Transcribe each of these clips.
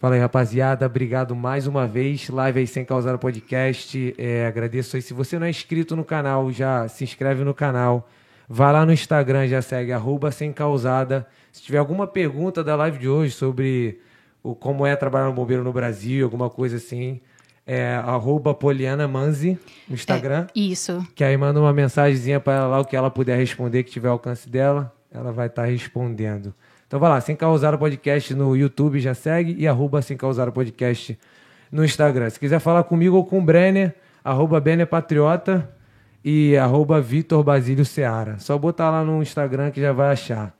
Fala aí, rapaziada. Obrigado mais uma vez. Live aí sem causar podcast. É, agradeço aí. Se você não é inscrito no canal, já se inscreve no canal. Vá lá no Instagram, já segue arroba sem causada. Se tiver alguma pergunta da live de hoje sobre o, como é trabalhar no bombeiro no Brasil, alguma coisa assim, é arroba Poliana Manzi no Instagram. É, isso. Que aí manda uma mensagenzinha para ela lá, o que ela puder responder, que tiver alcance dela, ela vai estar tá respondendo. Então vai lá, Sem Causar o Podcast no YouTube, já segue, e arroba Sem Causar o Podcast no Instagram. Se quiser falar comigo ou com o Brenner, arroba Brenner Patriota e arroba Vitor Basílio Seara. Só botar lá no Instagram que já vai achar.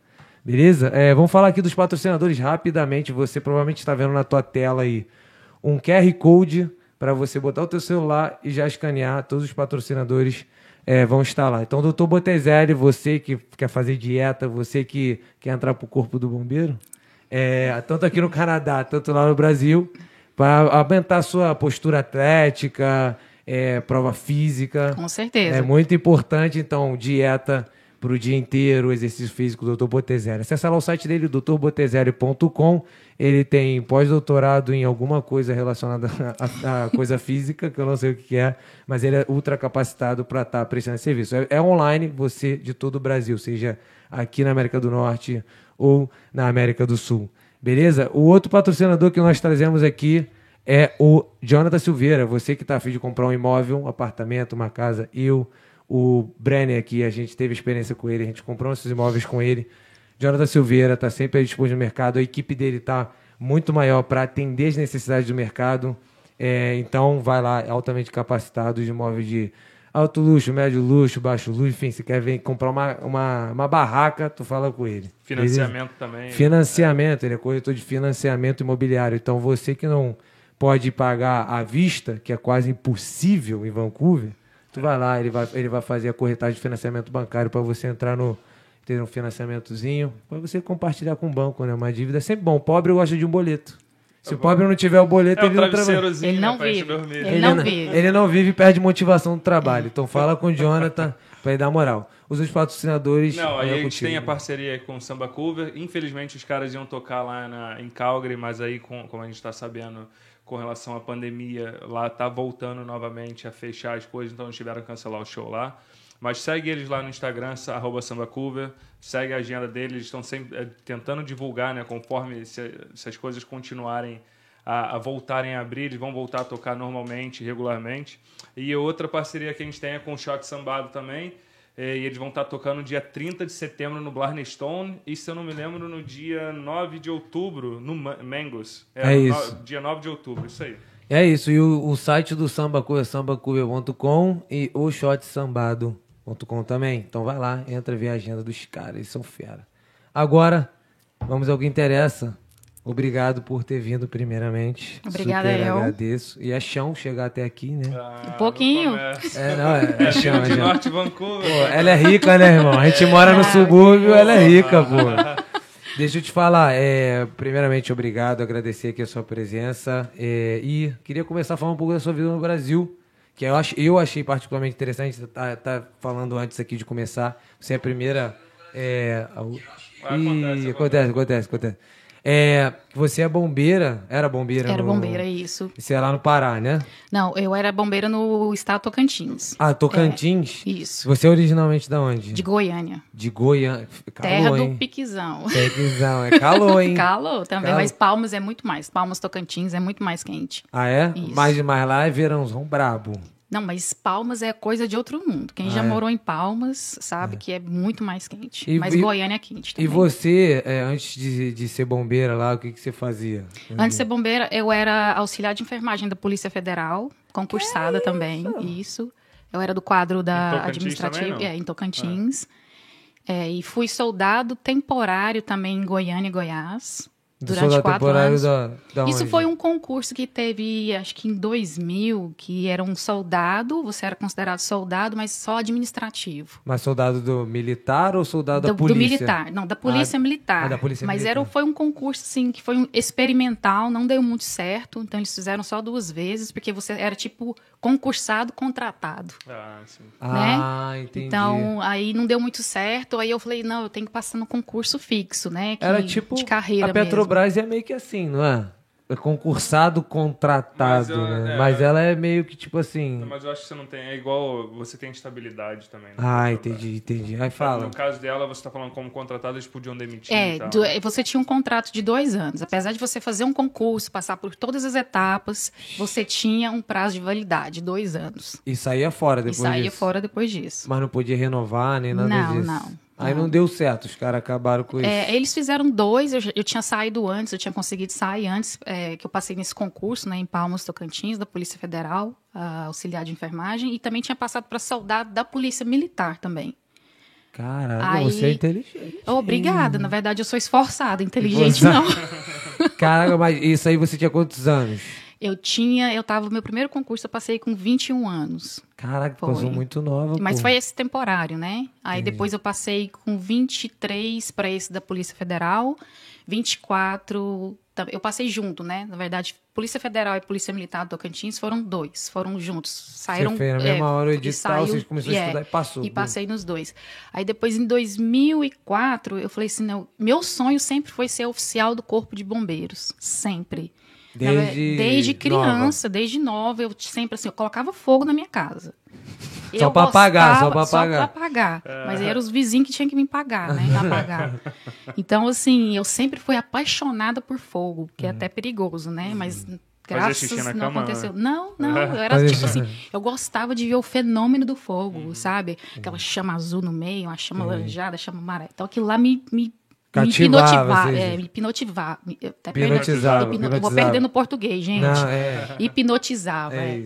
Beleza? É, vamos falar aqui dos patrocinadores rapidamente. Você provavelmente está vendo na tua tela aí um QR Code para você botar o teu celular e já escanear. Todos os patrocinadores é, vão estar lá. Então, doutor Botezelli, você que quer fazer dieta, você que quer entrar para o corpo do bombeiro, é, tanto aqui no Canadá, tanto lá no Brasil, para aumentar sua postura atlética, é, prova física. Com certeza. É muito importante, então, dieta para o dia inteiro, exercício físico do Dr. Botezelli. Acesse lá o site dele, doutorbotezelli.com. Ele tem pós-doutorado em alguma coisa relacionada à coisa física, que eu não sei o que é, mas ele é ultra capacitado para estar tá prestando esse serviço. É, é, online, você de todo o Brasil, seja aqui na América do Norte ou na América do Sul. Beleza? O outro patrocinador que nós trazemos aqui é o Jonathan Silveira. Você que está afim de comprar um imóvel, um apartamento, uma casa, eu o Brenner aqui, a gente teve experiência com ele, a gente comprou esses imóveis com ele. Jonathan Silveira está sempre disponível no mercado, a equipe dele está muito maior para atender as necessidades do mercado. É, então, vai lá, altamente capacitado de imóveis de alto luxo, médio luxo, baixo luxo, enfim, se quer vir comprar uma, uma, uma barraca, tu fala com ele. Financiamento também. Financiamento, é. ele é corretor de financiamento imobiliário. Então, você que não pode pagar à vista, que é quase impossível em Vancouver, Tu vai lá, ele vai, ele vai fazer a corretagem de financiamento bancário para você entrar no ter um financiamentozinho, para você compartilhar com o banco, né? Uma dívida é sempre bom. O pobre gosta de um boleto. Se tá o pobre não tiver o boleto, é ele não trabalha. Ele não né, vive. Ele, ele, não, não vive. Ele não vive e perde motivação do trabalho. Então fala com o Jonathan para ele dar moral. Os outros patrocinadores. Não, aí a gente contigo. tem a parceria com o Samba Cover. Infelizmente os caras iam tocar lá na, em Calgary, mas aí, com, como a gente está sabendo, com relação à pandemia, lá tá voltando novamente a fechar as coisas, então eles tiveram que cancelar o show lá. Mas segue eles lá no Instagram, arroba sambacover, segue a agenda deles, eles estão sempre é, tentando divulgar, né, conforme se, se as coisas continuarem a, a, voltarem a abrir, eles vão voltar a tocar normalmente, regularmente. E outra parceria que a gente tem é com o Shot Sambado também, é, e eles vão estar tocando dia 30 de setembro no Blarney Stone e, se eu não me lembro, no dia 9 de outubro no Mangos. É, é isso. No, dia 9 de outubro, isso aí. É isso. E o, o site do Samba é sambacuia.com e o shotsambado.com também. Então vai lá, entra, vê a agenda dos caras. Eles são fera. Agora, vamos ao que interessa. Obrigado por ter vindo, primeiramente. Obrigada, Super eu. agradeço. E é chão chegar até aqui, né? Ah, um pouquinho. É, não, é, é, é chão. de Norte Vancouver. Pô, ela é rica, né, irmão? A gente mora no subúrbio, ela é rica, pô. Deixa eu te falar, é, primeiramente, obrigado, agradecer aqui a sua presença. É, e queria começar a falar um pouco da sua vida no Brasil, que eu, ach, eu achei particularmente interessante. Tá, tá falando antes aqui de começar. Você é a primeira. É, a, e, acontece, acontece, acontece. É, você é bombeira? Era bombeira? Era no... bombeira, isso. Você é lá no Pará, né? Não, eu era bombeira no estado Tocantins. Ah, Tocantins? É, isso. Você é originalmente de onde? De Goiânia. De Goiânia. Terra hein? do Piquizão. Piquizão, é calor, hein? calor também, calor. mas Palmas é muito mais. Palmas Tocantins é muito mais quente. Ah, é? Isso. Mas, mas lá é verãozão brabo. Não, mas Palmas é coisa de outro mundo. Quem ah, já é? morou em Palmas sabe é. que é muito mais quente. E, mas e, Goiânia é quente também. E você, é, antes de, de ser bombeira lá, o que, que você fazia? Antes de ser bombeira, eu era auxiliar de enfermagem da Polícia Federal, concursada isso? também. Isso. Eu era do quadro da administrativa, também, é, em Tocantins. É, e fui soldado temporário também em Goiânia e Goiás durante quatro anos. Da, da Isso foi um concurso que teve, acho que em 2000, que era um soldado, você era considerado soldado, mas só administrativo. Mas soldado do militar ou soldado do, da polícia? Do militar, não, da polícia ah, militar. Ah, da polícia mas militar. Era, foi um concurso, sim, que foi um experimental, não deu muito certo, então eles fizeram só duas vezes, porque você era tipo concursado, contratado. Ah, sim. Né? Ah, entendi. Então, aí não deu muito certo, aí eu falei, não, eu tenho que passar no concurso fixo, né? Que, era tipo de carreira a Petrobras Petrobras é meio que assim, não é? é concursado contratado, Mas eu- né? é. Mas ela é meio que tipo assim. Não, Mas eu acho que você não tem. É igual você tem estabilidade também. né? Ah, entendi, entendi. Aí fala. No caso dela, você tá falando como contratado, eles podiam demitir. É, e tal. do- você tinha um contrato de dois anos. Apesar de você fazer um concurso, passar por todas as etapas, você tinha um prazo de validade, dois anos. E saía fora E depois saía disso. fora depois disso. Mas não podia renovar nem nada Não, disso. não, Aí não. deu certo, os caras acabaram com isso. É, eles fizeram dois, eu, eu tinha saído antes, eu tinha conseguido sair antes, é, que eu passei nesse concurso, né, em Palmas, Tocantins, da Polícia Federal, auxiliar de enfermagem, e também tinha passado para soldado da Polícia Militar também. Caraca, Aí- você é inteligente. Obrigada, na verdade eu sou esforçada, inteligente Você- não. Caraca, mas isso aí você tinha quantos anos? Eu tinha, eu tava, meu primeiro concurso eu passei com 21 anos. Caraca, Foi. passou muito nova. Mas pô. foi esse temporário, né? Aí depois eu passei com 23 para esse da Polícia Federal, 24. tam- Eu passei junto, né? Na verdade, Polícia Federal e Polícia Militar do Tocantins foram dois, foram juntos. Saíram. Você fez na mesma hora o edital, você começou a é, estudar e passou. E passei nos dois. Aí depois, em 2004, eu falei assim: não, meu sonho sempre foi ser oficial do Corpo de Bombeiros. Sempre. Desde desde nova. criança, desde nova, eu sempre assim, eu colocava fogo na minha casa. Só Eu pra apagar, só gostava- pra apagar. Só pra apagar. Mas aí eram os vizinhos que tinham que me pagar, né? Apagar. Então, assim, eu sempre fui apaixonada por fogo, que é até perigoso, né? Mas graças xixi na não cama, aconteceu. né? Não, não, eu era Fazia tipo assim, eu gostava de ver o fenômeno do fogo, sabe? Aquela chama azul no meio, uma chama laranjada, chama amarela. Então aquilo lá me, me me Cativava, hipnotivar, é, me hipnotivar. eu até Hipnotizava, perdi- hipno- Eu vou hipnotizava. perdendo o português, gente. Não, é. Hipnotizava. É é.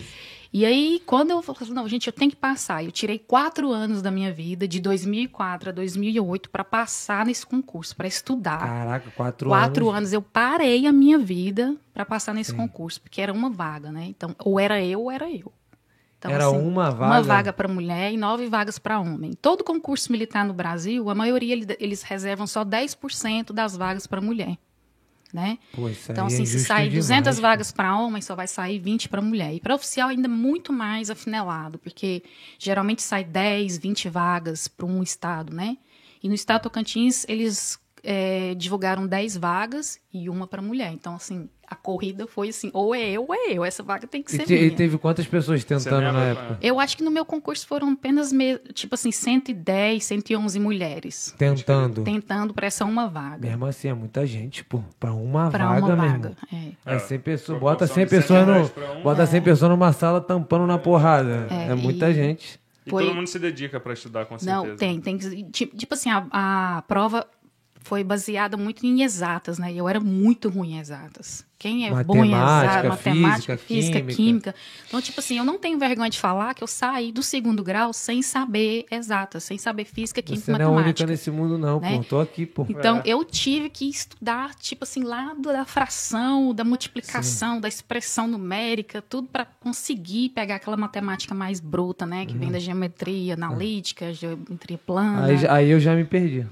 E aí, quando eu falei, não, gente, eu tenho que passar. Eu tirei quatro anos da minha vida, de 2004 a 2008, para passar nesse concurso, para estudar. Caraca, quatro, Quatro anos. anos eu parei a minha vida para passar nesse concurso, porque era uma vaga, né? Então, ou era eu ou era eu. Então, Era uma vaga? Uma vaga para mulher e nove vagas para homem. Todo concurso militar no Brasil, a maioria ele- eles reservam só 10% das vagas para mulher, né? Pô, isso Então, é assim, se injusto sair demais, 200 pô. vagas para homem, só vai sair 20 para mulher. E para oficial, ainda muito mais afinelado, porque geralmente sai 10, 20 vagas para um estado, né? E no estado Tocantins, eles é, divulgaram 10 vagas e uma para mulher. Então, assim, a corrida foi assim: ou é eu ou é eu. Essa vaga tem que E, ser te- e minha. teve quantas pessoas tentando na época? Eu acho que no meu concurso foram apenas, me- tipo assim, 110, 111 mulheres Tentando. tentando para essa uma vaga. Mesmo assim, é muita gente, pô. Pra uma Para vaga, uma meu vaga. É. É 100 pessoas. proporção Bota 100 de pessoas, 110 no, pra um. bota 100 pessoas numa sala tampando na porrada. É, É, muita e- gente. E Foi- todo mundo se dedica pra estudar, com certeza. Não, tem, tem que. Tipo, tipo assim, a, a prova foi baseada muito em exatas, né? E eu era muito ruim em exatas. Quem é bom em Matemática, exatas, matemática, física, física, química. química. Então, tipo assim, eu não tenho vergonha de falar que eu saí do segundo grau sem saber exatas, sem saber física, química Você e não é única matemática. nesse mundo, não, né? pô. Tô aqui, pô. Então, É. eu tive que estudar, tipo assim, lá da fração, da multiplicação, da expressão numérica, tudo para conseguir pegar aquela matemática mais bruta, né? Que vem da geometria analítica, geometria plana. Uhum. Aí, aí eu já me perdi.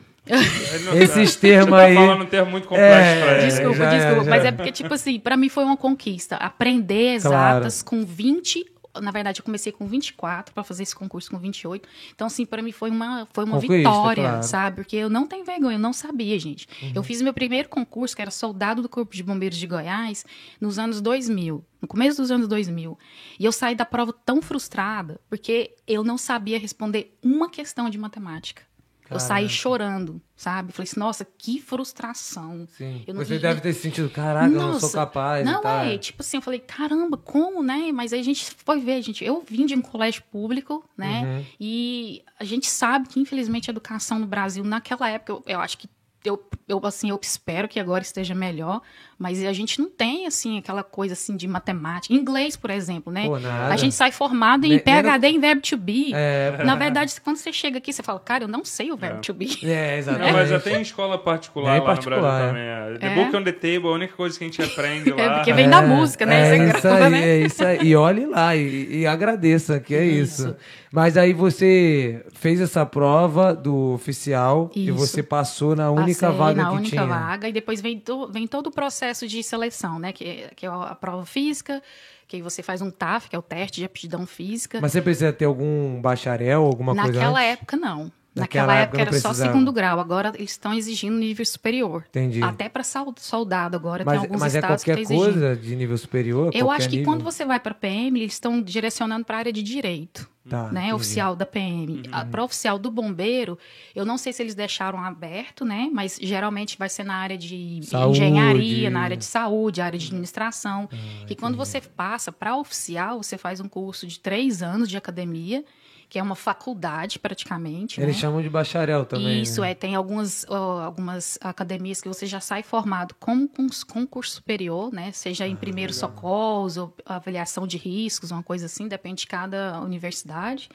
Esses termos tá aí. falando um termo muito complexo É, pra ele. Desculpa, já desculpa. já Mas é. porque, tipo assim, pra mim foi uma conquista. Aprender Claro. exatas com 20. Na verdade, eu comecei com 24 para fazer esse concurso com 28. Então, assim, pra mim foi uma, foi uma Conquista, vitória, claro. Uhum. sabe? Porque eu não tenho vergonha, eu não sabia, gente. Eu fiz meu primeiro concurso, que era soldado do Corpo de Bombeiros de Goiás, nos anos 2000. No começo dos anos 2000. E eu saí da prova tão frustrada, porque eu não sabia responder uma questão de matemática. Eu saí chorando, sabe? Falei assim, nossa, que frustração. Sim. Você vi- deve ter sentido, caraca, eu não sou Nossa, capaz. Não, tal. é, tipo assim, eu falei, caramba, como, né? Mas aí a gente foi ver, gente. Eu vim de um colégio público, né? Uhum. E a gente sabe que, infelizmente, a educação no Brasil, naquela época, eu, eu acho que. Eu, eu, assim, eu espero que agora esteja melhor, mas a gente não tem, assim, aquela coisa, assim, de matemática. Inglês, por exemplo, né? Pô. A gente sai formado em Nem- nem PHD em verbo to be. É, Na verdade, quando você chega aqui, você fala, cara, eu não sei o verbo to be. É, exatamente. Não, mas já tem escola particular lá particular, no Brasil é. também. É. The É? Book on the Table, a única coisa que a gente aprende lá. É, porque vem da música, né? É, isso grava, aí, né? é isso aí. E olhe lá e, e agradeça, que é isso. Isso. Mas aí você fez essa prova do oficial e Isso. você passou na única Passei vaga na que única tinha. vaga e depois vem, to- vem todo o processo de seleção, né? Que, que é a prova física, que aí você faz um TAF, que é o teste de aptidão física. Mas você precisa ter algum bacharel, alguma coisa Naquela época, não. Naquela, época, época era só segundo grau, agora eles estão exigindo nível superior. Entendi. Até para soldado agora, tem Mas, alguns mas é estados que qualquer exigindo. coisa de nível superior? Eu acho que nível? quando você vai para PM, eles estão direcionando para a área de direito, Tá, né? entendi. Oficial da PM. Para oficial do bombeiro, eu não sei se eles deixaram aberto, né? Mas geralmente vai ser na área de Saúde. engenharia, na área de saúde, área de administração. Ah, e quando você passa para oficial, você faz um curso de três anos de academia, que é uma faculdade praticamente. Eles né? chamam de bacharel também. Isso, né? é. Tem algumas, ó, algumas academias que você já sai formado com, com, com curso superior, né? Seja Ah, em primeiros socorros ou avaliação de riscos, uma coisa assim, depende de cada universidade.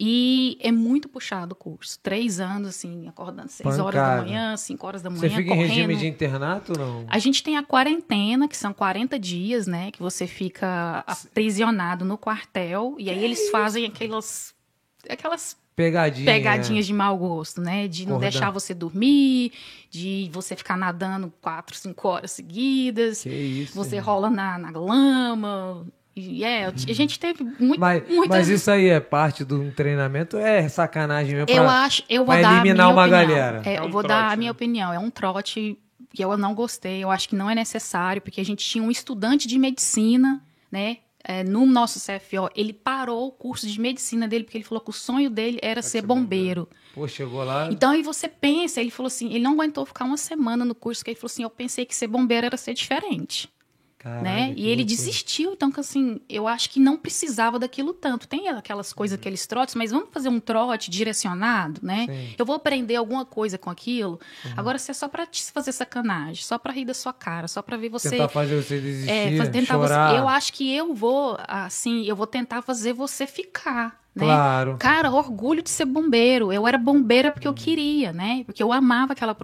E é muito puxado o curso. Três anos, assim, acordando seis horas da Pancada. manhã, cinco horas da manhã, Você fica em correndo. regime de internato ou não? A gente tem a quarentena, que são 40 dias, né? Que você fica aprisionado no quartel. E aí eles fazem aquelas, aquelas Pegadinha. pegadinhas de mau gosto, né? De não deixar você dormir, de você ficar nadando quatro, cinco horas seguidas. Que isso. Você irmão. rola na, na lama. E é, a gente teve muito, Mas, muitas... mas isso aí é parte de um treinamento? É sacanagem mesmo? Eu pra- acho, eu vou dar a eliminar minha uma opinião. galera. É, É eu um vou dar trote, a minha né? opinião. É um trote que eu não gostei. Eu acho que não é necessário, porque a gente tinha um estudante de medicina, né? É, no nosso CFO, ele parou o curso de medicina dele, porque ele falou que o sonho dele era ser ser bombeiro. Pô, chegou lá. Então aí você pensa, ele falou assim, ele não aguentou ficar uma semana no curso, que ele falou assim, eu pensei que ser bombeiro era ser diferente, Né? E ele loucura. desistiu, então que assim, eu acho que não precisava daquilo tanto. Tem aquelas coisas, aqueles trotes, mas vamos fazer um trote direcionado, né? Sim. Eu vou aprender alguma coisa com aquilo. Agora se é só pra te fazer sacanagem, só pra rir da sua cara, só pra ver você Tentar fazer você desistir, é, faz- tentar você- chorar. eu acho que eu vou assim, eu vou tentar fazer você ficar, né? Claro. Cara, orgulho de ser bombeiro. Eu era bombeira porque eu queria, né? Porque eu amava aquela,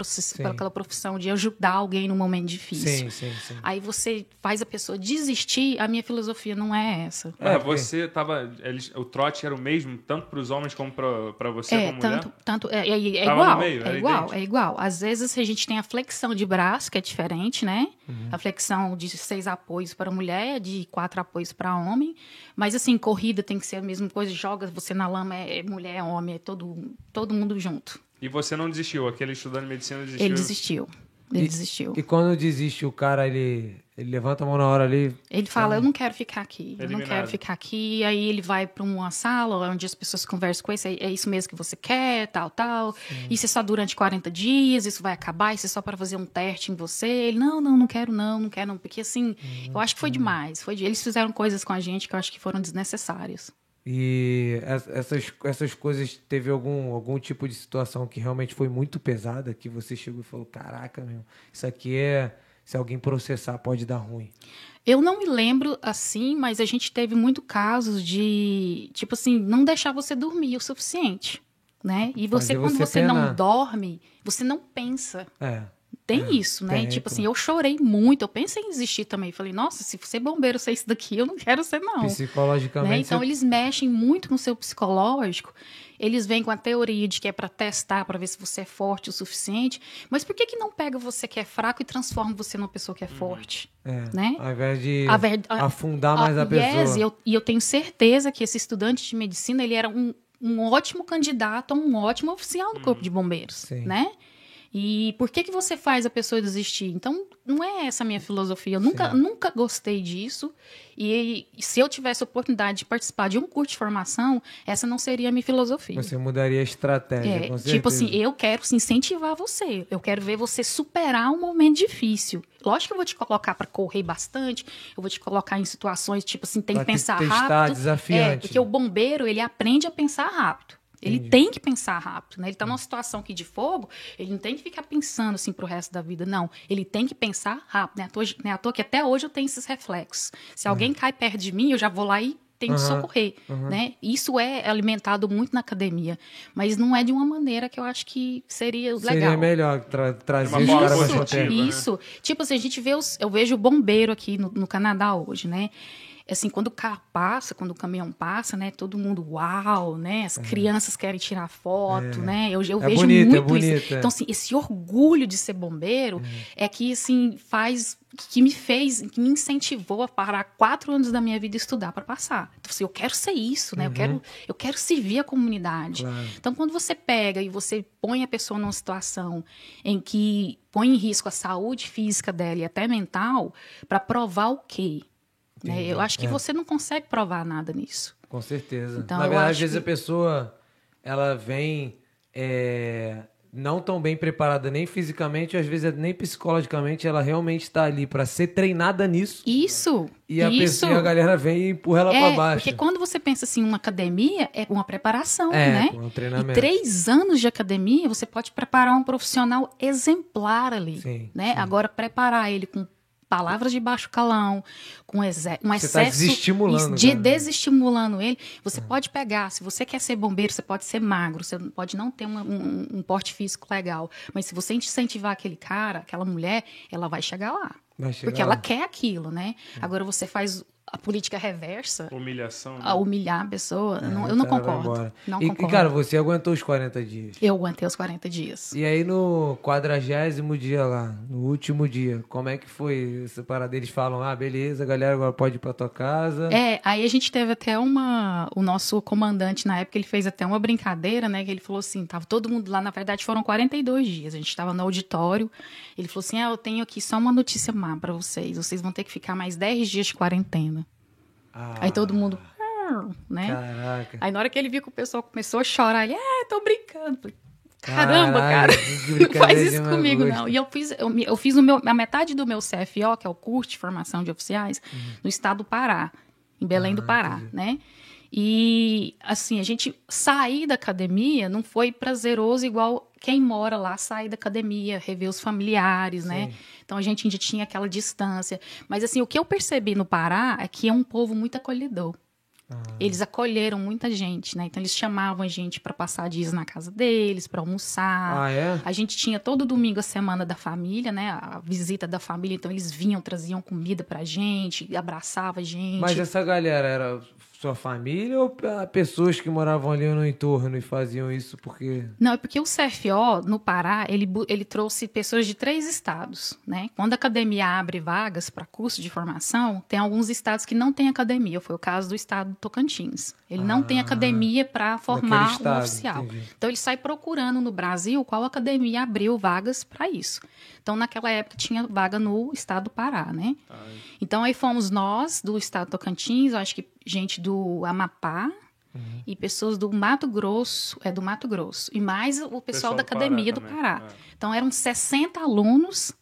aquela profissão de ajudar alguém num momento difícil. Sim, sim, sim. Aí você faz a pessoa desistir, a minha filosofia não é essa. É, você tava. eles- o trote era o mesmo, tanto para os homens como para você É, como tanto, mulher? tanto é, é- é igual, meio, é igual, idêntico. é igual. Às vezes a gente tem a flexão de braço, que é diferente, né? Uhum. A flexão de seis apoios para mulher, de quatro apoios para homem. Mas assim, corrida tem que ser a mesma coisa, joga você na lama, é mulher, é homem, é todo, todo mundo junto. E você não desistiu, aquele estudante de medicina desistiu. Ele desistiu. Ele E- desistiu. E quando desiste o cara, ele, ele levanta a mão na hora ali. Ele fala, eu não quero ficar aqui, eu não Eliminado. quero ficar aqui. Aí ele vai para uma sala onde as pessoas conversam com ele, é é isso mesmo que você quer, tal, tal. Isso é só durante 40 dias, isso vai acabar, isso é só para fazer um teste em você. Ele, não, não, não quero não, não quero não. Porque assim, eu acho que foi demais. Foi de- Eles fizeram coisas com a gente que eu acho que foram desnecessárias. E es- essas, essas coisas, teve algum, algum tipo de situação que realmente foi muito pesada, que você chegou e falou, caraca, meu, isso aqui é... Se alguém processar, pode dar ruim. Eu não me lembro assim, mas a gente teve muito casos de, tipo assim, não deixar você dormir o suficiente, né? E você, Fazer quando você você não dorme, você não pensa. É. Tem isso, né? tem, tipo assim, eu chorei muito, eu pensei em desistir também. Falei, nossa, se ser bombeiro ser isso daqui, eu não quero ser, não. Psicologicamente, Né? Então você- eles mexem muito no seu psicológico. Eles vêm com a teoria de que é para testar, para ver se você é forte o suficiente. Mas por que que não pega você que é fraco e transforma você numa pessoa que é forte? é, né? ao invés de A ver- a- afundar mais a, Ah, pessoa. yes, e eu, e eu tenho certeza que esse estudante de medicina ele era um, um ótimo candidato a um ótimo oficial do Corpo de Bombeiros, Sim. né? E por que que você faz a pessoa desistir? Então, não é essa a minha filosofia. Eu nunca, nunca gostei disso. E, se eu tivesse a oportunidade de participar de um curso de formação, essa não seria a minha filosofia. Você mudaria a estratégia, É, com certeza. tipo assim, eu quero se incentivar você. Eu quero ver você superar um momento difícil. Lógico que eu vou te colocar para correr bastante, eu vou te colocar em situações tipo assim, tem Pra que pensar testar, rápido. desafiante. É, porque o bombeiro, ele aprende a pensar rápido. Ele tem que pensar rápido, né? Ele tá numa situação aqui de fogo, ele não tem que ficar pensando assim pro resto da vida, não. Ele tem que pensar rápido, né? À toa, né? À toa que até hoje eu tenho esses reflexos. Se alguém cai perto de mim, eu já vou lá e tenho que Aham, socorrer, né? Isso é alimentado muito na academia, mas não é de uma maneira que eu acho que seria legal. Seria melhor tra trazer os caras positiva, pra perto. né? Isso. Tipo assim, a gente vê os, eu vejo o bombeiro aqui no, no Canadá hoje, né? Assim, quando o carro passa, quando o caminhão passa, né, todo mundo, uau, né, as crianças querem tirar foto, É. né, eu, eu É vejo bonito, é muito bonito, isso. é. Então, assim, esse orgulho de ser bombeiro é, que, assim, faz, que me fez, que me incentivou a parar quatro anos da minha vida e estudar para passar. Então, assim, eu quero ser isso, né, eu, quero, eu quero servir a comunidade. Uhum. Claro. Então, quando você pega e você põe a pessoa numa situação em que põe em risco a saúde física dela e até mental, para provar o quê? Né? Eu acho que É. você não consegue provar nada nisso. Com certeza. Então, Na verdade, às vezes que- a pessoa ela vem é, não tão bem preparada nem fisicamente, às vezes nem psicologicamente, ela realmente está ali para ser treinada nisso. Isso. E a, isso. pessoa, e a galera vem e empurra ela para É, baixo. porque quando você pensa assim, uma academia é uma preparação, É, né? um E treinamento. três anos de academia, você pode preparar um profissional exemplar ali, Sim, né? Agora, preparar ele com palavras de baixo calão, com um Você tá excesso desestimulando, de cara. desestimulando ele. Você pode pegar, se você quer ser bombeiro, você pode ser magro, você pode não ter uma- um, um porte físico legal, mas se você incentivar aquele cara, aquela mulher, ela vai chegar lá. Vai chegar Porque ela quer aquilo, né? Agora você faz a política reversa, Humilhação. né? a humilhar a pessoa, eu não, eu não concordo. Não e, concordo. e, cara, você aguentou os 40 dias. Eu aguentei os 40 dias. E aí no quadragésimo dia lá, no último dia, como é que foi essa parada? Eles falam, ah, beleza, galera, agora pode ir pra tua casa. É, aí a gente teve até uma. O nosso comandante na época, ele fez até uma brincadeira, né? Que ele falou assim: tava todo mundo lá, na verdade foram 42 dias. A gente tava no auditório. Ele falou assim: ah, eu tenho aqui só uma notícia má pra vocês. Vocês vão ter que ficar mais 10 dias de quarentena. Ah, Aí todo mundo. "Ah", Né? Caraca. Aí na hora que ele viu que o pessoal começou a chorar, ele, é, tô brincando. Falei, Caramba, Caralho, cara. Não faz isso comigo, gosto. não. E eu fiz, eu, eu fiz o meu, a metade do meu CFO, que é o curso de formação de oficiais, Uhum. no estado do Pará, em Belém Ah, do Pará, né? E, assim, a gente sair da academia não foi prazeroso igual quem mora lá sair da academia, rever os familiares, né? Sim. Então a gente ainda tinha aquela distância. Mas, assim, o que eu percebi no Pará é que é um povo muito acolhedor. Ah. Eles acolheram muita gente, né? Então eles chamavam a gente para passar dias na casa deles, para almoçar. Ah, é? A gente tinha todo domingo a semana da família, né? A visita da família, então eles vinham, traziam comida pra gente, abraçava a gente. Mas essa galera era sua família ou ah, pessoas que moravam ali no entorno e faziam isso porque. Não, é porque o CFO, no Pará, ele, ele trouxe pessoas de três estados, né? Quando a academia abre vagas para curso de formação, tem alguns estados que não tem academia. Foi o caso do estado do Tocantins. Ele não tem Ah, academia para formar estado, um oficial. entendi. Então ele sai procurando no Brasil qual academia abriu vagas para isso. Então naquela época tinha vaga no estado do Pará, né? Então aí fomos nós do estado do Tocantins, eu acho que gente do Amapá Uhum. e pessoas do Mato Grosso, é do Mato Grosso, e mais o pessoal, da do Pará academia do Pará. é. Então eram 60 alunos.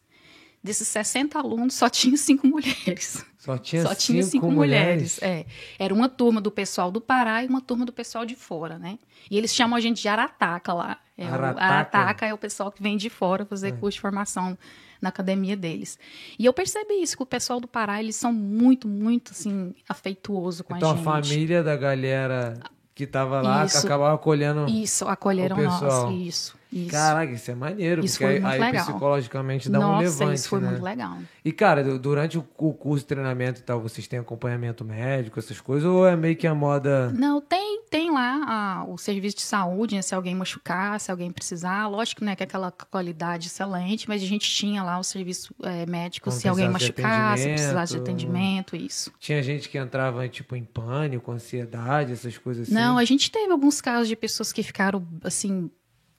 Desses 60 alunos, só tinha cinco mulheres. Só tinha, Só cinco, tinha cinco mulheres. mulheres. É. Era uma turma do pessoal do Pará e uma turma do pessoal de fora, né? E eles chamam a gente de Arataca lá. É, o- Arataca? É o pessoal que vem de fora fazer curso de formação na academia deles. E eu percebi isso, que o pessoal do Pará, eles são muito, muito, assim, afeituoso com Então a a gente. família da galera que tava lá Isso. acabava acolhendo. Isso, acolheram O pessoal. nós. Isso, isso. Caraca, isso é maneiro, Isso porque aí, aí psicologicamente dá um Nossa, levante, isso foi né? muito legal. E, cara, du- durante o cu- curso de treinamento e tal, vocês têm acompanhamento médico, essas coisas, ou é meio que a moda... Não, tem, tem lá ah, o serviço de saúde, né, se alguém machucar, se alguém precisar. Lógico, né, que é aquela qualidade excelente, mas a gente tinha lá o serviço eh, médico, se alguém machucar, se precisasse de atendimento. isso. Tinha gente que entrava, tipo, em pânico, ansiedade, essas coisas assim. Não, a gente teve alguns casos de pessoas que ficaram, assim,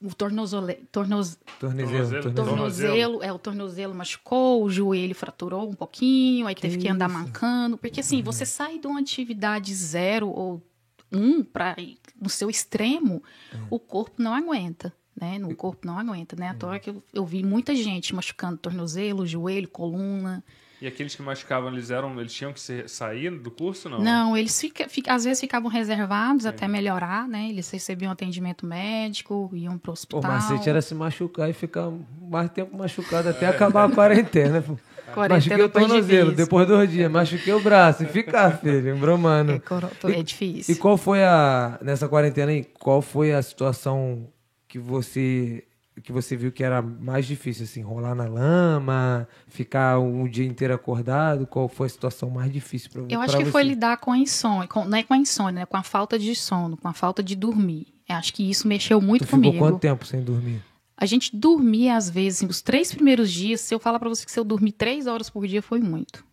o tornozole, tornoz, Tornozelo, Tornozelo. tornozelo. é, o tornozelo machucou, o joelho fraturou um pouquinho, aí teve que andar isso? mancando. Porque assim, Uhum. você sai de uma atividade zero ou um para no seu extremo, Uhum. o corpo não aguenta. Né? No corpo não aguenta, né? À Uhum. toa que eu, eu vi muita gente machucando tornozelo, joelho, coluna. E aqueles que machucavam, eles eram, eles tinham que ser- sair do curso, não? Não, eles fica, fica- às vezes ficavam reservados até melhorar, né? Eles recebiam atendimento médico, iam pro O hospital. macete era se machucar e ficar mais tempo machucado até acabar a quarentena. Quarentena Machuquei o tornozelo, difícil. depois do dia, machuquei o braço e ficar, filho, embromando. É, é difícil. E qual foi a, nessa quarentena aí, qual foi a situação que você que você viu que era mais difícil, assim, rolar na lama, ficar um dia inteiro acordado? Qual foi a situação mais difícil para você? Eu acho que foi lidar com a insônia, com, não é com a insônia, né? Com a falta de sono, com a falta de dormir. Eu acho que isso mexeu muito tu comigo. Ficou quanto tempo sem dormir? A gente dormia, às vezes, assim, os três primeiros dias, se eu falar para você que se eu dormir três horas por dia, foi muito.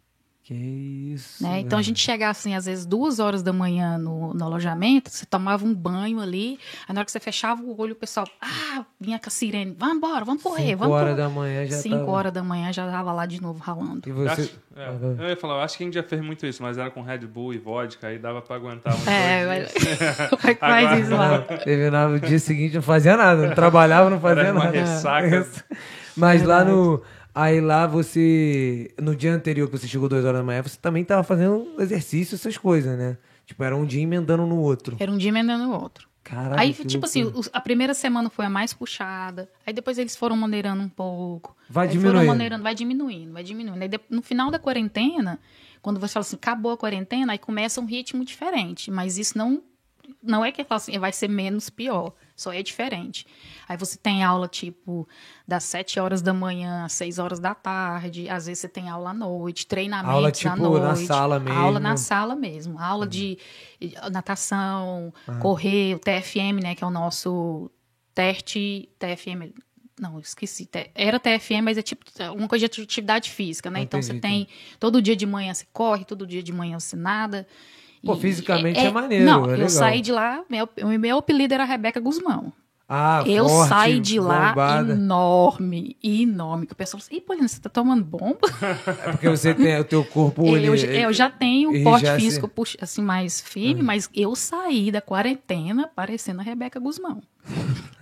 Que isso. Né? Então a gente chegava assim, às vezes, duas horas da manhã no, no alojamento, você tomava um banho ali, aí na hora que você fechava o olho, o pessoal, ah, vinha com a sirene, vamos embora, vamos correr, Cinco vamos horas correr. da manhã já Cinco tava... horas da manhã já tava lá de novo ralando. E você... Acho, é, eu ia falar, eu acho que a gente já fez muito isso, mas era com Red Bull e vodka, aí dava pra aguentar uns É, dois mas... dias. como é que faz Agora- isso lá? Terminava o dia seguinte, não fazia nada, não trabalhava, não fazia Era uma nada. ressaca. Mas lá no. Aí lá você. No dia anterior que você chegou duas horas da manhã, você também tava fazendo exercício, essas coisas, né? Tipo, era um dia emendando no outro. Era um dia emendando o outro. Caralho. Aí, tipo assim, loucura. os- a primeira semana foi a mais puxada. Aí depois eles foram maneirando um pouco. Vai diminuindo. Maneirando, vai diminuindo, vai diminuindo. Aí de- no final da quarentena, quando você fala assim, acabou a quarentena, aí começa um ritmo diferente. Mas isso não, não é que fala assim, vai ser menos pior. Só é diferente. Aí você tem aula, tipo, das 7 horas da manhã às 6 horas da tarde. Às vezes você tem aula à noite, treinamentos Aula, à tipo, noite. na sala mesmo? Aula na sala mesmo. Aula de eh, natação, correr, o TFM, né? Que é o nosso TERT, TFM. Não, esqueci. Era TFM, mas é tipo uma coisa de atividade física, né? Então você Entendi, tem. Todo dia de manhã você corre, todo dia de manhã você nada. Pô, fisicamente é maneiro, Não, é eu legal. saí de lá, meu, o meu apelido era Rebeca Guzmão. Ah, eu forte, saí de lá bombada. enorme, enorme. Que o pessoal assim, Ih, Paulina, você tá tomando bomba? É porque você tem o teu corpo. eu, ele- eu- eu já tenho um porte já se- físico puxa- assim mais firme, mas eu saí da quarentena parecendo a Rebeca Guzmão.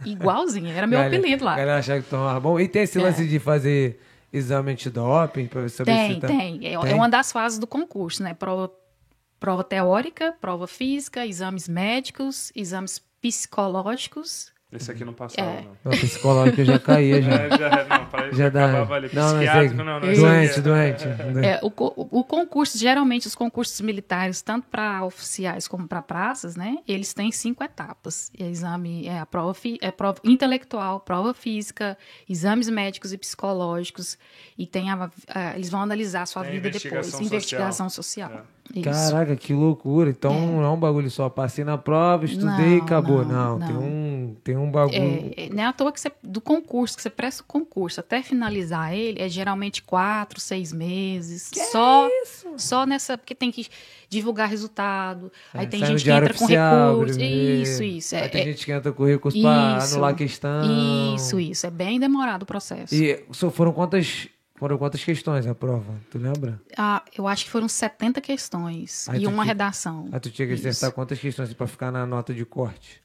Igualzinha, era meu Galera- apelido lá. Galera achava que tomava bom. E tem esse É. lance de fazer exame antidoping pra saber Tem, se tá... tem. É, Tem? é uma das fases do concurso, né? Prova, prova teórica, prova física, exames médicos, exames psicológicos. Esse aqui não passava, É. não. O psicológico já caía, já. É, já, não, parece Já que dá. acabava ali. Não, não, sei. Psiquiátrico, não, não. doente, aqui é- doente. É, o, o concurso, geralmente os concursos militares, tanto para oficiais como para praças, né? Eles têm cinco etapas. E é exame é a prova, fi- é prova intelectual, prova física, exames médicos e psicológicos. E tem a, a- eles vão analisar a sua Tem vida investigação depois. social. Investigação social. Isso. Caraca, que loucura. Então não é um bagulho só. Passei na prova, estudei e acabou. Não, não, tem um, tem um bagulho. É, é, não é à toa que você, do concurso, que você presta o concurso até finalizar ele, é geralmente quatro, seis meses. só, só nessa. Porque tem que divulgar resultado. aí tem É, no gente que entra com oficial, recurso. brevê. Isso, isso. É, Aí tem é- gente que entra com recurso isso, anular a questão. Isso, isso. É bem demorado o processo. E só foram quantas, foram quantas questões a prova? Tu lembra? Ah, eu acho que foram 70 questões Aí e uma redação. Aí tu tinha que Isso. acertar quantas questões pra ficar na nota de corte?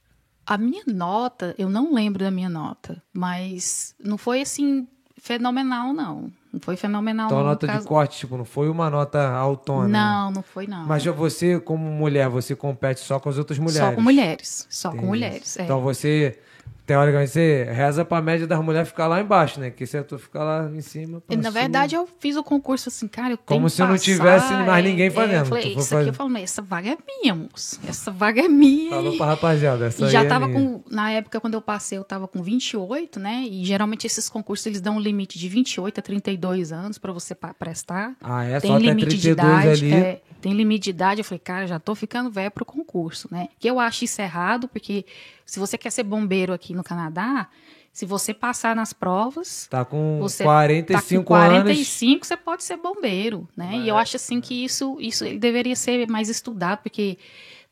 A minha nota, eu não lembro da minha nota, mas não foi assim fenomenal, não. Não foi fenomenal. Então a no nota de caso- corte, tipo, não foi uma nota autônoma. Não, não foi não. Mas já você, como mulher, você compete só com as outras mulheres. Só com mulheres. Só Tem com mulheres. isso. é. Então você, teoricamente, você reza pra média das mulheres ficar lá embaixo, né? Que se tu ficar lá em cima. E, na passou. verdade, eu fiz o concurso assim, cara, eu tenho Como se não passar, tivesse mais é, ninguém é, fazendo. eu falei, isso aqui eu falo, mas essa vaga é minha, moço. Essa vaga é minha. Falou pra rapaziada. Essa E já é tava minha. com. Na época, quando eu passei, eu tava com 28, né? E geralmente esses concursos eles dão um limite de 28 a 32 anos pra você prestar. Ah, é? tem Só limite de 32 idade. ali. é, tem limite de idade. Eu falei, cara, já tô ficando velho pro concurso, né? Que eu acho isso errado, porque se você quer ser bombeiro aqui no Canadá, se você passar nas provas. Tá com Você 45 tá com anos. 45, você pode ser bombeiro, né? E eu acho assim que isso, isso ele deveria ser mais estudado, porque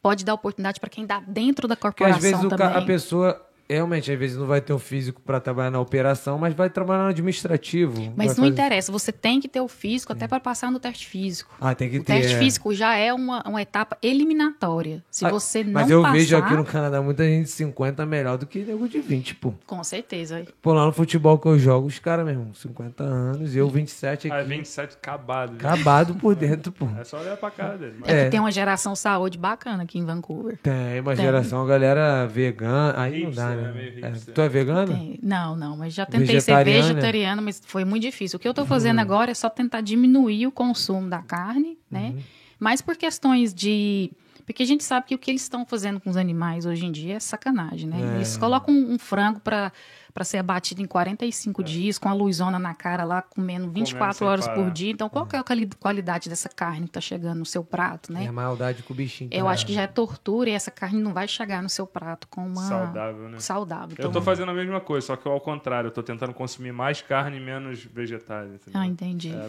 pode dar oportunidade para quem está dentro da Porque às corporação vezes o ca- também. a pessoa, realmente, às vezes não vai ter o físico pra trabalhar na operação, mas vai trabalhar no administrativo. Mas não fazer- interessa, você tem que ter o físico até para passar no teste físico. Ah, tem que O ter. teste é. físico já é uma, uma etapa eliminatória. Se Ah, você não Mas eu passar, vejo aqui no Canadá muita gente de 50 melhor do que nego de 20, pô. com certeza. Pô, lá no futebol que eu jogo, os caras mesmo, 50 anos, eu 27 Ah, aqui. 27 acabado. Acabado por dentro, pô. É só olhar pra cara dele. Mas... É, É. que tem uma geração saúde bacana aqui em Vancouver. Tem uma Tem. geração, a galera vegana. Aí não dá, né? Meio É, hipster. tu é vegano? Tem. Não, não, mas já tentei Vegetariana? ser vegetariana, mas foi muito difícil. O que eu tô fazendo agora é só tentar diminuir o consumo da carne, né? Mas por questões de Porque a gente sabe que o que eles estão fazendo com os animais hoje em dia é sacanagem, né? É. Eles colocam um, um frango para para ser abatido em 45 é. dias, com a luzona na cara lá, comendo 24 comendo horas por dia. Então, qual é. é a qualidade dessa carne que está chegando no seu prato, né? É a maldade com o bichinho. Eu acho que já é tortura e essa carne não vai chegar no seu prato com uma... Saudável, né? Saudável. Eu estou fazendo a mesma coisa, só que ao contrário. Eu estou tentando consumir mais carne e menos vegetais. Entendeu? Ah, entendi. É,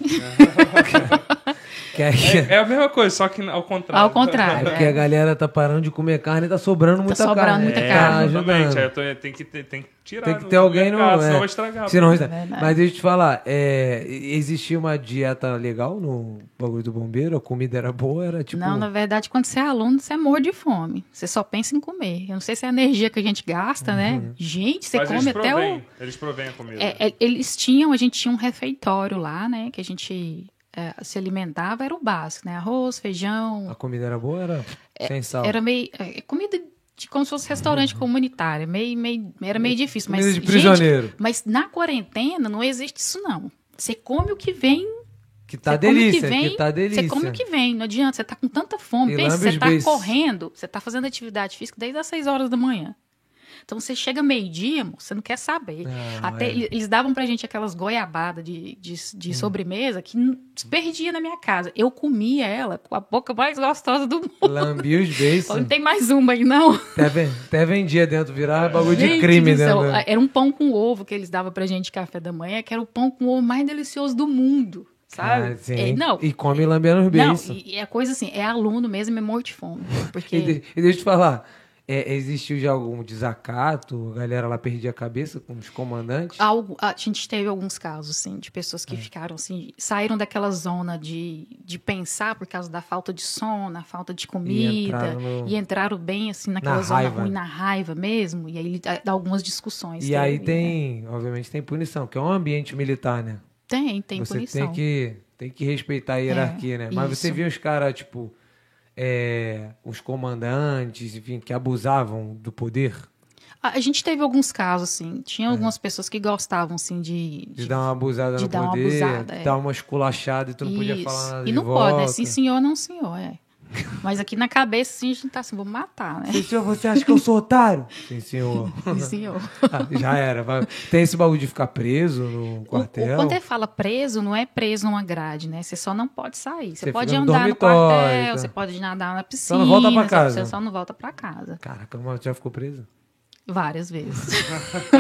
é, é, a mesma coisa, só que ao contrário. Ao contrário. É porque a galera tá parando de comer carne e tá sobrando tá muita sobrando carne. muita é, carne. Exatamente. Aí eu tô, tem, que, tem que tirar. Tem que ter alguém no. Mercado, é. Senão vai estragar. Senão, é Mas deixa eu te falar, é, existia uma dieta legal no bagulho do bombeiro? A comida era boa? Era tipo. Não, na verdade, quando você é aluno, você é morto de fome. Você só pensa em comer. Eu não sei se é a energia que a gente gasta, né? uhum. né? Gente, você Mas come até provém, o. Eles provêm a comida. É, eles tinham, a gente tinha um refeitório lá, né? Que a gente é, se alimentava era o básico, né? Arroz, feijão. A comida era boa era é, sem sal? Era meio. É, comida de como se fosse restaurante uhum. comunitário. Meio, meio, era meio difícil. Mas, de prisioneiro. Gente, mas na quarentena não existe isso, não. Você come o que vem. Que tá delícia, que, vem, que tá delícia. Você come o que vem, não adianta. Você tá com tanta fome. Pensa, você tá correndo, você tá fazendo atividade física desde as 6 horas da manhã. Então você chega meio-dia, você não quer saber. Não, Até é. eles davam pra gente aquelas goiabadas de, de, de hum. sobremesa que perdia na minha casa. Eu comia ela com a boca mais gostosa do mundo. Lambia os beijos. Não tem mais uma aí, não. Até, até vendia dentro, virar bagulho de crime, né? Era um pão com ovo que eles davam pra gente café da manhã, que era o pão com ovo mais delicioso do mundo sabe? Ah, é, não. E come lambendo os beijos. Não, e é coisa assim, é aluno mesmo, é morto de fome. Porque... e, de, e deixa eu te falar, é, existiu já algum desacato? A galera lá perdia a cabeça com os comandantes? Algo, a gente teve alguns casos, sim, de pessoas que é. ficaram assim, saíram daquela zona de, de pensar por causa da falta de sono, a falta de comida, e entraram, no... e entraram bem assim naquela na zona raiva. ruim, na raiva mesmo, e aí dá algumas discussões. E teve, aí tem, né? obviamente, tem punição, que é um ambiente militar, né? Tem, tem você punição. Tem que, tem que respeitar a hierarquia, é, né? Mas isso. você viu os caras, tipo é, os comandantes, enfim, que abusavam do poder? A gente teve alguns casos, assim. Tinha é. algumas pessoas que gostavam, assim, de... De, de dar uma abusada de no dar poder, uma abusada, é. dar uma esculachada e tu não Isso. podia falar nada E não volta. pode, né? Sim, senhor, não, senhor, é. Mas aqui na cabeça, sim, a gente tá assim, vou matar, né? Sim, senhor, você acha que eu sou otário? Sim, senhor. Sim, senhor. Ah, já era. Tem esse bagulho de ficar preso no quartel? O, o, quando ele fala preso, não é preso numa grade, né? Você só não pode sair. Você, você pode andar no, no quartel, tá? você pode nadar na piscina. Só não volta pra casa. Você só não volta pra casa. Caraca, mas já ficou preso? Várias vezes.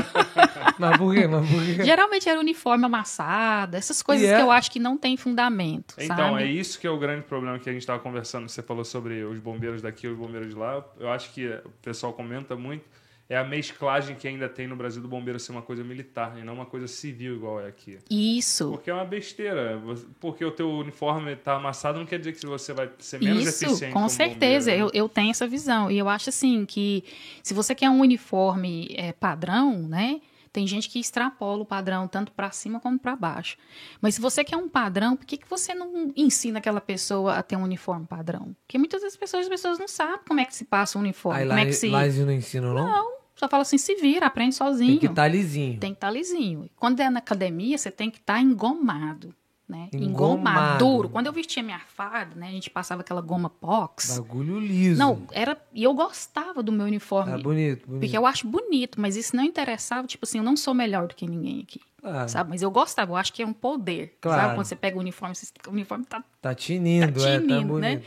mas por quê? Mas por quê? Geralmente era uniforme amassado, essas coisas yeah. que é? eu acho que não tem fundamento. Então, sabe? é isso que é o grande problema que a gente estava conversando. Você falou sobre os bombeiros daqui e os bombeiros de lá. Eu acho que o pessoal comenta muito é a mesclagem que ainda tem no Brasil do bombeiro ser uma coisa militar e não uma coisa civil igual é aqui. Isso. Porque é uma besteira. Porque o teu uniforme está amassado não quer dizer que você vai ser menos Isso, eficiente. com certeza. Bombeiro, né? eu, eu tenho essa visão. E eu acho assim que se você quer um uniforme é, padrão, né? Tem gente que extrapola o padrão tanto para cima como para baixo. Mas se você quer um padrão, por que, que você não ensina aquela pessoa a ter um uniforme padrão? Porque muitas das pessoas, as pessoas não sabem como é que se passa um uniforme. Aí, como lá, é que se... lá eles não ensinam, não? Não. Só fala assim, se vira, aprende sozinho. Tem que estar tá lisinho. Tem que estar tá lisinho. Quando é na academia, você tem que estar tá engomado. Né? Engomado. duro. Quando eu vestia minha farda, né? A gente passava aquela goma pox. Bagulho liso. Não, era. E eu gostava do meu uniforme. Era bonito, bonito. Porque eu acho bonito, mas isso não interessava. Tipo assim, eu não sou melhor do que ninguém aqui. Claro. Sabe? Mas eu gostava, eu acho que é um poder. Claro. Sabe? Quando você pega o uniforme, você, o uniforme tá. Tá tinindo, tá tinindo, é, tá né?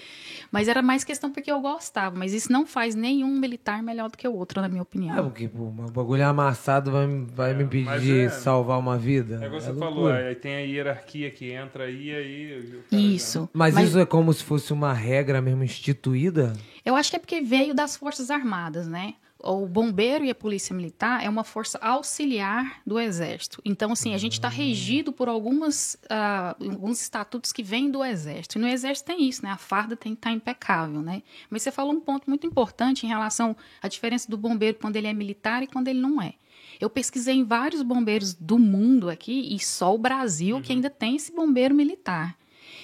Mas era mais questão porque eu gostava. Mas isso não faz nenhum militar melhor do que o outro, na minha opinião. É, porque pô, o bagulho amassado vai, vai é, me impedir é, salvar uma vida. É igual você falou, aí tem a hierarquia que entra aí, aí. Isso. Mas, mas isso é como se fosse uma regra mesmo instituída? Eu acho que é porque veio das Forças Armadas, né? O bombeiro e a polícia militar é uma força auxiliar do exército. Então, assim, a gente está regido por algumas, uh, alguns estatutos que vêm do exército. E no exército tem isso, né? A farda tem que estar tá impecável, né? Mas você falou um ponto muito importante em relação à diferença do bombeiro quando ele é militar e quando ele não é. Eu pesquisei em vários bombeiros do mundo aqui e só o Brasil uhum. que ainda tem esse bombeiro militar.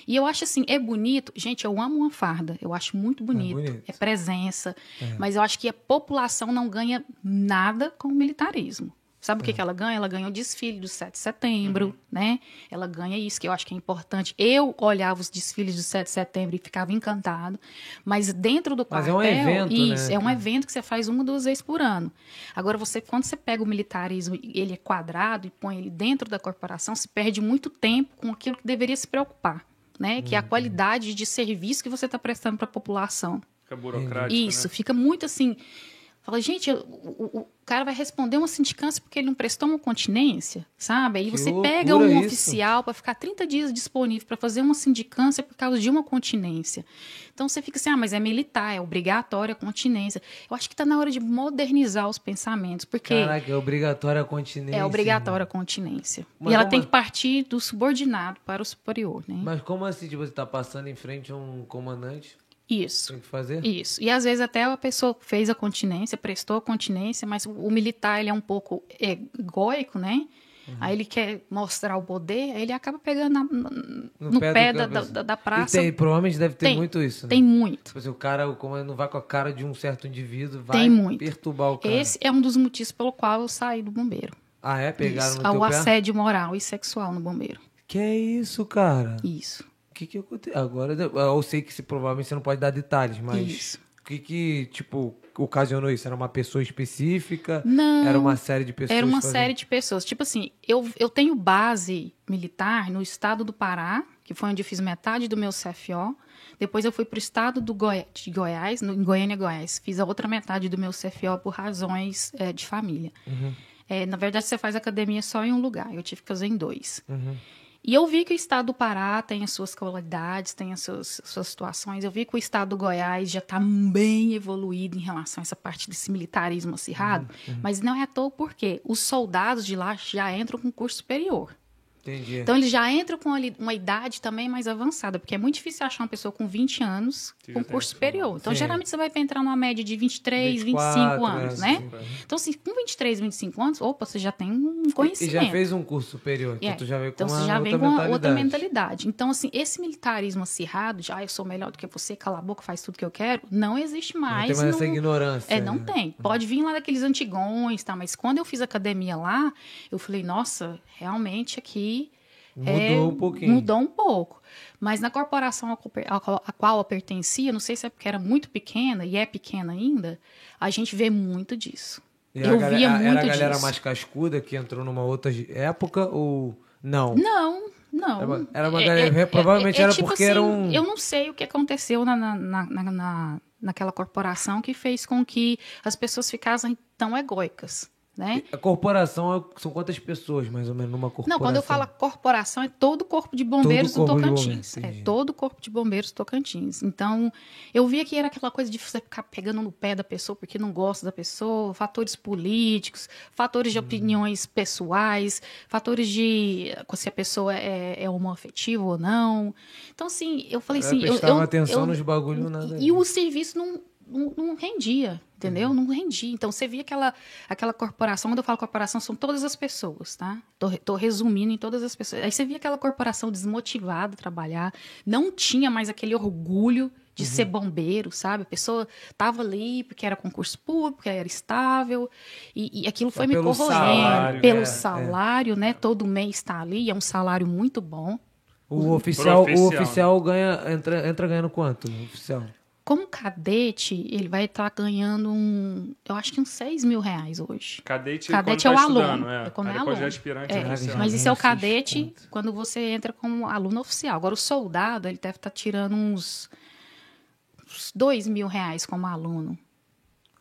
E eu acho assim, é bonito. Gente, eu amo uma farda. Eu acho muito bonito. É, bonito. é presença. É. Mas eu acho que a população não ganha nada com o militarismo. Sabe o que, que ela ganha? Ela ganha o desfile do 7 de setembro, Uhum. né? Ela ganha isso, que eu acho que é importante. Eu olhava os desfiles do 7 de setembro e ficava encantado. Mas dentro do Mas é quartel... um evento, né? Isso, é um evento que você faz uma, duas vezes por ano. Agora, você quando você pega o militarismo ele é quadrado e põe ele dentro da corporação, se perde muito tempo com aquilo que deveria se preocupar, né? Que é Uhum. a qualidade de serviço que você está prestando para a população. Fica burocrático, Isso, né? fica muito assim. Fala, gente, o, o- cara vai responder uma sindicância porque ele não prestou uma continência, sabe? Aí Que você pega um isso. oficial para ficar 30 dias disponível para fazer uma sindicância por causa de uma continência. Então você fica assim, ah, mas é militar, é obrigatória a continência. Eu acho que está na hora de modernizar os pensamentos, porque Caraca, é obrigatória a continência. é obrigatória a continência. Mas e ela tem que partir do subordinado para o superior, né? Mas como assim, tipo, você tá passando em frente a um comandante? Isso. Tem que fazer? Isso. E às vezes até a pessoa fez a continência, prestou a continência, mas o, militar ele é um pouco egóico, né? Uhum. Aí ele quer mostrar o poder, aí ele acaba pegando na- no, pé pé, do da, da, da E praça. tem, provavelmente deve ter Tem, muito isso. né? Tem muito. Tipo assim, o cara, o comandante não vai com a cara de um certo indivíduo, vai Tem muito. perturbar o cara. Esse é um dos motivos pelo qual eu saí do bombeiro. Ah, é? Pegaram isso. no teu o pé? assédio moral e sexual no bombeiro. Que é isso, cara? Isso. O que que aconteceu? Agora, eu sei que se, provavelmente você não pode dar detalhes, mas... Isso. O que que, tipo, ocasionou isso? Era uma pessoa específica? Não. Era uma série de pessoas Era uma fazendo- série de pessoas. Tipo assim, eu, eu tenho base militar no estado do Pará, que foi onde eu fiz metade do meu CFO. Depois eu fui para o estado do Goi de Goiás, no, em Goiânia, Goiás. Fiz a outra metade do meu CFO por razões eh, de família. Eh, na verdade, você faz academia só em um lugar. Eu tive que fazer em dois. E eu vi que o estado do Pará tem as suas qualidades, tem as suas, suas situações. Eu vi que o estado do Goiás já está bem evoluído em relação a essa parte desse militarismo acirrado. Mas não é à toa porque os soldados de lá já entram com curso superior. Entendi. Então eles já entram com ali uma idade também mais avançada, porque é muito difícil achar uma pessoa com 20 anos Que com curso essa superior. Então Sim. geralmente você vai entrar numa média de 23, 24, 25 anos, né? né? Sim. Então assim, com 23, 25 anos, opa, você já tem um E conhecimento. já fez um curso superior, então É. tu já veio com Então uma você já outra vem com uma mentalidade. outra mentalidade. Então, assim, esse militarismo acirrado, de ah, eu sou melhor do que você, cala a boca, faz tudo que eu quero, não existe Não mais. tem mais essa no- ignorância. É, não né? tem. Pode vir lá daqueles antigões, tá? Mas quando eu fiz academia lá, eu falei, nossa, realmente aqui. Mudou é, um pouquinho. Mudou um pouco. Mas na corporação a qual- eu pertencia, não sei se é porque era muito pequena, e é pequena ainda, a gente vê muito disso. E eu galera, via muito Era a galera disso. mais cascuda que entrou numa outra época ou não? Não, não. Era uma- era uma É- galera- é- provavelmente é- é era tipo porque assim, era um- Eu não sei o que aconteceu na, na, na, na- na- naquela corporação que fez com que as pessoas ficassem tão egóicas, né? A corporação é- são quantas pessoas, mais ou menos, numa corporação? Não, quando eu falo corporação, é todo o corpo de bombeiros Todo do Tocantins. bombeiros, é todo o corpo de bombeiros do Tocantins. Então, eu via que era aquela coisa de você ficar pegando no pé da pessoa porque não gosta da pessoa, fatores políticos, fatores de Hum. opiniões pessoais, fatores de se a pessoa é, é homoafetiva ou não. Então, assim, eu falei Ela assim. Eu, eu, atenção eu- nos bagulho nada. a e ver. o serviço não, não, não rendia, entendeu? Uhum. Não rendia. Então, você via aquela, aquela corporação, quando eu falo corporação, são todas as pessoas, tá? Tô, tô resumindo em todas as pessoas. Aí você via aquela corporação desmotivada a trabalhar, não tinha mais aquele orgulho de Uhum. ser bombeiro, sabe? A pessoa tava ali porque era concurso público, porque era estável, e, e aquilo foi me pelo corroendo. salário, pelo é, é. salário, né? Todo mês está ali, é um salário muito bom. O oficial, o oficial. oficial ganha, entra, entra ganhando quanto? O oficial. Como cadete, ele vai estar ganhando um, eu acho que uns 6 mil reais hoje. Cadete, Cadete quando é o tá aluno, é. é quando Aí é depois aluno. aspirante É, oficial. mas isso é o cadete quando você entra como aluno oficial. Agora, o soldado, ele deve estar tirando uns, uns 2 mil reais como aluno.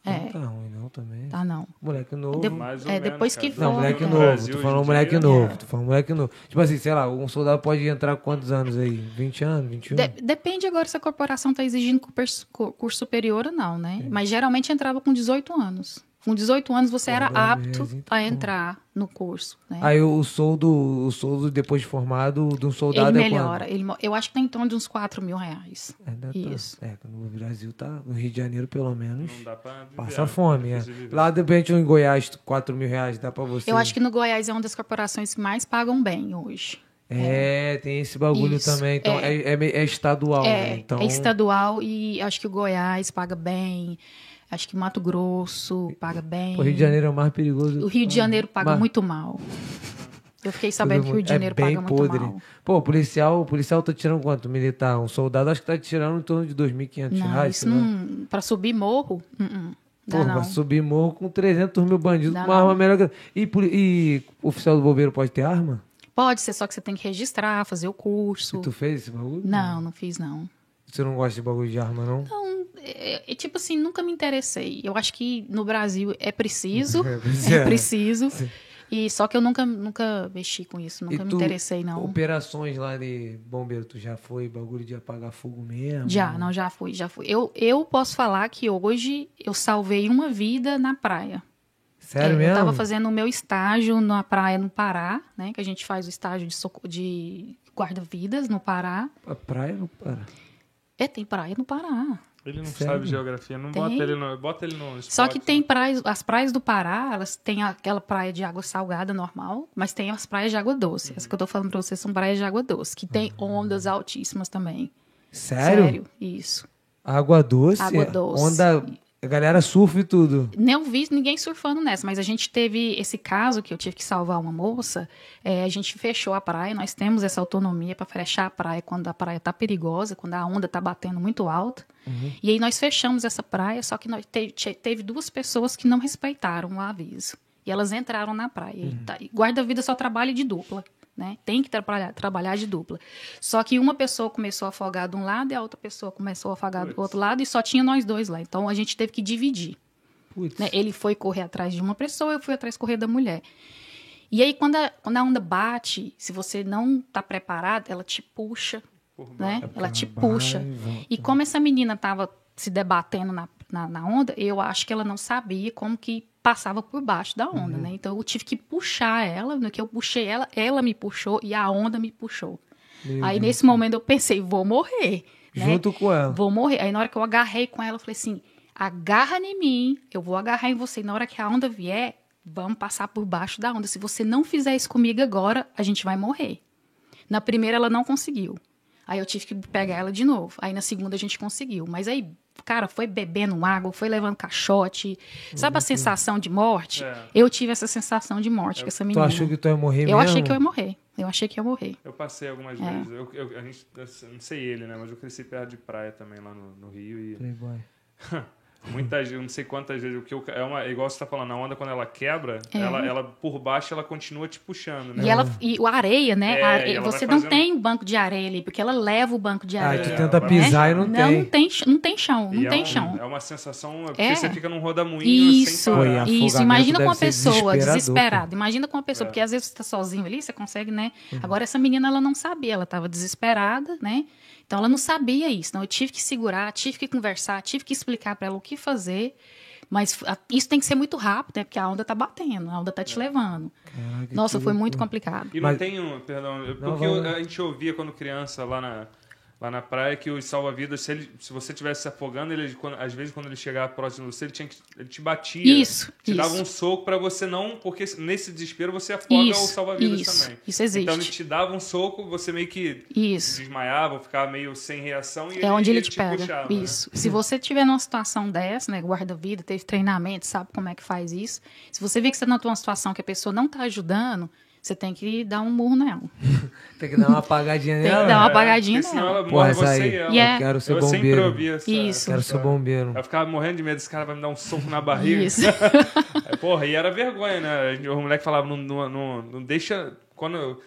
Não É, tá ruim, não, também. tá não. Moleque novo. De- Mais ou é, menos, depois que cara. Não, for- moleque é. novo. Brasil, tô falando hoje em moleque dia, novo. é. Tô falando moleque novo. Tipo assim, sei lá, um soldado pode entrar com quantos anos aí? 20 anos, 21? De- depende agora se a corporação está exigindo curso, curso superior ou não, né? Mas geralmente entrava com 18 anos. Com 18 anos você era apto então. a entrar no curso, né? Aí o soldo, o soldo depois de formado de um soldado ele é melhora. Ele, mo- eu acho que tá em torno de uns 4 mil reais. Ainda tá. Isso. É, no Brasil tá, no Rio de Janeiro pelo menos, Não dá pra viver, passa né? fome, é. Lá de repente em Goiás, 4 mil reais dá pra você. Eu acho que no Goiás é uma das corporações que mais pagam bem hoje. É, tem esse bagulho Isso, também. Então é, é. é, é estadual, né? É, Então, é estadual e acho que o Goiás paga bem. Acho que Mato Grosso paga bem. O Rio de Janeiro é o mais perigoso. O Rio de Janeiro paga Mas- muito mal. Eu fiquei sabendo que o Rio de é Janeiro bem paga muito podre. mal. Pô, o policial, o policial tá tirando quanto? Militar, um soldado, acho que tá tirando em torno de 2.500 Não, reais. isso não. Pra subir morro, uh -uh, Pô, vai subir morro com 300 mil bandidos, Dá com uma não. arma melhor que... E, e o oficial do bombeiro pode ter arma? Pode ser, só que você tem que registrar, fazer o curso. E tu fez esse bagulho? Não, não fiz, não. Você não gosta de bagulho de arma, não? Então, é, é, tipo assim, nunca me interessei. Eu acho que no Brasil é preciso. É, é, é. preciso. E só que eu nunca, nunca mexi com isso, nunca me interessei, não. Operações lá de bombeiro, tu já foi bagulho de apagar fogo mesmo? Já, não, já fui, já fui. Eu, eu posso falar que hoje eu salvei uma vida na praia. Sério É, mesmo? Eu estava fazendo o meu estágio na praia no Pará, né? Que a gente faz o estágio de, de guarda-vidas no Pará. A praia não para. É, tem praia no Pará. Ele não Sério? sabe geografia, não Tem. bota ele no, bota ele no Só que tem né? praias, as praias do Pará, elas têm aquela praia de água salgada normal, mas tem as praias de água doce. Essa que eu tô falando pra vocês são praias de água doce, que tem ondas altíssimas também. Sério? isso. Água doce? Água doce. Onda... A galera surfa e tudo. Não vi ninguém surfando nessa, mas a gente teve esse caso que eu tive que salvar uma moça. é, a gente fechou a praia, nós temos essa autonomia para fechar a praia quando a praia tá perigosa, quando a onda tá batendo muito alta. E aí nós fechamos essa praia, só que nós te- te- teve duas pessoas que não respeitaram o aviso. E elas entraram na praia. E tá- e guarda-vida só trabalha de dupla. Né? Tem que trabalhar, trabalhar de dupla. Só que uma pessoa começou a afogar de um lado e a outra pessoa começou a afogar do outro lado e só tinha nós dois lá. Então a gente teve que dividir. Né? Ele foi correr atrás de uma pessoa, eu fui atrás correr da mulher. E aí, quando a, quando a onda bate, se você não tá preparado, ela te puxa, Por né? Ela te puxa. e como essa menina tava se debatendo na, na, na onda, eu acho que ela não sabia como que passava por baixo da onda, Uhum. né? Então eu tive que puxar ela, no que eu puxei ela, ela me puxou e a onda me puxou. Meu aí Deus. nesse momento eu pensei, vou morrer. né? Junto com ela. Vou morrer. Aí na hora que eu agarrei com ela, eu falei assim: agarra em mim, eu vou agarrar em você. E na hora que a onda vier, vamos passar por baixo da onda. Se você não fizer isso comigo agora, a gente vai morrer. Na primeira ela não conseguiu. Aí eu tive que pegar ela de novo. Aí na segunda a gente conseguiu. Mas aí, cara, foi bebendo água, foi levando caixote. Sabe a sensação de morte? É. Eu tive essa sensação de morte com essa Tu menina. achou que tu ia morrer Eu mesmo? achei que eu ia morrer. Eu achei que ia morrer. Eu passei algumas É. vezes. Eu, eu- a gente, eu não sei ele, né? Mas eu cresci perto de praia também lá no, no Rio e Playboy. muitas vezes, eu não sei quantas vezes, o que eu- é uma, igual você tá falando, a onda quando ela quebra, É. ela, ela por baixo ela continua te puxando, né? E, ela, e a areia, né? É, A are- ela você não fazendo- tem banco de areia ali, porque ela leva o banco de Ah, areia. tu É, tenta ela- pisar e não, não tem. tem. ch- Não tem chão, não E é tem um- chão. É uma sensação, porque É. você fica num rodamuinho Isso, sem isso. Imagina com uma pessoa desesperada. Imagina com uma pessoa, É. porque às vezes você tá sozinho ali, você consegue, né? Uhum. Agora essa menina, ela não sabia, ela tava desesperada, né? Então ela não sabia isso. Então eu tive que segurar, tive que conversar, tive que explicar para ela o que fazer. Mas a- isso tem que ser muito rápido, né? Porque a onda tá batendo, a onda tá te levando. Caraca, Nossa, foi muito complicado. E não Mas- tem um, perdão, Não, porque vai eu- a gente ouvia quando criança lá na, lá na praia que os salva-vidas, se, ele- se você estivesse se afogando, ele, quando- às vezes quando ele chegava próximo de você, ele, tinha que, ele te batia. Isso, Te dava isso. um soco pra você não, porque nesse desespero você afoga o Isso, salva-vidas isso, também. isso existe. Então ele te dava um soco, você meio que Isso. desmaiava, ficava meio sem reação e É onde ele te, puxava, pega. né? Isso. Se você tiver numa situação dessa, né, guarda-vida, teve treinamento, sabe como é que faz isso. Se você vê que você está numa situação que a pessoa não está ajudando, você tem que dar um murro nela. Tem que dar uma apagadinha Tem que nela. dar uma É, apagadinha senão nela. morre essa você aí. e ela. É- Eu quero ser eu sempre bombeiro. ouvi essa, Isso. Quero ser bombeiro. Eu ficava morrendo de medo, esse cara vai me dar um soco na barriga. Isso. É, Porra, e era vergonha, né? O moleque falava, não, não, não, não deixa. Quando.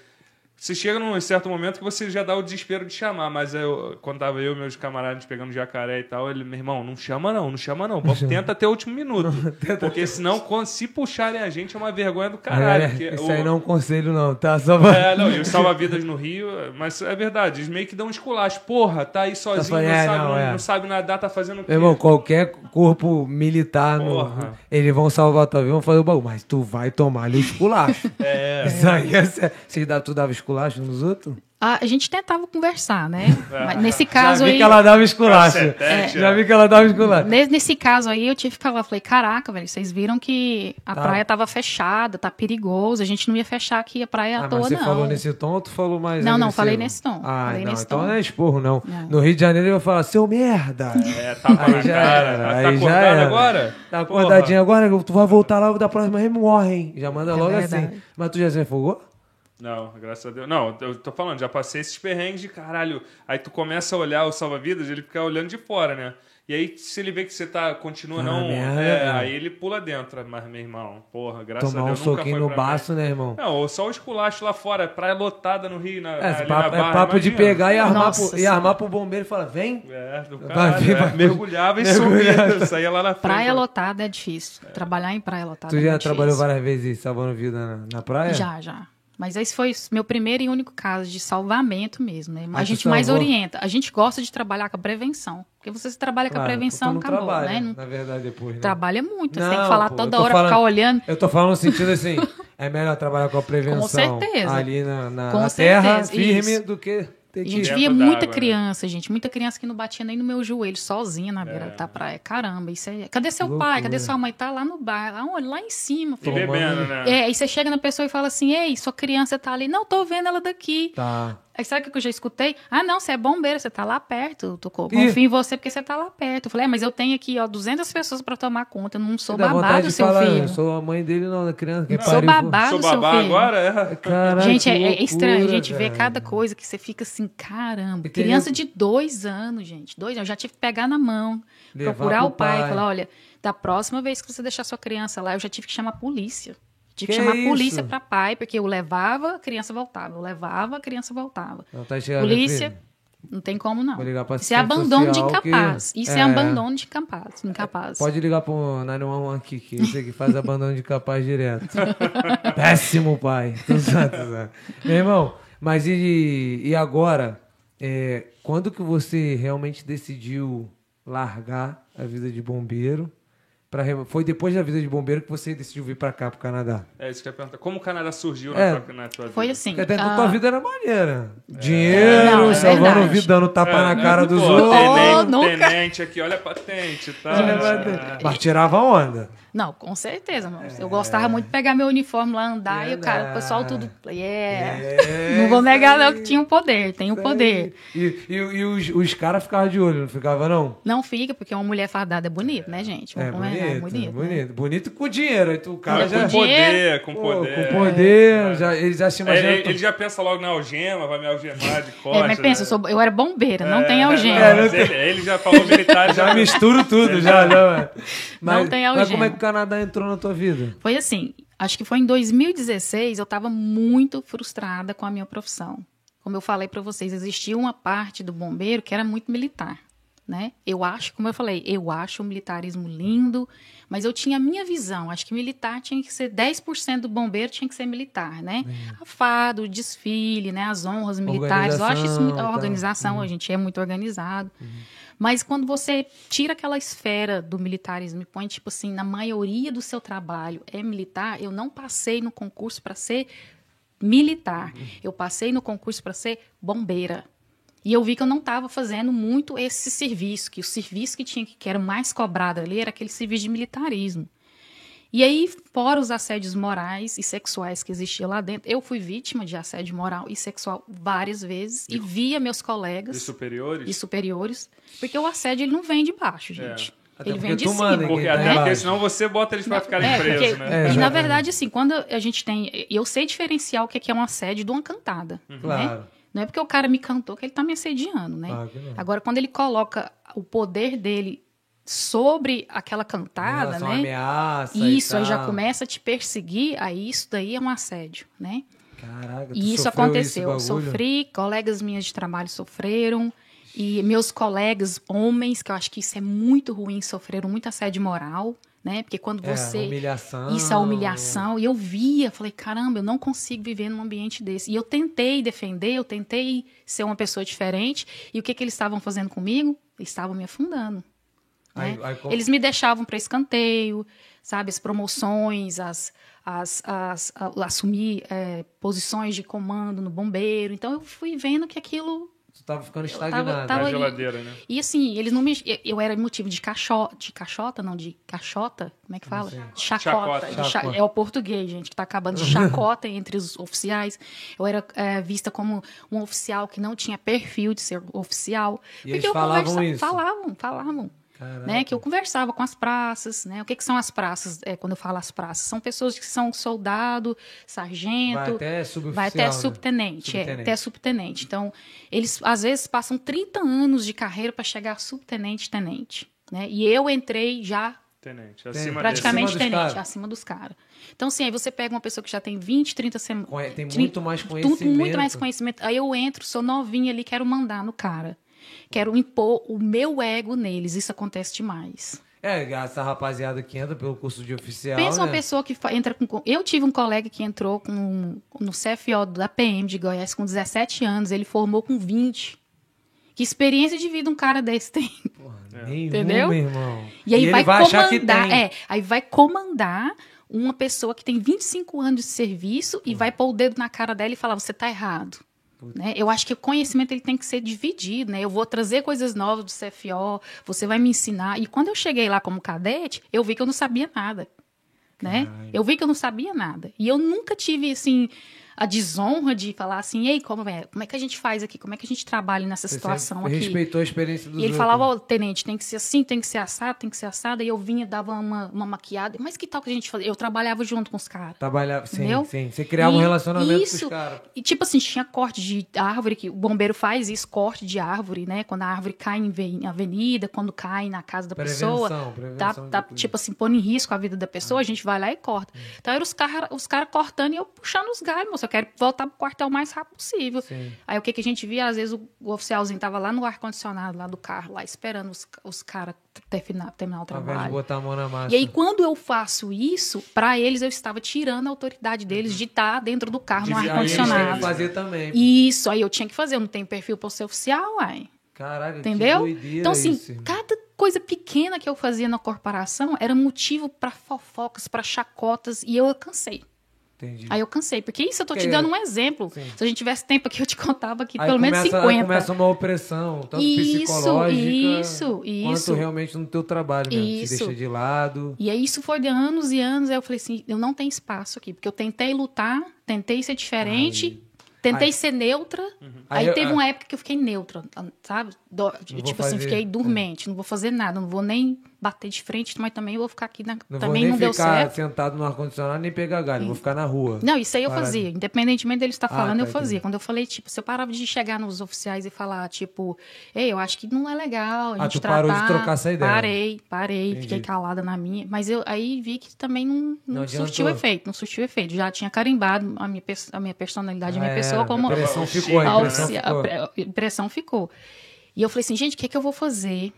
Você chega num certo momento que você já dá o desespero de chamar, mas eu, quando tava eu e meus camaradas pegando jacaré e tal, ele, meu irmão, não chama não, não chama não. Pô, Tenta até o último minuto. Porque senão, quando, se puxarem a gente, é uma vergonha do caralho. É, isso o- aí não é um conselho, não, tá? Só pra... É, não, e os salva-vidas no Rio, mas é verdade, eles meio que dão um esculacho. Porra, tá aí sozinho, falando, não, é, sabe, não, não, é. não sabe nadar, tá fazendo o quê? Meu irmão, qualquer corpo militar, no, eles vão salvar tua vida, vão fazer o bagulho, mas tu vai tomar ali o esculacho. É. Isso aí é. Vocês dá- tu dava esculacho esculacho nos outros? A, a gente tentava conversar, né? É. Mas nesse caso Já vi aí. que ela dava esculacho. Cacetete, Já é. vi que ela dava esculacho. Nesse, nesse caso aí, eu tive que falar, falei, caraca, velho, vocês viram que a Tá. praia tava fechada, tá perigoso, a gente não ia fechar aqui a praia Ah, à toa, mas você não. falou nesse tom ou tu falou mais Não, não, agressivo? falei nesse tom. Ah, Falei não, nesse então tom. não é esporro, não. Não. No Rio de Janeiro ele vai falar, seu merda. É, tapa Aí já cara. era, Ah, aí tá já era. agora? Tá Porra. acordadinho agora, tu vai voltar lá da próxima vez, morre, hein? Já manda É logo verdade. assim. Mas tu já se afogou? Não, graças a Deus. Não, eu tô falando, já passei esses perrengues de caralho. Aí tu começa a olhar o salva-vidas, ele fica olhando de fora, né? E aí, se ele vê que você tá, continua Ah, não, é, aí ele pula dentro. Mas, meu irmão, porra, graças Tomar a um Deus nunca soquinho foi no mim. baço, né, irmão? Não, ou só o esculacho lá fora, praia lotada no Rio, na, É, papo, na é barra, papo de imagina. pegar e armar, Nossa pro, e armar pro bombeiro e falar, vem. É, do cara, vir, é, vai- mergulhava e subia, saía lá na frente. Praia lotada é difícil. Trabalhar em praia lotada Tu é já muito trabalhou difícil. várias vezes salvando vida na, na praia? Já, já. Mas esse foi meu primeiro e único caso de salvamento mesmo, né? A gente mais salvou? orienta. A gente gosta de trabalhar com a prevenção. Porque você se trabalha com a Claro, prevenção, não acabou, trabalha, né? Não Na verdade, depois, né? trabalha muito. você tem Não, que falar pô, toda hora, falando- ficar olhando. Eu tô falando no sentido assim, é melhor trabalhar com a prevenção Com certeza. ali na, na- Com na terra, firme, isso. do que ter A gente via muita né? criança, gente. Muita criança que não batia nem no meu joelho, sozinha na beira da praia. Caramba, isso é. Cadê seu Que pai? loucura. Cadê sua mãe? Tá lá no bar, lá, onde? lá em cima. E bebendo, né? É, aí você chega na pessoa e fala assim: Ei, sua criança tá ali. Não, tô vendo ela daqui. Tá. Aí sabe o que eu já escutei? Ah, não, você é bombeiro, você tá lá perto. Eu confio em você porque você tá lá perto. Eu falei, é, mas eu tenho aqui, ó, 200 pessoas pra tomar conta. Eu não sou babado, seu falar, filho. eu sou a mãe dele, não, da criança. Que Sou pariu, babado, Sou seu babá filho. agora? É. Caralho, Gente, é, é loucura, estranho a gente ver velho. cada coisa que você fica assim, caramba. E tem Criança de dois anos, gente. Dois anos. Eu já tive que pegar na mão, Levar procurar pro o pai, pai. e falar: olha, da próxima vez que você deixar sua criança lá, eu já tive que chamar a polícia. Tive Que que chamar isso? a polícia pra pai, porque eu levava, a criança voltava. Eu levava, a criança voltava. Não, tá chegando, Polícia, não tem como não. Vou ligar pra Isso é abandono de social que- incapaz. Isso é, É. abandono de incapaz. incapaz. Pode ligar pro 911 aqui, que esse aqui faz abandono de capaz direto. Péssimo pai. Meu irmão, mas e, e agora? É, quando que você realmente decidiu largar a vida de bombeiro? Pra, foi depois da vida de bombeiro que você decidiu vir pra cá, pro Canadá? É isso que eu ia perguntar. Como o Canadá surgiu É. na, tua, na tua vida? Foi assim. Porque até então ah, tua vida era maneira. Dinheiro, Não, é salvando vida, dando tapa na cara dos Pô, outros. Tenente, Oh, nunca. tenente aqui, olha a patente, tá? Mas tirava onda. Não, com certeza, mano. Eu gostava muito de pegar meu uniforme lá, andar, e o cara, o pessoal tudo. Yeah. É, não vou negar, não, que tinha o poder, tem o poder. E, e, e os, os caras ficavam de olho, não ficavam, não? Não fica, porque uma mulher fardada é bonita, né, gente? É bonito, combinar, bonito, né? bonito. Bonito com dinheiro. Tu, o cara Mas já... com poder, com Pô, poder. com poder, já, ele já se É, imagina... ele, ele já pensa logo na algema, vai me algemar de É, costas. mas pensa, eu, né? sou- eu era bombeira, não tem É, algema. não, É, não mas ele, ele já falou militar, já, Já misturo tudo, já, não, é. Mas, tem mas algema. como é que o Canadá entrou na tua vida? Foi assim, acho que foi em 2016, eu estava muito frustrada com a minha profissão. Como eu falei para vocês, existia uma parte do bombeiro que era muito militar, né? Eu acho, como eu falei, eu acho o militarismo lindo, mas eu tinha a minha visão. Acho que militar tinha que ser 10% do bombeiro tinha que ser militar, né? A fado, o desfile, né? As honras militares. Eu acho isso muito. A tal. organização, a gente é muito organizado. Mas quando você tira aquela esfera do militarismo e põe, tipo assim, na maioria do seu trabalho é militar, eu não passei no concurso para ser militar. Eu passei no concurso para ser bombeira. E eu vi que eu não estava fazendo muito esse serviço, que o serviço que tinha que era mais cobrado ali era aquele serviço de militarismo. E aí, fora os assédios morais e sexuais que existiam lá dentro, eu fui vítima de assédio moral e sexual várias vezes e via meus colegas de superiores. e superiores, porque o assédio ele não vem de baixo, gente. Até Ele vem de cima. em Porque tá até porque senão você bota eles pra ficarem É, presos, porque- né? É, e na verdade, assim, quando a gente tem. Eu sei diferenciar o que é um assédio de uma cantada. Né? Claro. Não é porque o cara me cantou que ele tá me assediando, né? Claro que não. Agora, quando ele coloca o poder dele sobre aquela cantada, né? ameaça Isso, aí já começa a te perseguir, aí isso daí é um assédio, né? Caraca, E isso aconteceu. bagulho? sofri, colegas minhas de trabalho sofreram, e meus colegas homens, que eu acho que isso é muito ruim, sofreram muito assédio moral, né? Porque quando É, você. humilhação. Isso é humilhação. E eu via, falei, caramba, eu não consigo viver num ambiente desse. E eu tentei defender, eu tentei ser uma pessoa diferente. E o que, que eles estavam fazendo comigo? Eles estavam me afundando. Né? Aí- aí como- Eles me deixavam para escanteio, sabe? As promoções, as, as, as, a- assumir é, posições de comando no bombeiro. Então eu fui vendo que aquilo. Tu tava ficando tava- estagnado. tava- Na ali- geladeira, né? E assim, eles não me. Eu era motivo de caixota, de caixota, não, de caixota? Como é que fala? chacota. Chacota. Chacota. É o português, gente, que tá acabando de chacota entre os oficiais. Eu era é, vista como um oficial que não tinha perfil de ser oficial. E eles eu falavam conversa- isso? Falavam, falavam. Caraca. Né, que eu conversava com as praças, né? O que, que são as praças? É, quando eu falo as praças, são pessoas que são soldado, sargento, Vai até vai até né? subtenente, é, Subtenente. até subtenente. Então, eles às vezes passam 30 anos de carreira para chegar a subtenente, tenente, né? E eu entrei já Tenente. Acima praticamente Acima tenente, cara. acima dos caras. Então, assim, aí você pega uma pessoa que já tem 20, 30 semanas. Tem muito mais Muito conhecimento. mais conhecimento. Aí eu entro, sou novinha ali, quero mandar no cara. Quero impor o meu ego neles. Isso acontece demais. É, essa rapaziada que entra pelo curso de oficial. Pensa uma né? pessoa que entra com. Eu tive um colega que entrou com, no CFO da PM de Goiás com 17 anos, ele formou com 20. Que experiência de vida um cara desse tem? Nenhuma, Entendeu? irmão. E aí ele vai, vai achar que comandar. tem. É, aí vai comandar uma pessoa que tem 25 anos de serviço e vai pôr o dedo na cara dela e falar: você tá errado. Né? Eu acho que o conhecimento ele tem que ser dividido, né? Eu vou trazer coisas novas do CFO, você vai me ensinar. E quando eu cheguei lá como cadete, eu vi que eu não sabia nada, né? Eu vi que eu não sabia nada. E eu nunca tive assim a desonra de falar assim, ei, como é, como é que a gente faz aqui? Como é que a gente trabalha nessa Você situação aqui? respeitou a experiência dos E ele outros. falava, ó, tenente, tem que ser assim, tem que ser assado, tem que ser assado. E eu vinha, dava uma, uma maquiada. Mas que tal que a gente fazia? Eu trabalhava junto com os caras. Trabalhava, sim, Entendeu? sim. Você criava um E relacionamento com isso, os caras. E tipo assim, tinha corte de árvore, que o bombeiro faz isso, corte de árvore, né? Quando a árvore cai em ve- em avenida, quando cai na casa da Prevenção, pessoa. prevenção Tá, de tá tudo. tipo assim, pondo em risco a vida da pessoa, a gente vai lá e corta. Então eram os caras os cara cortando e eu puxando os galhos, moço. Eu quero voltar pro quartel o mais rápido possível. Sim. Aí o que, que a gente via? Às vezes o, o oficialzinho tava lá no ar-condicionado, lá do carro, lá esperando os, os caras terminar, terminar o Ao invés de trabalho. botar a mão na massa. E aí, quando eu faço isso, pra eles eu estava tirando a autoridade deles de estar dentro do carro no De- que ar-condicionado. fazer também. pô. Isso, aí eu tinha que fazer, eu não tenho perfil para ser oficial, uai. Caraca, Entendeu? Então, assim, isso, cada coisa pequena que eu fazia na corporação era motivo pra fofocas, pra chacotas, e eu cansei. Entendi. Aí eu cansei, porque isso eu tô te Porque- dando um exemplo. Sim. Se a gente tivesse tempo aqui, eu te contava aqui Aí pelo menos começa, 50. Aí começa uma opressão, tanto Isso, psicológica isso, quanto isso. realmente no teu trabalho mesmo. Te Isso. deixa de lado. E aí isso foi de anos e anos. Aí eu falei assim, eu não tenho espaço aqui, porque eu tentei lutar, tentei ser diferente, tentei ser neutra. Aí, Aí eu- teve ah. uma época que eu fiquei neutra, sabe? Do- tipo assim, fazer- fiquei dormente, não vou fazer nada, não vou nem bater de frente, mas também vou ficar aqui na. Não também vou nem não deu ficar certo. sentado no ar-condicionado nem pegar galho, vou ficar na rua. Não, isso aí eu Parado. fazia. Independentemente dele estar Ah, falando, tá, eu fazia. entendi. Quando eu falei, tipo, se eu parava de chegar nos oficiais e falar, tipo, ei, eu acho que não é legal a Ah, gente tu parou de tratar. trocar essa ideia. Parei, parei, Entendi. fiquei calada na minha. Mas eu aí vi que também não, não, Não surtiu efeito, não surtiu efeito. Já tinha carimbado a minha, a minha personalidade, a minha Ah, pessoa como A impressão A ficou, a a, impressão ficou. a impressão ficou. E eu falei assim, gente, o que, que eu vou fazer?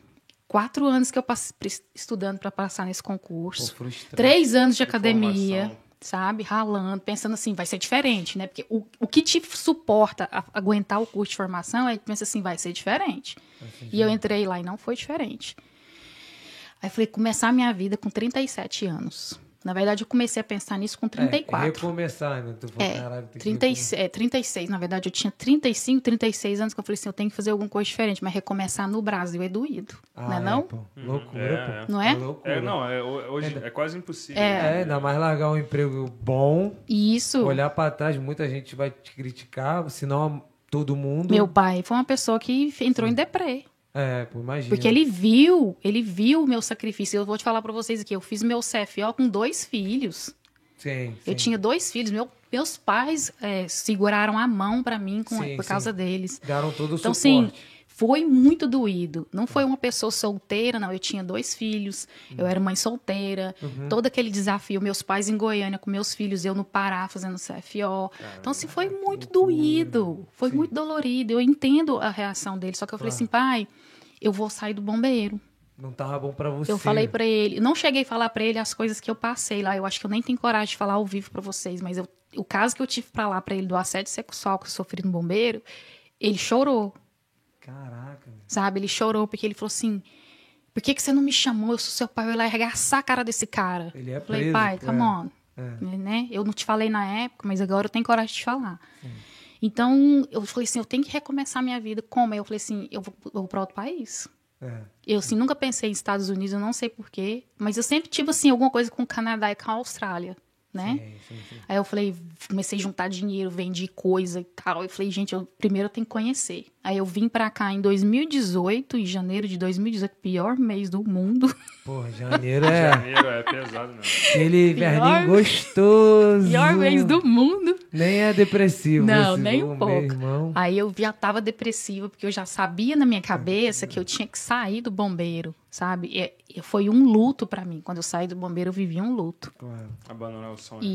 Quatro anos que eu passei estudando para passar nesse concurso. Pô. Três anos de Informação. academia, sabe? Ralando, pensando assim, vai ser diferente, né? Porque o, o que te suporta a aguentar o curso de formação é que pensa assim, vai ser diferente. E eu entrei lá e não foi diferente. Aí falei, começar a minha vida com 37 anos. Na verdade, eu comecei a pensar nisso com 34. É, recomeçar, né? Tu falou, É, caralho, tem que 36, é, 36, na verdade, eu tinha 35, 36 anos que eu falei assim, eu tenho que fazer alguma coisa diferente, mas recomeçar no Brasil é doído, Ah, não é é, não? pô. Loucura, É, pô. Não é? loucura. É, não, é, hoje é quase impossível. É, ainda mais largar um emprego bom, E Isso, olhar pra trás, muita gente vai te criticar, senão todo mundo. meu pai foi uma pessoa que entrou em deprê. É, pô, imagina. Porque ele viu, ele viu o meu sacrifício. Eu vou te falar pra vocês aqui, eu fiz meu CFO com dois filhos. Sim, Eu sim. tinha dois filhos, meu- meus pais é, seguraram a mão pra mim com- Sim, por sim. causa deles. Deram todo o Então, suporte. assim, foi muito doído. Não foi uma pessoa solteira, não. Eu tinha dois filhos, eu era mãe solteira. Uhum. Todo aquele desafio, meus pais em Goiânia com meus filhos, eu no Pará fazendo CFO. Então, assim, foi muito doído. Foi muito dolorido. Eu entendo a reação dele. Só que eu falei assim, pai, eu vou sair do bombeiro. Não tava bom pra você. Eu falei pra ele, não cheguei a falar pra ele as coisas que eu passei lá. Eu acho que eu nem tenho coragem de falar ao vivo pra vocês, mas eu- o caso que eu tive pra lá pra ele do assédio sexual que eu sofri no bombeiro, ele chorou Caraca, sabe? Ele chorou porque ele falou assim: Por que, que você não me chamou? Eu sou seu pai, eu ia lá arregaçar a cara desse cara. Ele é Falei, preso, pai, come é. on. É. Né? Eu não te falei na época, mas agora eu tenho coragem de te falar. Então, eu falei assim, eu tenho que recomeçar minha vida. Como? Aí eu falei assim, eu vou, eu vou para outro país. É. Eu, assim, nunca pensei em Estados Unidos, eu não sei porquê. Mas eu sempre tive, assim, alguma coisa com o Canadá e com a Austrália, né? Sim, sim, sim. Aí eu falei, comecei a juntar dinheiro, vendi coisa e tal. Eu falei, gente, eu, primeiro eu tenho que conhecer. Aí eu vim pra cá em 2018, em janeiro de 2018, pior mês do mundo. Porra, janeiro é Janeiro é pesado mesmo. aquele Pior- verninho gostoso. pior mês do mundo. Nem é depressivo. Não, esse nem um meu pouco. irmão. Aí eu já tava depressiva, porque eu já sabia na minha cabeça que eu tinha que sair do bombeiro, sabe? E, e foi um luto pra mim. Quando eu saí do bombeiro, eu vivi um luto. Claro. Abandonar o sonho. né?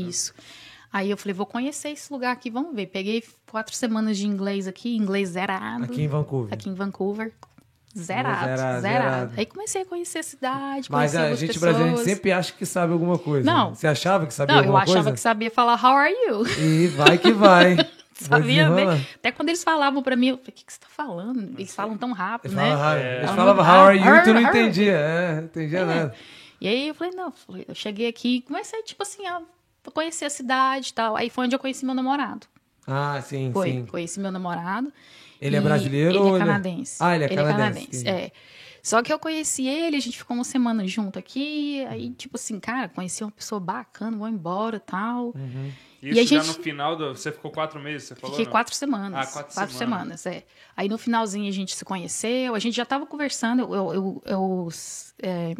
Aí eu falei, vou conhecer esse lugar aqui, vamos ver. Peguei quatro semanas de inglês aqui, inglês zerado. Aqui em Vancouver. aqui em Vancouver. Zerado, Zerado, zerado, zerado. Aí comecei a conhecer a cidade, Mas a gente pessoas. brasileiro sempre acha que sabe alguma coisa. Não. Você achava que sabia Não, eu alguma achava coisa? que sabia falar how are you. E vai que vai. Sabia bem. Até quando eles falavam pra mim, eu falei, o que, que você tá falando? Eles falam tão rápido, Ele né? falava, É. Eles falavam não- how are you e tu não entendia. É, não entendia É. nada. E aí eu falei, não, eu cheguei aqui e comecei, tipo assim, a conhecer a cidade e tal. Aí foi onde eu conheci meu namorado. Ah, sim, Foi, sim. conheci meu namorado. Ele é E brasileiro Ele ou é ele é- canadense. Ah, ele é canadense, entendi. É. Só que eu conheci ele, a gente ficou uma semana junto aqui. Aí, tipo assim, cara, conheci uma pessoa bacana, vou embora e tal. Uhum. Isso E a já gente- no final do. Você ficou quatro meses, você falou? Fiquei não? quatro semanas. Ah, quatro quatro semanas. semanas, é. Aí no finalzinho a gente se conheceu, a gente já tava conversando, eu, eu, eu- eu, é,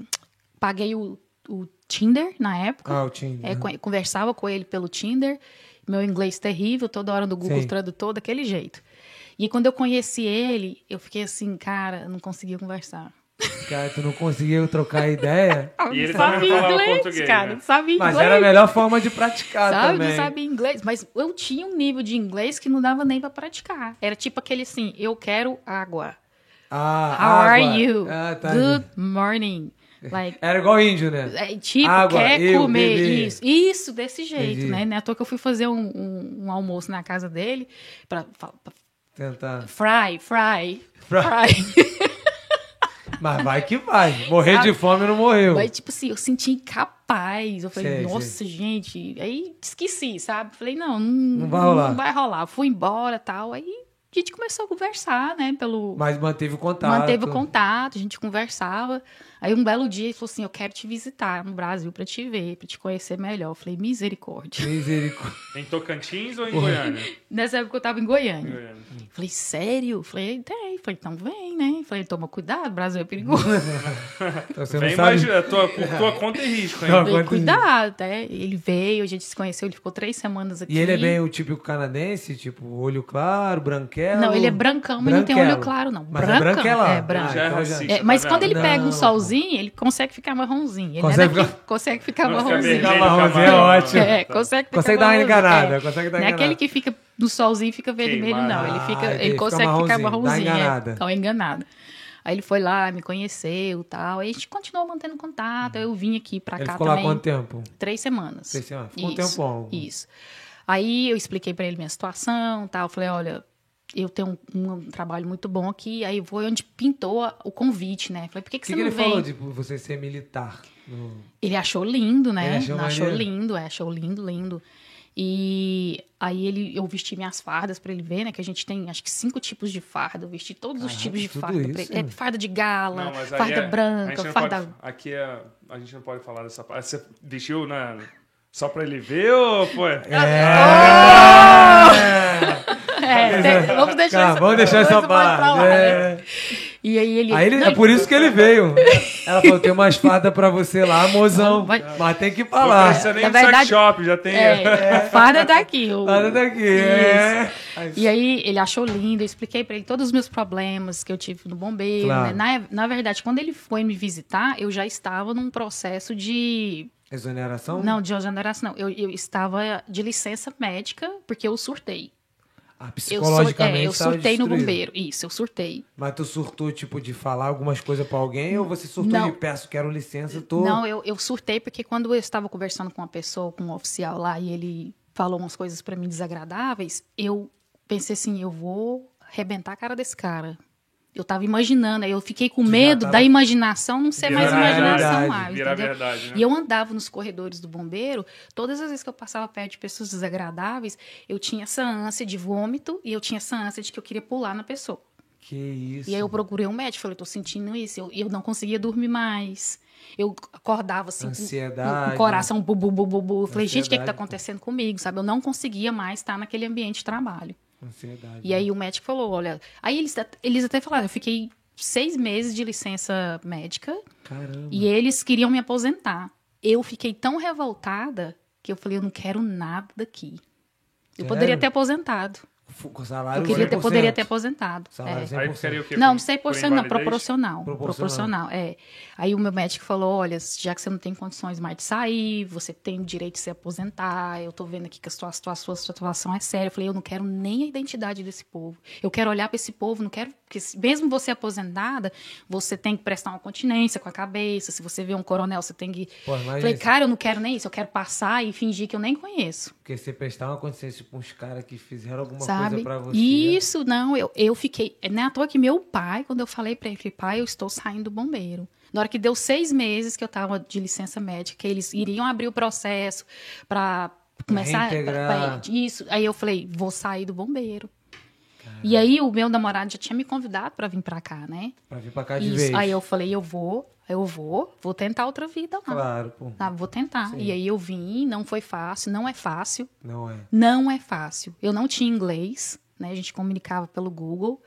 paguei o, o Tinder na época. Ah, o Tinder. É, con- conversava com ele pelo Tinder. Meu inglês terrível, toda hora do Google Sim. Tradutor, daquele jeito. E quando eu conheci ele, eu fiquei assim, cara, não conseguia conversar. Cara, tu não conseguiu trocar ideia. E ele sabia inglês, português, cara. né? Não sabia Mas inglês. era a melhor forma de praticar Sabe, também. não sabia inglês. Mas eu tinha um nível de inglês que não dava nem pra praticar. Era tipo aquele assim, eu quero água. Ah, How água. are you? Ah, tá. Good morning. Like, Era igual índio, né? é, tipo, Água, quer eu, comer bebê. isso. Isso, desse jeito, Entendi. né? Não é à toa que eu fui fazer um, um- um almoço na casa dele pra, pra- pra- Tentar. fry, fry, Fry. fry. Mas vai que vai. Morrer Sabe? de fome não morreu. Mas, tipo assim, eu senti incapaz. Eu falei, Sei, nossa, gente. Aí esqueci, sabe? Falei, não, não, Não vai rolar. Não vai rolar. Fui embora tal. Aí a gente começou a conversar, né? Pelo. Mas manteve o contato. Manteve o contato, a gente conversava. Aí um belo dia ele falou assim: Eu quero te visitar no Brasil pra te ver, pra te conhecer melhor. Eu falei, misericórdia. Misericórdia. Em Tocantins ou em Goiânia? Nessa época eu tava em Goiânia. Goiânia. Eu Falei, sério? Eu Falei, tem. Falei, então vem, né? Falei, toma cuidado, o Brasil é perigoso. Então você Vem não sabe. mais é, tua, por tua conta e risco, hein? Não. Falei, Quanto- cuidado, né? Ele veio, a gente se conheceu, ele ficou três semanas aqui. E ele é bem o típico canadense, tipo, olho claro, branquelo. Não, ele é brancão, mas não tem olho claro, não. Mas é branquelão. É, branco. Já é então racista, É, mas tá quando ele vendo? pega Não, um solzinho, ele consegue ficar marronzinho. Ele Consegue não é daqui, ficar- consegue ficar Não fica marronzinho. Fica marronzinho, é ótimo. É, consegue ficar Consegue dar uma enganada, É. consegue dar Não é aquele que fica no solzinho fica vermelho, não. Ele, Ah, fica, ele ele fica consegue ficar marronzinho, dá marronzinho. enganada. É, uma enganada. Aí ele foi lá, me conheceu e tal. Aí a gente continuou mantendo contato. Aí eu vim aqui pra Ele cá ficou lá também. quanto tempo? Três semanas. Três semanas. Ficou um Isso, tempão. Isso. Aí eu expliquei pra ele minha situação tal. Falei, olha, eu tenho um, um trabalho muito bom aqui. Aí foi onde pintou a- o convite, né? Falei, por que, que, que, você que não ele vem? falou de você ser militar? No- Ele achou lindo, né? Ele achou achou lindo, é, achou lindo, lindo. E aí ele, eu vesti minhas fardas pra ele ver, né? Que a gente tem acho que cinco tipos de farda. Eu vesti todos os tipos de farda. pra isso? ele. É, farda de gala, Não, farda é- branca, farda. pode- aqui é, a gente não pode falar dessa parte. Você vestiu na, só pra ele ver ou foi? É, tem- vamos deixar Cara, essa, vamos deixar essa pra parte. lá, né? É. E aí ele. Aí ele, Não, é por isso que ele veio. Ela falou: tem umas fardas pra você lá, mozão. Vai- Mas tem que Não falar. precisa nem Na verdade- shop, já tem. É, a farda daqui. O, Farda daqui. É. E aí ele achou lindo, eu expliquei pra ele todos os meus problemas que eu tive no bombeiro. Claro. né? Na, na verdade, quando ele foi me visitar, eu já estava num processo de. Exoneração? Não, de exoneração, não. Eu, eu estava de licença médica, porque eu surtei. Ah, Eu, sur- psicologicamente. é, eu surtei no bombeiro. Isso, eu surtei. Mas tu surtou, tipo, de falar algumas coisas pra alguém ou você surtou Não. de peço, quero licença, tô. Não, eu, eu surtei porque quando eu estava conversando com uma pessoa, com um oficial lá, e ele falou umas coisas pra mim desagradáveis, eu pensei assim, eu vou arrebentar a cara desse cara. Eu tava imaginando, aí eu fiquei com medo tava- da imaginação não ser mais imaginação verdade, mais, Vira entendeu? verdade, né? E eu andava nos corredores do bombeiro, todas as vezes que eu passava perto de pessoas desagradáveis, eu tinha essa ânsia de vômito e eu tinha essa ânsia de que eu queria pular na pessoa. Que isso. E aí eu procurei um médico, falei, tô sentindo isso. Eu, eu não conseguia dormir mais. Eu acordava assim, com- com, Ansiedade. o coração bu, bu, bu, bu, bu. Eu falei, gente, o que, que tá Ansiedade, acontecendo comigo? Sabe? Eu não conseguia mais estar naquele ambiente de trabalho. Ansiedade. E aí o médico falou, olha... Aí eles, eles até falaram, eu fiquei seis meses de licença médica Caramba. e eles queriam me aposentar. Eu fiquei tão revoltada que eu falei, eu não quero nada daqui. Eu Sério? poderia ter aposentado. Salário Eu queria ter, 100%. poderia ter aposentado. Salário É. 100%. Aí ficaria o quê? Não, Por- 100% por não, proporcional. Proporcional. Proporcional, é. Aí o meu médico falou, olha, já que você não tem condições mais de sair, você tem o direito de se aposentar, eu tô vendo aqui que a sua, a sua, a sua situação é séria. Eu falei, eu não quero nem a identidade desse povo. Eu quero olhar para esse povo, não quero... Porque mesmo você aposentada, você tem que prestar uma continência com a cabeça. Se você vê um coronel, você tem que... Pô, falei, cara, eu não quero nem isso. Eu quero passar e fingir que eu nem conheço. Porque você prestar uma consciência pra uns caras que fizeram alguma sabe? Pra você. Isso, não, eu, eu fiquei. Não é à toa que meu pai, quando eu falei pra ele, pai, eu estou saindo do bombeiro. Na hora que deu seis meses que eu tava de licença médica, eles iriam abrir o processo pra começar. Reintegrar. pra- isso. Aí eu falei, vou sair do bombeiro. E aí o meu namorado já tinha me convidado pra vir pra cá, né? Pra vir pra cá de Isso. vez. Aí eu falei, eu vou, eu vou, vou tentar outra vida lá. Claro, pô. Tá, vou tentar. Sim. E aí eu vim, não foi fácil, não é fácil. Não é. Não é fácil. Eu não tinha inglês, né? A gente comunicava pelo Google.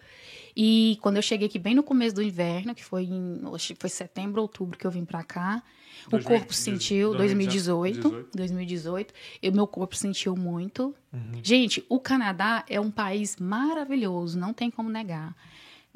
E quando eu cheguei aqui bem no começo do inverno, que foi em foi setembro, outubro que eu vim pra cá, o 2000, corpo sentiu 2018, 2018. 2018, e o meu corpo sentiu muito. Uhum. Gente, o Canadá é um país maravilhoso, não tem como negar.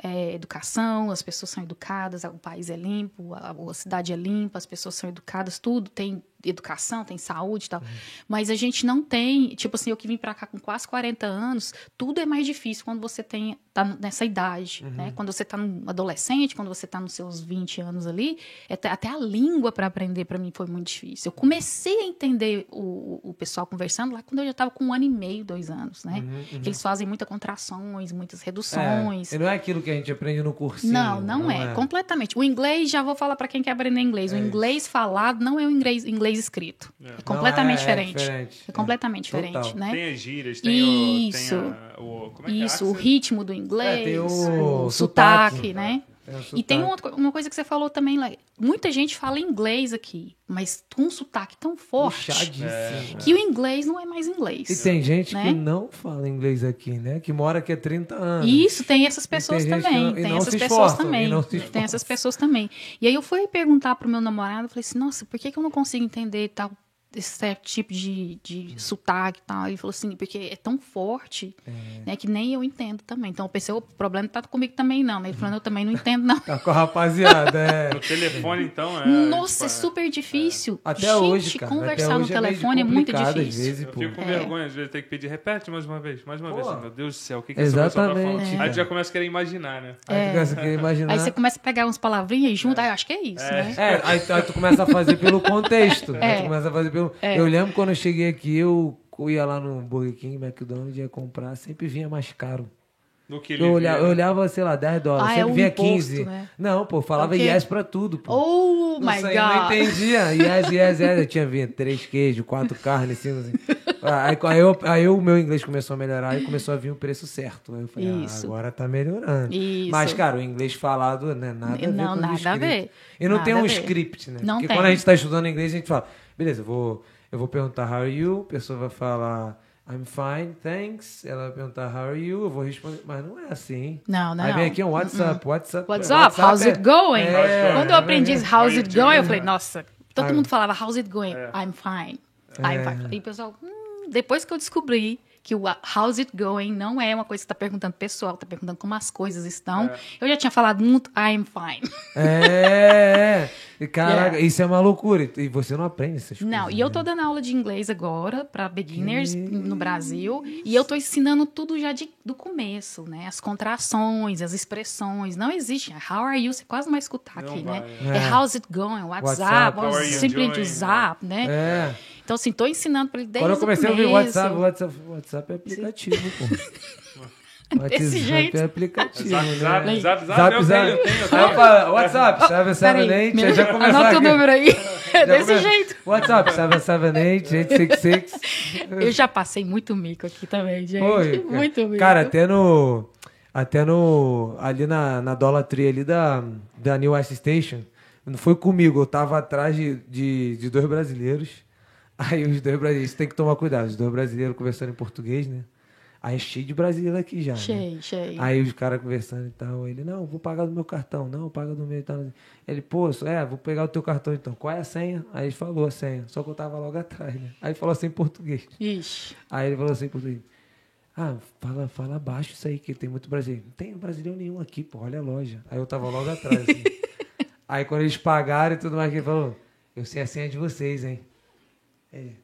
É, educação, as pessoas são educadas, o país é limpo, a, a cidade é limpa, as pessoas são educadas, tudo tem educação, tem saúde e tal. Mas a gente não tem, tipo assim, eu que vim pra cá com quase 40 anos, tudo é mais difícil quando você tem tá nessa idade, né? Quando você tá num adolescente, quando você tá nos seus 20 anos ali, até, até a língua para aprender para mim foi muito difícil. Eu comecei a entender o, o pessoal conversando lá quando eu já tava com um ano e meio, dois anos, né? Que eles fazem muitas contrações, muitas reduções. É, e não é aquilo que a gente aprende no cursinho. Não, não, é. Completamente. O inglês, já vou falar para quem quer aprender inglês. o inglês falado não é o inglês, inglês escrito. É, completamente Não, é- é diferente. diferente. É completamente diferente, Total. né? Tem as gírias, tem Isso. o. Tem a, o como é que é? Isso, o Accent? ritmo do inglês, É, tem o o sotaque. sotaque, né? O E tem outra, uma coisa que você falou também, lá. muita gente fala inglês aqui, mas com um sotaque tão forte Puxadíssimo. que o inglês não é mais inglês. E tem gente né? que não fala inglês aqui, né? Que mora aqui há 30 anos. Isso, tem essas pessoas tem também. não- e tem essas pessoas esforçam, também. e Tem essas pessoas também. E aí eu fui perguntar pro meu namorado, eu falei assim, nossa, por que, que eu não consigo entender tal esse certo tipo de, de sotaque e tal? Ele falou assim, porque é tão forte, né, que nem eu entendo também. Então eu pensei, o problema não tá comigo também não. né? Ele falou, eu também não entendo não. Tá com a rapaziada, é. No telefone, então, é. Nossa, tipo, é super difícil. Até Gente, hoje, cara. conversar Até no hoje é telefone é, muito complicado, às difícil. vezes, Eu fico com É. vergonha, às vezes, ter que pedir, repete mais uma vez, mais uma vez. Pô. Meu Deus do céu, o que, que essa pessoa tá Exatamente, falando? Aí já começa a querer imaginar, né? Aí tu começa a querer imaginar. Aí você começa a pegar umas palavrinhas e junta, aí eu acho que é isso, né? É, aí, tu- aí tu começa a fazer pelo contexto. Aí É. tu começa a fazer pelo. Eu lembro quando eu cheguei aqui, eu ia lá no Burger King, McDonald's, ia comprar, sempre vinha mais caro. No que ele Eu olhava, via. eu olhava, sei lá, 10 dólares, Ah, é sempre o vinha imposto, 15. né? Não, pô, falava O quê? yes pra tudo, pô. Oh Não my sei, eu não God! entendia. Yes, yes, yes. Eu tinha vindo três queijos, quatro carnes, cinco, assim. Aí, aí, eu, aí o meu inglês começou a melhorar e começou a vir o preço certo. Aí eu falei, ah, Isso. agora tá melhorando. Isso. Mas, cara, o inglês falado, né, nada a ver Não, com o nada a ver. E não Nada tem um ver. script, né? Não Porque tem. quando a gente tá estudando inglês, a gente fala, beleza, eu vou, eu vou perguntar how are you, a pessoa vai falar I'm fine, thanks. Ela vai perguntar how are you, eu vou responder, mas não é assim. Não, não, Aí vem aqui um WhatsApp, WhatsApp. What's up? How's it going? É, Quando eu aprendi esse how's it going, eu falei, É. nossa, todo Ah. mundo falava how's it going? I'm fine. I'm É. fine. E o pessoal, hum, depois que eu descobri que o how's it going não é uma coisa que você tá perguntando pessoal, tá perguntando como as coisas estão. É. Eu já tinha falado muito I'm fine. É, é. E, Caraca, Yeah. isso é uma loucura. E você não aprende essas coisas. Não, e eu né? tô dando aula de inglês agora para beginners no Brasil, e eu tô ensinando tudo já de, do começo, né? As contrações, as expressões, não existe. How are you? Você quase não vai escutar Não aqui, vai, né? é. É how's it going? What's WhatsApp. up? Are you Simplesmente doing? o zap, né? É. Então, assim, tô ensinando para ele desde Quando eu comecei a ouvir. WhatsApp, WhatsApp, WhatsApp é aplicativo, pô. Desse jeito. é aplicativo, Zap, né? zap, zap, zap, Zap, eu zap. tenho, eu tenho, eu tenho. Opa, WhatsApp, Peraí, 778, já começou anota o número aí. Já Desse come- jeito. WhatsApp, 778, 866. Eu já passei muito mico aqui também, gente. Oi, muito mico. Cara, até no. Até no. Ali na, na Dollar Tree ali da, da New West Station. Não foi comigo, eu tava atrás de, de, de dois brasileiros. Aí os dois brasileiros, tem que tomar cuidado, os dois brasileiros conversando em português, né? Aí é cheio de brasileiro aqui já. né? Cheio, cheio. Aí os caras conversando e tal. Ele, não, vou pagar do meu cartão. Não, paga do meu e tal. Ele, pô, é, vou pegar o teu cartão então. Qual é a senha? Aí ele falou a senha. Só que eu tava logo atrás, né? Aí ele falou assim em português. Ixi. Aí ele falou assim em português. Ah, fala, fala baixo isso aí, que tem muito brasileiro. Não tem brasileiro nenhum aqui, pô, olha a loja. Aí eu tava logo atrás. assim. aí quando eles pagaram e tudo mais, ele falou, eu sei a senha de vocês, hein? Ele,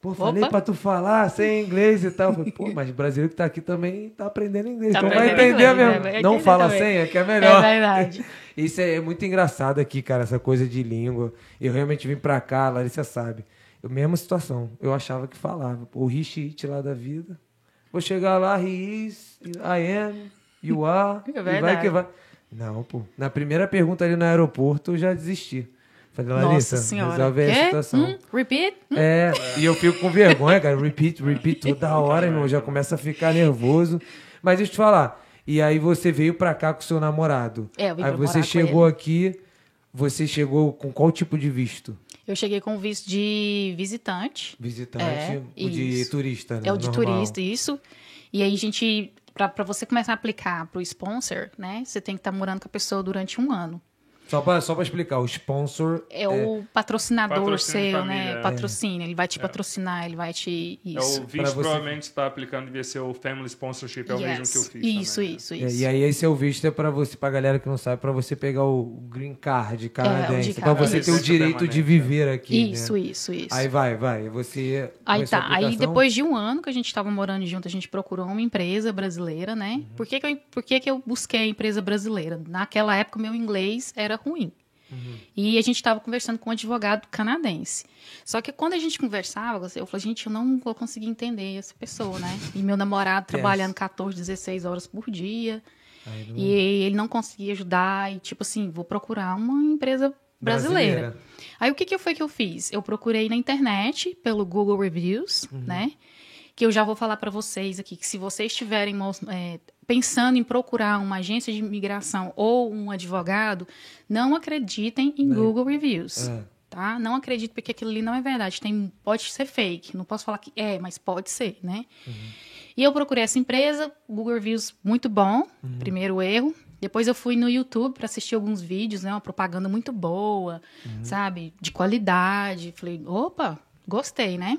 pô, falei Opa. pra tu falar sem inglês e tal. Pô, mas o brasileiro que tá aqui também tá aprendendo inglês. Tá então vai entender inglês, mesmo. né? Não fala também. senha, que é melhor. É verdade. Isso é muito engraçado aqui, cara, essa coisa de língua. Eu realmente vim pra cá, a Larissa sabe. Eu, mesma situação. Eu achava que falava. O Rich It lá da vida. Vou chegar lá, he is, I am, you are. É e vai que vai. Não, pô. Na primeira pergunta ali no aeroporto, eu já desisti. Falei, Larissa, Nossa senhora. resolve a situação. Hum? Repeat? É, e eu fico com vergonha, cara. Repeat, repeat toda hora, irmão. Já começa a ficar nervoso. Mas deixa eu te falar. E aí você veio pra cá com seu namorado. É, eu vim aí pra você chegou aqui. Você chegou com qual tipo de visto? Eu cheguei com visto de visitante. Visitante? É, o de isso. turista, né? É o de Normal. turista, isso. E aí a gente, pra você começar a aplicar pro sponsor, né? Você tem que estar morando com a pessoa durante um ano. Só pra, só pra explicar, o sponsor. É, o patrocinador Patrocínio seu, família, né? é. Patrocínio. Ele vai te patrocinar, ele vai te. É, Isso. o Pra visto você- provavelmente está aplicando devia ser o Family Sponsorship, é o mesmo que eu fiz. Isso, também, né? isso, É, isso. e aí esse é o visto é pra você, pra galera que não sabe, pra você pegar o green card canadense, de pra você ter o direito de viver aqui, Isso, né? isso, isso. Aí vai, vai, você Aí tá. Aí depois de um ano que a gente estava morando junto, a gente procurou uma empresa brasileira, né? Uhum. Por, que, que, eu, por que, que eu busquei a empresa brasileira? Naquela época, o meu inglês era ruim. Uhum. E a gente estava conversando com um advogado canadense. Só que quando a gente conversava, eu falei, gente, eu não vou conseguir entender essa pessoa, né? E meu namorado trabalhando 14, 16 horas por dia. Aí E ele não conseguia ajudar. E tipo assim, vou procurar uma empresa brasileira. Brasileira. Aí o que, que foi que eu fiz? Eu procurei na internet, pelo Google Reviews, Uhum. né? Que eu já vou falar para vocês aqui, que se vocês estiverem mos- é, pensando em procurar uma agência de imigração ou um advogado, não acreditem em Google Reviews. É. Tá? Não acredito porque aquilo ali não é verdade. Tem, pode ser fake. Não posso falar que é, mas pode ser, né? E eu procurei essa empresa, Google Reviews muito bom, primeiro erro. Depois eu fui no YouTube para assistir alguns vídeos, né? Uma propaganda muito boa, sabe? De qualidade. Falei, opa, gostei, né?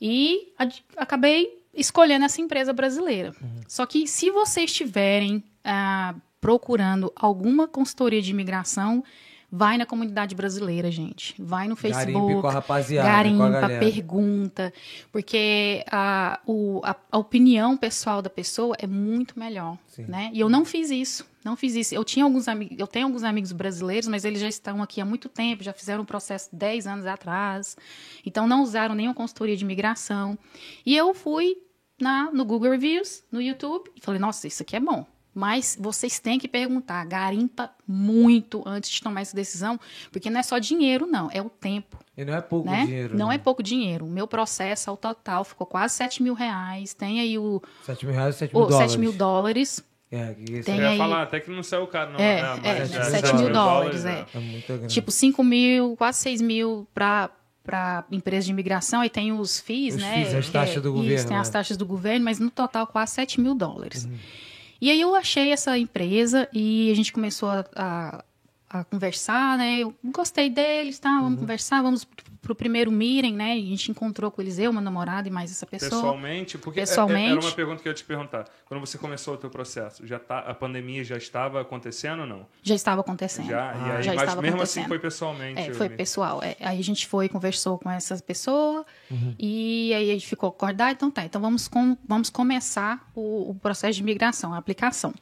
E acabei escolhendo essa empresa brasileira. Só que se vocês estiverem ah, procurando alguma consultoria de imigração, vai na comunidade brasileira, gente. Vai no Garimpe Facebook. com a rapaziada, com a garimpa, pergunta. Porque a, o- a- a opinião pessoal da pessoa é muito melhor. Sim. Né? E eu não fiz isso. Não fiz isso. Eu tinha alguns amigos, eu tenho alguns amigos brasileiros, mas eles já estão aqui há muito tempo, já fizeram um processo 10 anos atrás. Então não usaram nenhuma consultoria de imigração. E eu fui na, no Google Reviews, no YouTube, e falei, nossa, isso aqui é bom. Mas vocês têm que perguntar, garimpa muito antes de tomar essa decisão, porque não é só dinheiro, não, é o tempo. E não é pouco Né? dinheiro. não né? é pouco dinheiro. O meu processo ao total ficou quase 7 mil reais. Tem aí o, 7 mil reais, 7 mil o dólares. 7 mil dólares. É, que isso Tem Eu ia aí- falar até que não saiu caro, não. É, né? é, Mas, né, é, 7 mil dólares, né? é muito grande. Tipo, 5 mil, quase 6 mil para para empresa de imigração, aí tem os FIIs, Os né? FIIs, as que taxas é- do isso, governo, tem as né? taxas do governo, mas no total quase 7 mil dólares. Uhum. E aí eu achei essa empresa e a gente começou a, a, a conversar, né? Eu gostei deles, tá? Uhum. Vamos conversar, vamos pro, primeiro meeting, né? A gente encontrou com eles, eu, meu namorado e mais essa pessoa. Pessoalmente, porque é- Pessoalmente. era uma pergunta que eu ia te perguntar. Quando você começou o teu processo, já tá, a pandemia já estava acontecendo ou não? Já estava acontecendo. Já, e aí, já mas estava mesmo assim foi pessoalmente. É, foi me- pessoal. É, aí a gente foi, conversou com essa pessoa e aí a gente ficou acordar, então tá, então vamos, com, vamos começar o, o processo de migração, a aplicação.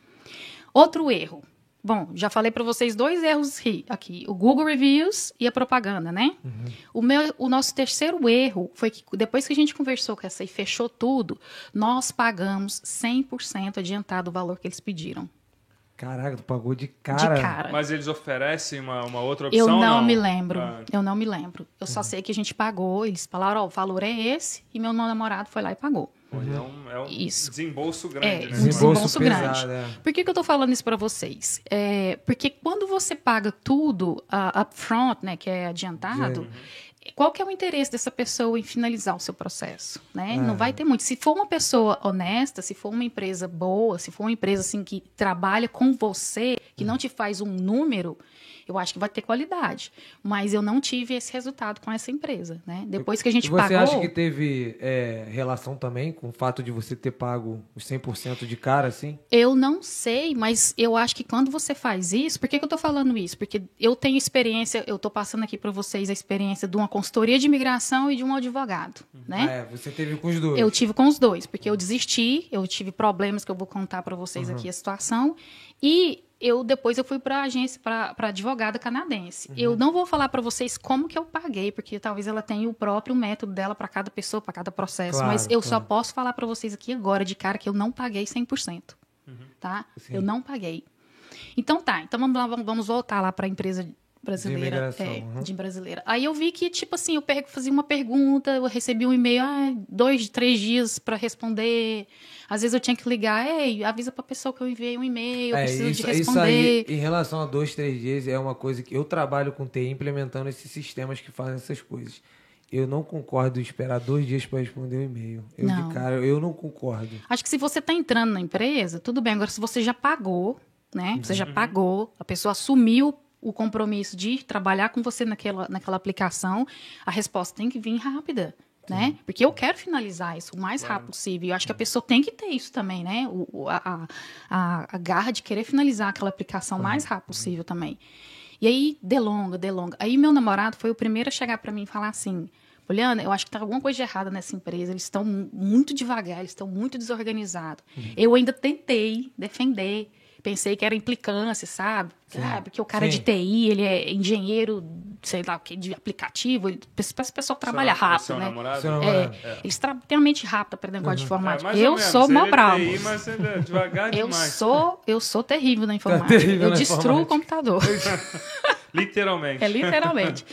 Outro erro. Bom, já falei para vocês dois erros aqui: o Google Reviews e a propaganda, né? Uhum. O, meu, o nosso terceiro erro foi que depois que a gente conversou com essa e fechou tudo, nós pagamos 100% adiantado o valor que eles pediram. Caraca, tu pagou de cara. De cara. Mas eles oferecem uma, uma outra opção? Eu não, não? me lembro. Ah. Eu não me lembro. Eu só uhum. sei que a gente pagou. Eles falaram, ó, oh, o valor é esse. E meu namorado foi lá e pagou. Uhum. é um isso. desembolso grande, é, né? Desembolso, desembolso grande. É. Por que, que eu estou falando isso para vocês? É, porque quando você paga tudo uh, upfront, né, que é adiantado, uhum. qual que é o interesse dessa pessoa em finalizar o seu processo, né? Não vai ter muito. Se for uma pessoa honesta, se for uma empresa boa, se for uma empresa assim que trabalha com você, que não te faz um número, eu acho que vai ter qualidade. Mas eu não tive esse resultado com essa empresa, né? Depois que a gente você pagou... Você acha que teve é, relação também com o fato de você ter pago os 100% de cara, assim? Eu não sei, mas eu acho que quando você faz isso... Por que, que eu estou falando isso? Porque eu tenho experiência, eu estou passando aqui para vocês a experiência de uma consultoria de imigração e de um advogado, uhum. né? Ah, é, você teve com os dois. Eu tive com os dois, porque eu desisti, eu tive problemas que eu vou contar para vocês uhum. aqui a situação. E eu depois eu fui para a agência, para advogada canadense. Uhum. Eu não vou falar para vocês como que eu paguei, porque talvez ela tenha o próprio método dela para cada pessoa, para cada processo. Claro, mas eu claro. só posso falar para vocês aqui agora, de cara, que eu não paguei 100%. Uhum. Tá? Sim. Eu não paguei. Então tá, então vamos, lá, vamos voltar lá para a empresa brasileira. De, é, uhum. de brasileira. Aí eu vi que, tipo assim, eu fazia uma pergunta, eu recebi um e-mail, ah, dois, três dias para responder. Às vezes eu tinha que ligar, ei, avisa pra pessoa que eu enviei um e-mail, é, preciso isso, de responder. Isso aí, em relação a dois, três dias, é uma coisa que eu trabalho com TI implementando esses sistemas que fazem essas coisas. Eu não concordo em esperar dois dias para responder o um e-mail. Eu, não. de cara, eu não concordo. Acho que se você está entrando na empresa, tudo bem. Agora, se você já pagou, né? Você já uhum. pagou, a pessoa assumiu o compromisso de trabalhar com você naquela, naquela aplicação, a resposta tem que vir rápida né? Porque eu quero finalizar isso o mais rápido possível. Eu acho que a pessoa tem que ter isso também, né? O, a, a, a garra de querer finalizar aquela aplicação o mais rápido possível também. E aí, delonga, delonga. Aí, meu namorado foi o primeiro a chegar para mim e falar assim: Poliana, eu acho que tá alguma coisa de errada nessa empresa. Eles estão muito devagar, eles estão muito desorganizados. Uhum. Eu ainda tentei defender Pensei que era implicância, sabe? Ah, porque o cara Sim. de TI, ele é engenheiro, sei lá o que, de aplicativo. Ele, esse pessoal trabalha seu, rápido, seu né? Namorado? É, é. Eles têm a mente rápida para negócio uhum. de informática. É, eu sou mó bravo. TI, mas é devagar eu demais. Sou, eu sou terrível na informática. terrível eu na destruo informática. o computador. literalmente. É, literalmente.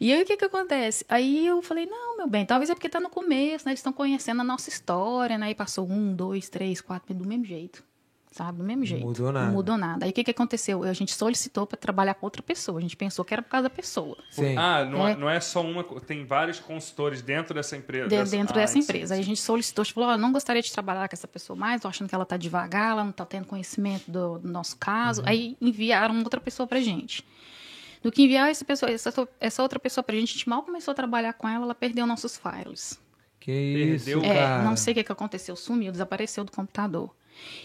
E aí o que que acontece? Aí eu falei, não, meu bem, talvez é porque tá no começo, né? Eles estão conhecendo a nossa história, né? E passou um, dois, três, quatro, do mesmo jeito sabe? Do mesmo jeito. Mudou nada. Não mudou nada. Aí o que, que aconteceu? A gente solicitou para trabalhar com outra pessoa. A gente pensou que era por causa da pessoa. Sim. Ah, não é, é não é só uma. Tem vários consultores dentro dessa empresa. De. Dentro ah, dessa empresa. Sim, Aí a gente solicitou, a gente falou: oh, não gostaria de trabalhar com essa pessoa mais, tô achando que ela tá devagar, ela não tá tendo conhecimento do, do nosso caso. Uhum. Aí enviaram outra pessoa pra gente. Do que enviar essa, pessoa, essa, essa outra pessoa pra gente, a gente mal começou a trabalhar com ela, ela perdeu nossos files. Que isso, Perdeu, é, Não sei o que, que aconteceu, sumiu, desapareceu do computador.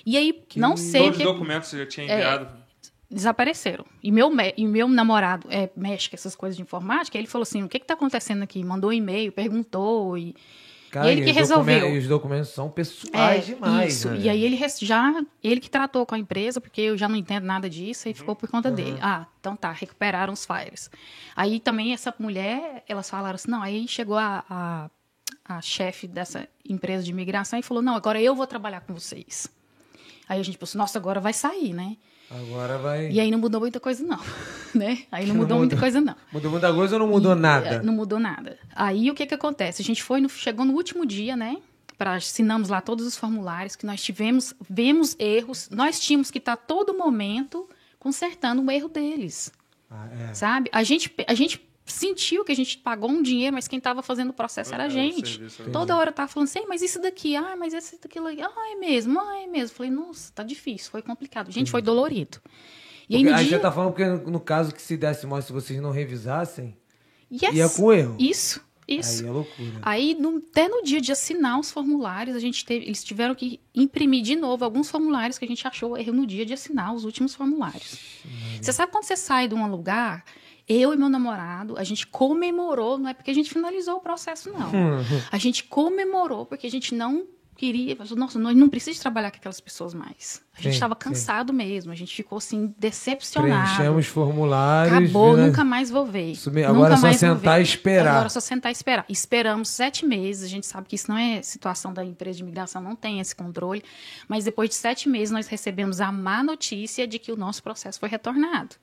E aí, que não sei. Todos os documentos que você já tinha enviado. É, desapareceram. E meu, e meu namorado é, mexe com essas coisas de informática, ele falou assim: o que está acontecendo aqui? Mandou um e-mail, perguntou e. Cara, e ele que resolveu. E os documentos são pessoais é, demais. Isso. Né? E aí ele já. Ele que tratou com a empresa, porque eu já não entendo nada disso, e ficou por conta uhum. dele. Ah, então tá, recuperaram os files. Aí também essa mulher, elas falaram assim: não, aí chegou a, a, a chefe dessa empresa de imigração e falou: não, agora eu vou trabalhar com vocês. Aí a gente pensou, nossa, agora vai sair, né? Agora vai. E aí não mudou muita coisa, não. né? Aí não mudou não muita coisa, não. Mudou muita coisa ou não mudou e, nada? É, não mudou nada. Aí o que que acontece? A gente foi, no, chegou no último dia, né? Para assinamos lá todos os formulários que nós tivemos, vemos erros. Nós tínhamos que estar todo momento consertando o erro deles. Ah, é. Sabe? A gente, a gente sentiu que a gente pagou um dinheiro, mas quem estava fazendo o processo era a é, gente. Toda hora tava falando assim, mas isso daqui, ah, mas esse daquilo, ah, é mesmo, ah, é mesmo. Falei, nossa, tá difícil, foi complicado. Gente, foi dolorido. E aí, porque, dia... você tá falando porque no, no, caso que se desse mal, se vocês não revisassem, yes, ia com erro. Isso. Isso. Aí é loucura. Aí, no, até no dia de assinar os formulários, a gente teve, eles tiveram que imprimir de novo alguns formulários que a gente achou erro no dia de assinar os últimos formulários. Você sabe quando você sai de um lugar eu e meu namorado, a gente comemorou, não é porque a gente finalizou o processo, não. Uhum. A gente comemorou porque a gente não queria, falou, nossa, nós não precisa trabalhar com aquelas pessoas mais. A gente Sim, estava sim. cansado mesmo, a gente ficou assim decepcionado. Preenchemos formulários. Acabou, né? nunca mais vou ver. Sumi- Nunca agora é só sentar e esperar. Agora é só sentar e esperar. Esperamos sete meses. A gente sabe que isso não é situação da empresa de imigração, não tem esse controle. Mas depois de sete meses, nós recebemos a má notícia de que o nosso processo foi retornado.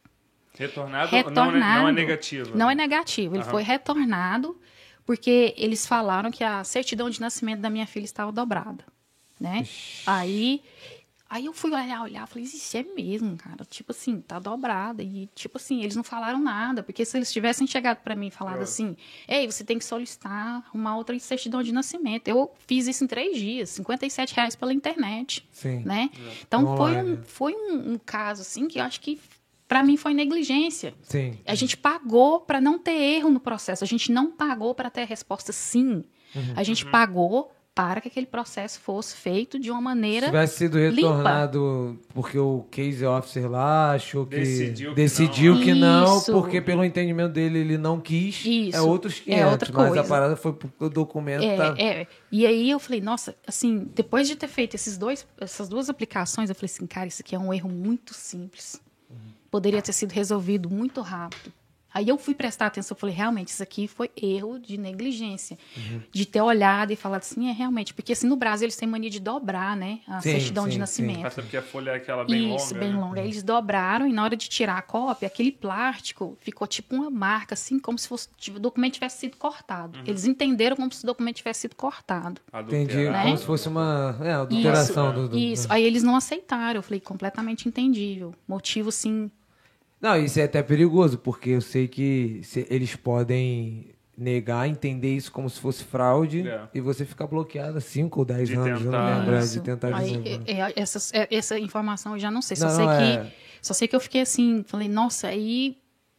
Retornado, Retornado. Não, é, não é negativo. Não é negativo. Ele Aham. foi retornado porque eles falaram que a certidão de nascimento da minha filha estava dobrada, né? Aí, aí eu fui olhar, olhar, falei, isso é mesmo, cara. Tipo assim, tá dobrada. E, tipo assim, eles não falaram nada. Porque se eles tivessem chegado para mim e falado assim, ei, você tem que solicitar uma outra certidão de nascimento. Eu fiz isso em três dias, 57 reais pela internet Sim. né? Então foi um, foi um, um caso assim que eu acho que para mim foi negligência. Sim. A gente pagou para não ter erro no processo. A gente não pagou para ter a resposta sim. A gente pagou para que aquele processo fosse feito de uma Se maneira tivesse sido retornado porque o case officer lá achou que Decidiu que decidiu não. que não, porque pelo entendimento dele ele não quis. Isso. É outros 500, É outra mas a parada foi porque o documento É, tá é. E aí eu falei, nossa, assim, depois de ter feito esses dois, essas duas aplicações, eu falei assim, cara, isso aqui é um erro muito simples. Poderia ter sido resolvido muito rápido. Aí eu fui prestar atenção, eu falei, realmente, isso aqui foi erro de negligência. De ter olhado e falado assim, é realmente, porque assim, no Brasil eles têm mania de dobrar, né? A Sim, certidão sim, de sim. nascimento. Até porque a folha é aquela bem Isso, longa. bem né? longa. Aí Eles dobraram e na hora de tirar a cópia, aquele plástico ficou tipo uma marca, assim, como se fosse, tipo, o documento tivesse sido cortado. Uhum. Eles entenderam como se o documento tivesse sido cortado. entendi, Adulterado. como Né? se fosse uma é, adulteração Isso, do, do- Isso. Aí eles não aceitaram. Eu falei, completamente entendível. Motivo, assim. Não, isso é até perigoso, porque eu sei que se- eles podem negar, entender isso como se fosse fraude É. e você ficar bloqueado há 5 ou 10 De anos, eu não tentar- lembro, é, de tentar Aí, desenvolver. é, é, essas- é, essa informação eu já não sei. Só Não, sei é. que. Só sei que eu fiquei assim, falei, nossa, aí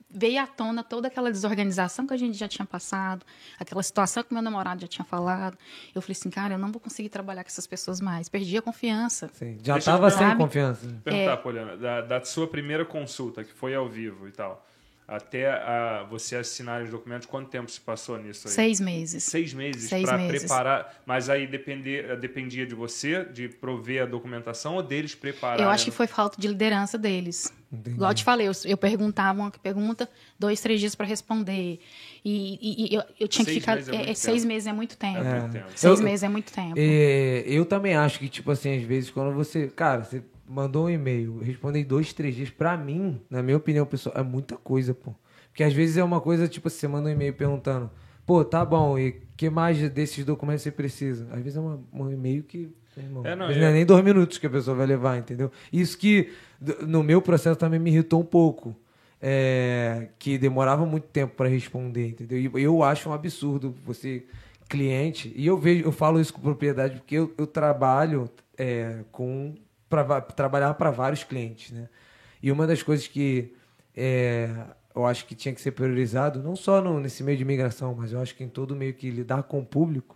veio à tona toda aquela desorganização que a gente já tinha passado, aquela situação que meu namorado já tinha falado. Eu falei assim, cara, eu não vou conseguir trabalhar com essas pessoas mais. Perdi a confiança. Sim, já estava sem perguntar. confiança. Perguntar, É. Poliana, da, da sua primeira consulta, que foi ao vivo e tal, até a, você assinar os documentos, quanto tempo se passou nisso aí? Seis meses. Seis meses Seis para meses. preparar, mas aí depender, dependia de você, de prover a documentação ou deles prepararem? Eu acho que foi falta de liderança deles. Entendi. Igual eu te falei, eu, eu perguntava uma pergunta, dois, três dias para responder. E, e- e eu, eu tinha que Seis ficar. meses é é, é, seis tempo. meses é muito tempo. É muito tempo. Seis Eu- meses é muito tempo. É, eu também acho que, tipo assim, às vezes, quando você. Cara, você mandou um e-mail, eu respondi em dois, três dias. Pra mim, na minha opinião, pessoal, é muita coisa, pô. Porque às vezes é uma coisa, tipo, você manda um e-mail perguntando, pô, tá bom, e que mais desses documentos você precisa? Às vezes é uma- um e-mail que. É, não, às vezes é- não é nem dois minutos que a pessoa vai levar, entendeu? Isso que no meu processo também me irritou um pouco. é, que demorava muito tempo para responder, entendeu? E eu acho um absurdo você, cliente, e eu vejo, eu falo isso com propriedade porque eu, eu trabalho é, com para trabalhar para vários clientes, né? E uma das coisas que é, eu acho que tinha que ser priorizado, não só no, nesse meio de imigração, mas eu acho que em todo meio que lidar com o público,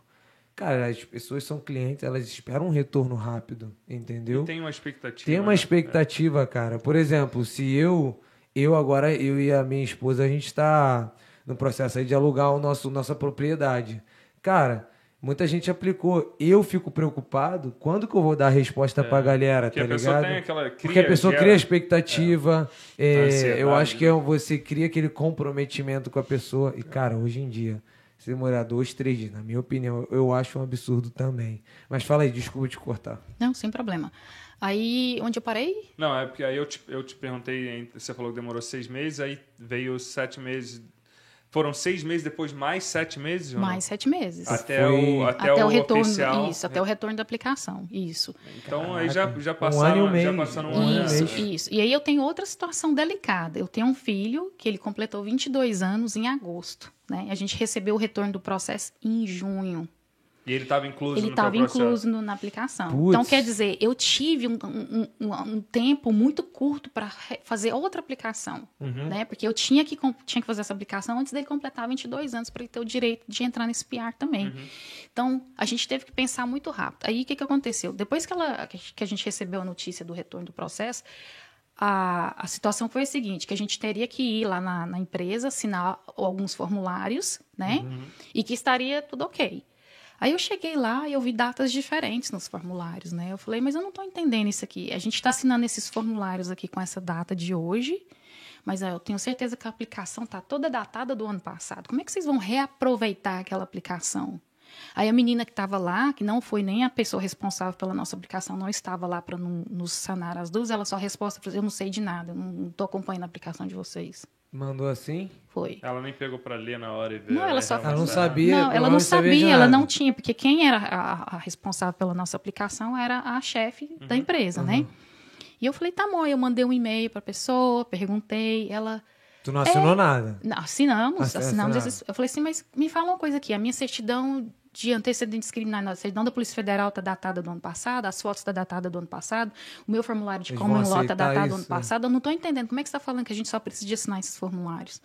cara, as pessoas são clientes, elas esperam um retorno rápido, entendeu? E tem uma expectativa. Tem uma né? expectativa, cara. Por exemplo, se eu, eu agora, eu e a minha esposa, a gente está no processo aí de alugar o nosso, nossa propriedade. Cara, muita gente aplicou. Eu fico preocupado quando que eu vou dar a resposta pra galera, Porque tá a pessoa ligado? tem aquela. Porque cria- a pessoa gera- cria expectativa. é, Ansiedade, eu acho que né? é, você cria aquele comprometimento com a pessoa. E, cara, hoje em dia, se demorar dois, três dias, na minha opinião, eu acho um absurdo também. Mas fala aí, desculpa te cortar. Não, sem problema. Aí, onde eu parei? Não, é porque aí eu te, eu te perguntei, você falou que demorou seis meses, aí veio sete meses. Foram seis meses depois, mais sete meses? Mais sete meses. Até, Foi- o, até, Até, o, o retorno. oficial. Isso, até o retorno da aplicação. Isso. Então aí já, já Um passaram, ano e um já mês. passaram um Um ano e ano. Isso, mês. isso. E aí eu tenho outra situação delicada. Eu tenho um filho que ele completou 22 anos em agosto. Né? A gente recebeu o retorno do processo em junho. E ele estava incluso Ele no processo. incluso no- na aplicação. Putz. Então, quer dizer, eu tive um, um- um- um tempo muito curto para fazer outra aplicação. Uhum. Né? Porque eu tinha que, tinha que fazer essa aplicação antes dele completar 22 anos para ele ter o direito de entrar nesse PR também. Uhum. Então, a gente teve que pensar muito rápido. Aí, o que, que aconteceu? Depois que, ela, que a gente recebeu a notícia do retorno do processo, a, a situação foi a seguinte, que a gente teria que ir lá na, na empresa, assinar alguns formulários, né? Uhum. E que estaria tudo ok. Aí eu cheguei lá e eu vi datas diferentes nos formulários, né? Eu falei, mas eu não estou entendendo isso aqui. A gente está assinando esses formulários aqui com essa data de hoje, mas eu tenho certeza que a aplicação está toda datada do ano passado. Como é que vocês vão reaproveitar aquela aplicação? Aí a menina que estava lá, que não foi nem a pessoa responsável pela nossa aplicação, não estava lá para nos sanar as dúvidas, ela só resposta, eu não sei de nada, eu não estou acompanhando a aplicação de vocês. Mandou assim? Foi. Ela nem pegou para ler na hora e ver. Não, ela só ela não sabia. Não, ela não sabia, ela não tinha, porque quem era a, a responsável pela nossa aplicação era a chefe uhum. da empresa, né? uhum. né? E eu falei, tá bom, eu mandei um e-mail para a pessoa, perguntei, ela Tu não assinou é, nada? Não, assinamos, assinamos. Esses, eu falei assim, mas me fala uma coisa aqui, a minha certidão de antecedentes criminais, a certidão da Polícia Federal está datada do ano passado, as fotos estão tá datadas do ano passado, o meu formulário de common law está datado do ano passado, eu não estou entendendo como é que você está falando que a gente só precisa de assinar esses formulários.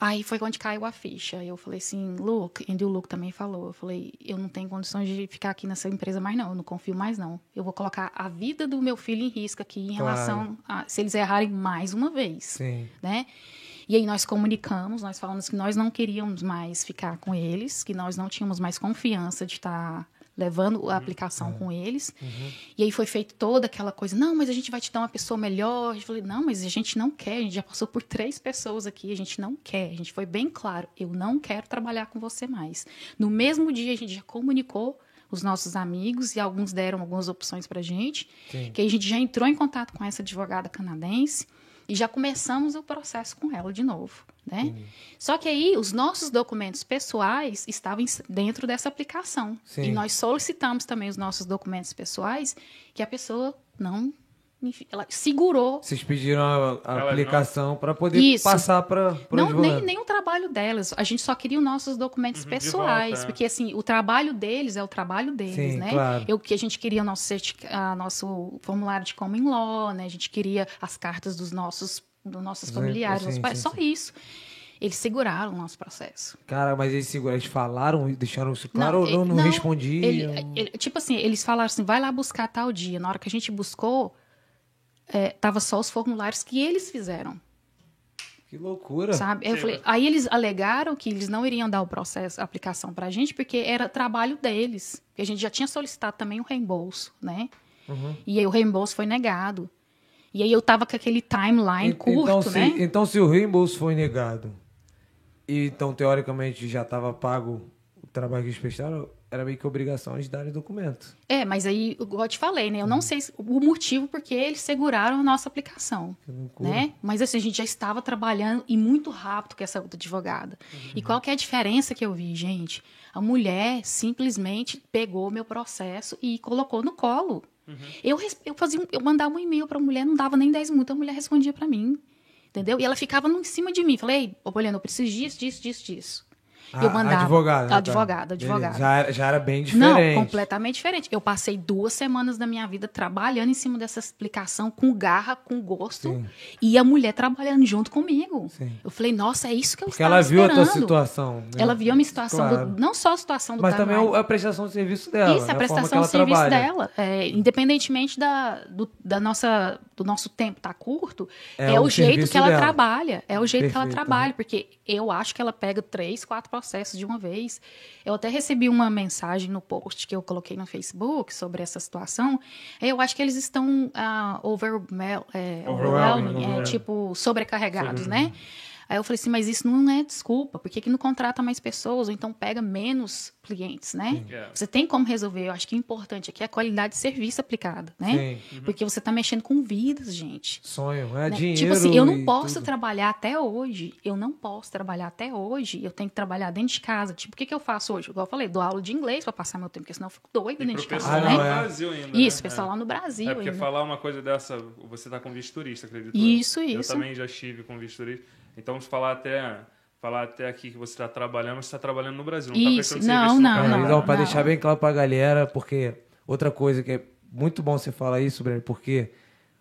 Aí foi quando caiu a ficha. Eu falei assim, Luke, e o Luke também falou. Eu falei, eu não tenho condições de ficar aqui nessa empresa mais não, eu não confio mais não. Eu vou colocar a vida do meu filho em risco aqui em claro. relação a se eles errarem mais uma vez, Sim. né? E aí nós comunicamos, nós falamos que nós não queríamos mais ficar com eles, que nós não tínhamos mais confiança de estar levando a uhum. aplicação é. com eles. Uhum. E aí foi feito toda aquela coisa, não, mas a gente vai te dar uma pessoa melhor. Eu falei, não, mas a gente não quer, a gente já passou por três pessoas aqui, a gente não quer. A gente foi bem claro, eu não quero trabalhar com você mais. No mesmo dia a gente já comunicou os nossos amigos e alguns deram algumas opções para gente, Sim. que a gente já entrou em contato com essa advogada canadense e já começamos o processo com ela de novo, né? Uhum. Só que aí os nossos documentos pessoais estavam dentro dessa aplicação. Sim. E nós solicitamos também os nossos documentos pessoais que a pessoa não enfim, ela segurou. Vocês pediram a, a aplicação para poder Isso. passar para Não, nem, nem o trabalho delas. A gente só queria os nossos documentos uhum, pessoais. Volta, é. Porque, assim, o trabalho deles é o trabalho deles, Sim, né? Claro. Eu, que a gente queria o nosso, certica, nosso formulário de common law, né? A gente queria as cartas dos nossos, dos nossos familiares, sim, pais, sim, só isso. Eles seguraram o nosso processo. Cara, mas eles seguraram, eles falaram, deixaram isso claro não, ou não, não, não respondiam? Ele, ele, tipo assim, eles falaram assim, vai lá buscar tal dia. Na hora que a gente buscou, é, tava só os formulários que eles fizeram. Que loucura. Sabe? Eu falei, aí eles alegaram que eles não iriam dar o processo, a aplicação pra gente, porque era trabalho deles. Porque a gente já tinha solicitado também o reembolso, né? Uhum. E aí o reembolso foi negado. E aí eu tava com aquele timeline então, curto, então, se, né? Então, se o reembolso foi negado, e então, teoricamente, já estava pago o trabalho que eles prestaram, era meio que obrigação de dar documento. É, mas aí, igual eu te falei, né? Eu não sei o motivo porque eles seguraram a nossa aplicação, né? Mas assim, a gente já estava trabalhando e muito rápido com essa outra advogada. Uhum. E qual que é a diferença que eu vi, gente? A mulher simplesmente pegou meu processo e colocou no colo. Uhum. Eu, eu, fazia, eu mandava um e-mail para a mulher, não dava nem 10 minutos, a mulher respondia para mim. Entendeu? E ela ficava em cima de mim. Falei, ô, Poliana, eu preciso disso, disso, disso, disso. A, eu mandava. Advogada. Né, advogada, advogada. Já era, já era bem diferente. Não, completamente diferente. Eu passei duas semanas da minha vida trabalhando em cima dessa explicação com garra, com gosto. Sim. E a mulher trabalhando junto comigo. Sim. Eu falei, nossa, é isso que eu Porque estava esperando. ela viu a tua situação. Né? Ela viu a minha situação, claro. do, não só a situação do Mas também a prestação de serviço dela. Isso, a, a prestação de serviço trabalha. dela. É, independentemente da, do, da nossa, do nosso tempo tá curto, é, é o, o jeito que ela dela. trabalha. É o jeito Perfeito. que ela trabalha. Porque eu acho que ela pega três, quatro processos de uma vez vez. Eu até recebi uma mensagem no post que eu coloquei no Facebook sobre essa situação. Eu acho que eles estão uh, overwhelming, é, overwhelming, é, tipo sobrecarregados, Sim. né? Aí eu falei assim, mas isso não é desculpa, por que, que não contrata mais pessoas? Ou então pega menos clientes, né? Yeah. Você tem como resolver. Eu acho que o importante aqui é a qualidade de serviço aplicada, né? Uhum. Porque você está mexendo com vidas, gente. Sonho, é né? dinheiro. Tipo assim, eu não posso tudo. trabalhar até hoje. Eu não posso trabalhar até hoje. Eu tenho que trabalhar dentro de casa. Tipo, o que, que eu faço hoje? Igual eu falei, dou aula de inglês para passar meu tempo, porque senão eu fico doido dentro de casa, ah, né? Não, é. Brasil ainda, isso, né? pessoal é. lá no Brasil. É porque ainda. falar uma coisa dessa, você está com visto turista, acredito. Isso, eu. isso. Eu também já estive com visto turista. Então, vamos falar até falar até aqui que você está trabalhando, mas você está trabalhando no Brasil, não está prestando não, serviço não, não, Então, para deixar bem claro para a galera, porque outra coisa que é muito bom você falar isso, Breno, porque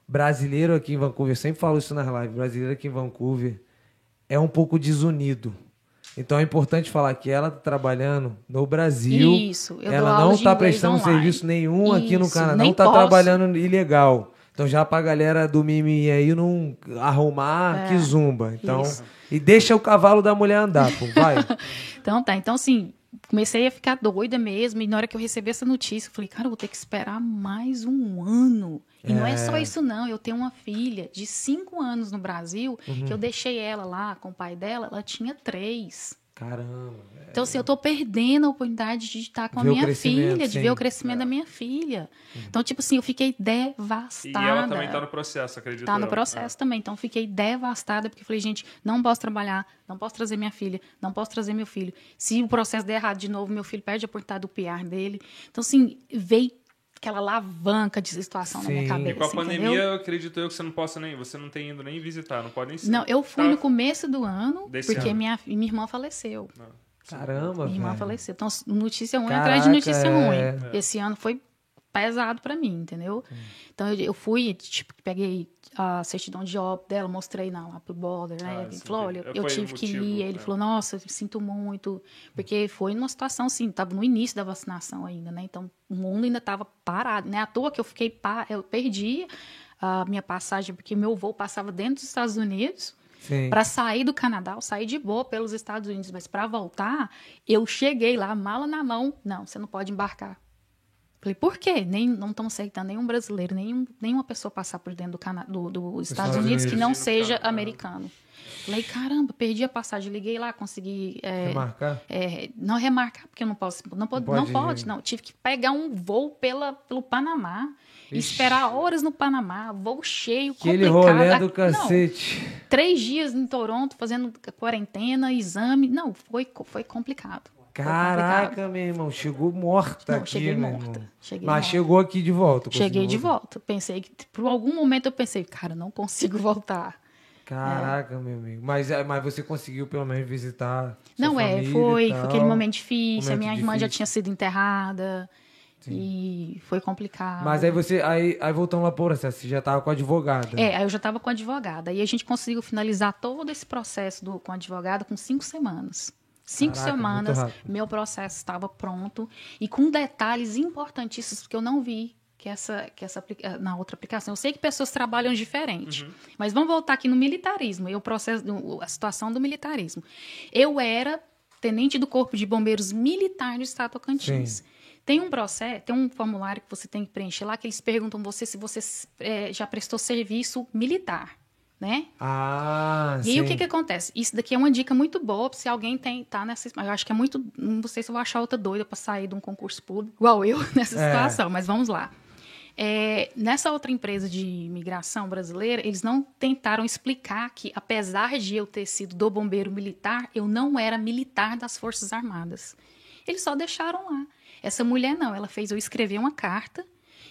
brasileiro aqui em Vancouver, eu sempre falo isso nas lives, brasileiro aqui em Vancouver é um pouco desunido. Então é importante falar que ela está trabalhando no Brasil. Isso, ela não está prestando online. serviço nenhum isso, aqui no Canadá, não está trabalhando ilegal. Então já pra galera do mimimi aí não arrumar É, que zumba. Então, isso. e deixa o cavalo da mulher andar, pô, vai. Então tá, então assim, comecei a ficar doida mesmo, e na hora que eu recebi essa notícia, eu falei, cara, eu vou ter que esperar mais um ano. E não é só É. isso não, eu tenho uma filha de cinco anos no Brasil, Uhum. que eu deixei ela lá com o pai dela, ela tinha três. Caramba. Então, assim, eu tô perdendo a oportunidade de estar com a minha filha, de sim. ver o crescimento da minha filha. Então, tipo assim, eu fiquei E devastada. ela também tá no processo, acredito. Tá no eu. processo também. Então, fiquei devastada, porque falei, gente, não posso trabalhar, não posso trazer minha filha, não posso trazer meu filho. Se o processo der errado de novo, meu filho perde a oportunidade do PR dele. Então, assim, veio aquela alavanca de situação na minha Sim. cabeça. E com a entendeu? pandemia, eu acredito eu que você não possa nem, você não tem ido nem visitar, não pode nem ser. Não, eu fui Tá- no começo do ano, Desse porque ano. minha, minha irmã faleceu. Caramba, Minha irmã faleceu. Então, notícia ruim Caraca, atrás de notícia é. ruim. Esse ano foi pesado pra mim, entendeu? Então, eu, eu fui, tipo, peguei a certidão de óbito dela, mostrei não, lá pro border, né? Ah, ele sim, falou, olha, eu Foi o tive que ir. Ele né? falou, nossa, eu sinto muito. Porque foi numa situação, assim, tava no início da vacinação ainda, né? Então, o mundo ainda tava parado, né? À toa que eu fiquei, eu perdi a minha passagem, porque meu voo passava dentro dos Estados Unidos. Sim. Para sair do Canadá, eu saí de boa pelos Estados Unidos, mas para voltar, eu cheguei lá, mala na mão. Não, você não pode embarcar. Falei, por quê? Nem, não estão aceitando nenhum brasileiro, nenhum, nenhuma pessoa passar por dentro do, Cana do, dos Estados Estados Unidos que Unidos. não No seja Canadá. americano. Falei, caramba, perdi a passagem. Liguei lá, consegui. é, Remarcar? é, não remarcar, porque eu não posso. Não pode, Não não pode- pode, não. Tive que pegar um voo pela, pelo Panamá, esperar horas no Panamá, voo cheio, Aquele complicado. rolê Ah, do não, cacete. três dias em Toronto fazendo quarentena, exame. Não, foi, foi complicado. Caraca, meu irmão, chegou morta Não, aqui, cheguei meu morta. irmão. Cheguei Mas morta. chegou aqui de volta. Cheguei de volta. Pensei que, por algum momento, eu pensei, cara, não consigo voltar. Caraca, meu amigo. Mas, é, mas você conseguiu pelo menos visitar. sua não é, foi, foi aquele momento difícil. a Momento minha irmã já difícil. tinha sido enterrada. E foi complicado. Mas aí você. Aí, aí voltando lá processo, você já tava com a advogada. É, aí eu já estava com a advogada. E a gente conseguiu finalizar todo esse processo do, com a advogada com cinco semanas. Cinco Caraca, semanas, meu processo estava pronto e com detalhes importantíssimos que eu não vi que essa, que essa aplica- na outra aplicação. Eu sei que pessoas trabalham diferente, Uhum. mas vamos voltar aqui no militarismo e o processo, a situação do militarismo. Eu era tenente do Corpo de Bombeiros Militar do Estado do Tocantins. Tem um processo, tem um formulário que você tem que preencher lá que eles perguntam você se você eh, já prestou serviço militar, né? Ah, E sim. aí o que que acontece? Isso daqui é uma dica muito boa se alguém tem tá nessa, eu acho que é muito, não sei se eu vou achar outra doida para sair de um concurso público igual eu nessa É. situação, mas vamos lá. É, nessa outra empresa de imigração brasileira, eles não tentaram explicar que, apesar de eu ter sido do bombeiro militar, eu não era militar das Forças Armadas. Eles só deixaram lá. Essa mulher não, ela fez eu escrever uma carta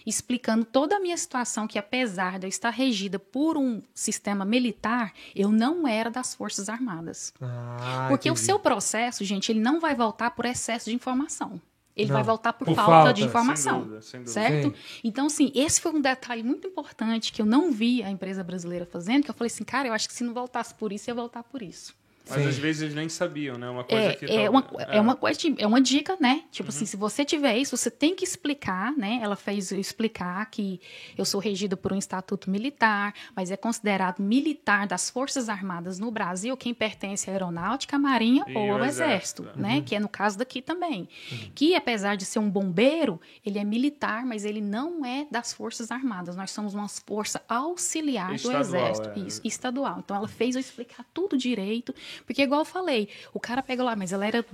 explicando toda a minha situação, que apesar de eu estar regida por um sistema militar, eu não era das Forças Armadas. Ah, Porque o entendi. seu processo, gente, ele não vai voltar por excesso de informação. Ele Não, vai voltar por, por falta, falta, de sem informação. dúvida, sem dúvida. Certo? Sim. Então, assim, esse foi um detalhe muito importante que eu não vi a empresa brasileira fazendo, que eu falei assim, cara, eu acho que se não voltasse por isso, ia voltar por isso. Mas Sim. às vezes eles nem sabiam, né? Uma coisa É, que. é, uma, é, uma coisa, é uma dica, né? Tipo Uhum. assim, se você tiver isso, você tem que explicar, né? Ela fez eu explicar que eu sou regida por um estatuto militar, mas é considerado militar das Forças Armadas no Brasil quem pertence à Aeronáutica, à Marinha E ou ao Exército, Exército, né? Que é no caso daqui também. Que apesar de ser um bombeiro, ele é militar, mas ele não é das Forças Armadas. Nós somos uma força auxiliar Estadual, do Exército. é. Isso, estadual. Então ela fez eu explicar tudo direito, porque igual eu falei, o cara pegou lá, mas ela era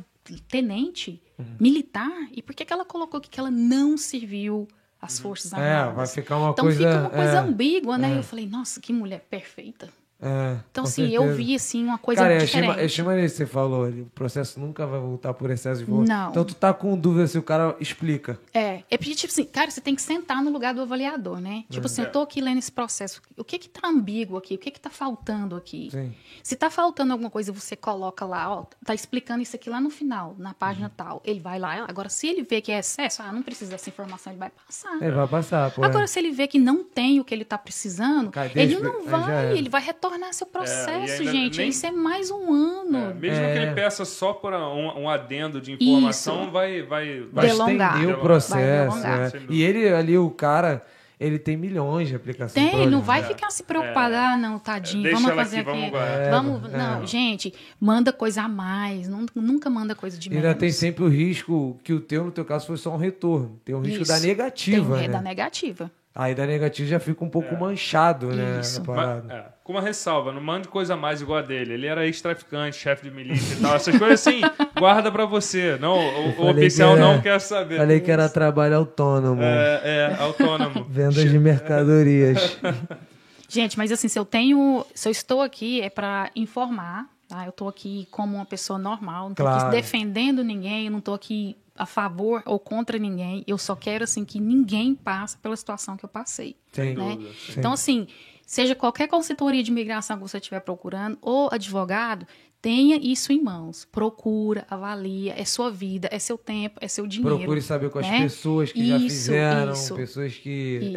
tenente Uhum. militar, e por que, que ela colocou aqui que ela não serviu às Forças É, Armadas? vai ficar uma então coisa. fica uma coisa é, ambígua, né? é. Eu falei, nossa, que mulher perfeita. É, Então, com assim, eu certeza. vi, assim, uma coisa Cara, eu achei, diferente. eu achei maneiro que você falou ali. O processo nunca vai voltar por excesso de voo. Não. Então tu tá com dúvida se o cara explica. É, é porque, tipo assim, cara, você tem que sentar no lugar do avaliador, né? Tipo assim, eu tô aqui lendo esse processo. O que que tá ambíguo aqui? O que que tá faltando aqui? Sim. Se tá faltando alguma coisa, você coloca lá, ó, tá explicando isso aqui lá no final, na página tal. Ele vai lá. Agora, se ele vê que é excesso, ah, não precisa dessa informação, ele vai passar. Ele vai passar, pô. Agora, se ele vê que não tem o que ele tá precisando, Cadê ele não vai, ele vai retornar seu processo, e ainda gente. nem- Isso é mais um ano. É, mesmo É. que ele peça só por um, um adendo de informação, Isso. vai, vai, Vai Delongar. estender o Vai processo. delongar. é. E ele ali, o cara, ele tem milhões de aplicações. Tem, não vai ficar se preocupado, ah, não, tadinho, Deixa vamos ela fazer aqui, aqui. vamos. É, Vamos, é. não, gente, manda coisa a mais, não- nunca manda coisa de menos. Ainda tem sempre o risco que o teu, no teu caso, foi só um retorno. Tem o risco Isso. da Tem negativa, o né? da negativa. Aí da negativa já fica um pouco manchado, né? Isso. a Mas, parada. é, com uma ressalva, não mande coisa mais igual a dele. Ele era ex-traficante, chefe de milícia e tal. Essas coisas assim, guarda pra você. Não, o, o oficial que era- não quer saber. Falei que era trabalho autônomo. É, é, autônomo. Vendas de mercadorias. Gente, mas assim, se eu tenho, se eu estou aqui é para informar, tá? Eu estou aqui como uma pessoa normal, não Claro. aqui defendendo ninguém, eu não estou aqui a favor ou contra ninguém. Eu só quero assim que ninguém passe pela situação que eu passei, Sim. né? dúvida. Então assim, seja qualquer consultoria de imigração que você estiver procurando ou advogado, tenha isso em mãos. Procura, avalia, é sua vida, é seu tempo, é seu dinheiro. Procure saber com as né? pessoas que já Isso, fizeram, isso. pessoas que.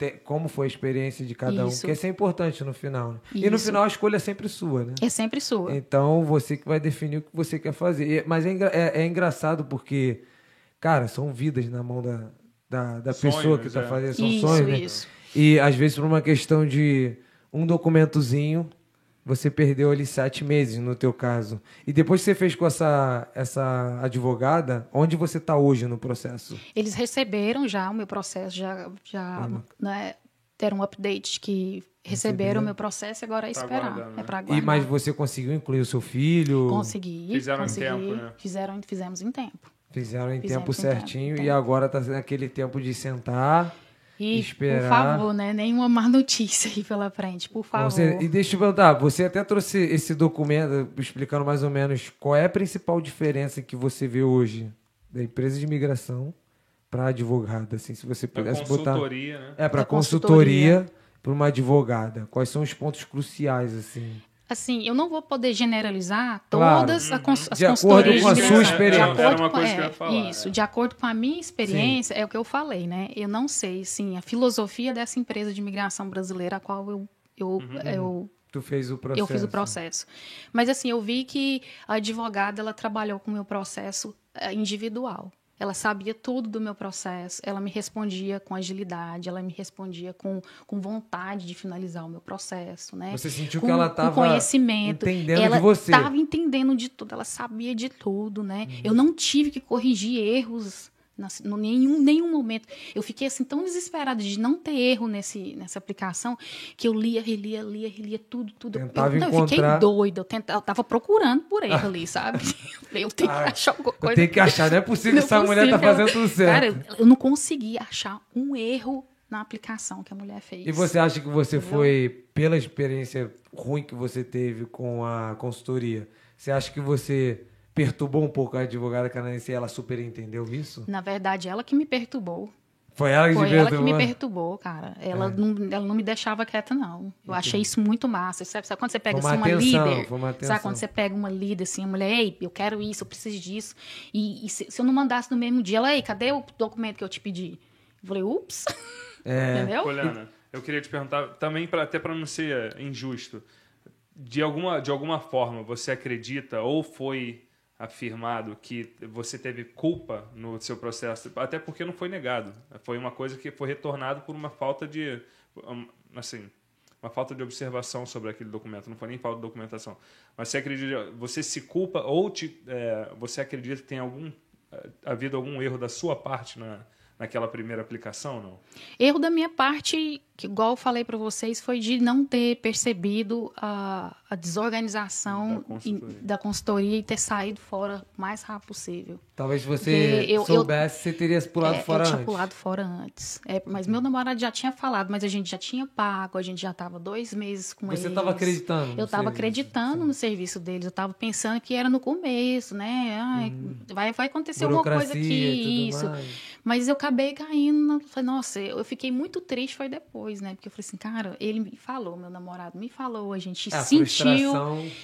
é, como foi a experiência de cada um. Isso. Porque isso é importante no final. né? E no final a escolha é sempre sua, né? É sempre sua. Então você que vai definir o que você quer fazer. Mas é, engra- é- é engraçado porque, cara, são vidas na mão da, da, da Sonhos, pessoa que está é. fazendo. São Isso, sonhos, né? isso. E às vezes por uma questão de um documentozinho, você perdeu ali sete meses no teu caso. E depois que você fez com essa, essa advogada, onde você está hoje no processo? Eles receberam já o meu processo, já, já né, deram um update que receberam o meu processo e agora é Tá esperar. aguardando, É né? para E, aguardar. mas você conseguiu incluir o seu filho? Consegui. Fizeram em consegui, tempo, né? Fizeram, fizemos em tempo. Fizeram em Fizemos tempo em tempo, certinho tempo. e agora está naquele tempo de sentar. E, Esperar. por favor, né? Nenhuma má notícia aí pela frente, por favor. Você- e deixa eu perguntar, você até trouxe esse documento explicando mais ou menos qual é a principal diferença que você vê hoje da empresa de imigração para advogada, assim, se você pudesse botar consultoria, né? é para consultoria para uma advogada. Quais são os pontos cruciais assim? Assim, eu não vou poder generalizar Claro. todas a cons- as De acordo consultorias com a de sua experiência. De acordo Era uma com- coisa que eu é, ia falar, Isso, é. de acordo com a minha experiência, é o que eu falei, né? Eu não sei, sim, a filosofia dessa empresa de imigração brasileira, a qual eu, eu, Uhum. eu Tu fez o processo. eu fiz o processo. Mas assim, eu vi que a advogada ela trabalhou com o meu processo eh, individual. Ela sabia tudo do meu processo, ela me respondia com agilidade, ela me respondia com, com vontade de finalizar o meu processo, né? Você sentiu com, que ela com tava conhecimento. entendendo ela de você. estava entendendo de tudo, ela sabia de tudo, né? Uhum. Eu não tive que corrigir erros nas- no nenhum, nenhum momento. Eu fiquei assim tão desesperada de não ter erro nesse, nessa aplicação que eu lia, relia, lia, relia tudo, tudo. Tentava eu, não, eu fiquei encontrar- doida, eu, tenta, eu tava procurando por erro ali, sabe? Eu falei, eu tenho que achar alguma coisa. Eu tenho que achar, não é possível que Não é essa mulher tá fazendo tudo certo. Cara, eu, eu não consegui achar um erro na aplicação que a mulher fez. E você acha que você foi, pela experiência ruim que você teve com a consultoria, você acha que você perturbou um pouco a advogada canadense e ela super entendeu isso? Na verdade, ela que me perturbou. Foi ela que Foi ela que me perturbou, cara. Ela, É. não, ela não me deixava quieta, não. Eu achei isso muito massa. Sabe, sabe quando você pega assim, uma atenção, líder? foi uma atenção. Sabe quando você pega uma líder, assim, a mulher, ei, eu quero isso, eu preciso disso. E, e se, se eu não mandasse no mesmo dia, ela, ei, cadê o documento que eu te pedi? Eu falei, ups. É. Entendeu? Poliana, eu queria te perguntar, também pra, até para não ser injusto, de alguma, de alguma forma você acredita ou foi afirmado que você teve culpa no seu processo, até porque não foi negado, foi uma coisa que foi retornado por uma falta de, assim, uma falta de observação sobre aquele documento, não foi nem falta de documentação. Mas você acredita, você se culpa ou te, é, você acredita que tem algum é, havido algum erro da sua parte na, naquela primeira aplicação, não? Erro da minha parte, que igual eu falei para vocês, foi de não ter percebido a, a desorganização Da consultoria. e- da consultoria e ter saído fora o mais rápido possível. Talvez se você eu- eu- soubesse, você teria pulado É, fora eu tinha antes. pulado fora antes. É, mas meu namorado já tinha falado, mas a gente já tinha pago, a gente já estava dois meses com Você eles. estava acreditando Eu estava acreditando no serviço deles. Eu estava pensando que era no começo, né? Ai, vai, vai acontecer alguma coisa aqui, isso. mais. Mas eu acabei caindo. Falei, nossa, eu eu fiquei muito triste, foi depois, né? Porque eu falei assim, cara, ele me falou, meu namorado me falou, a gente É, a sentiu.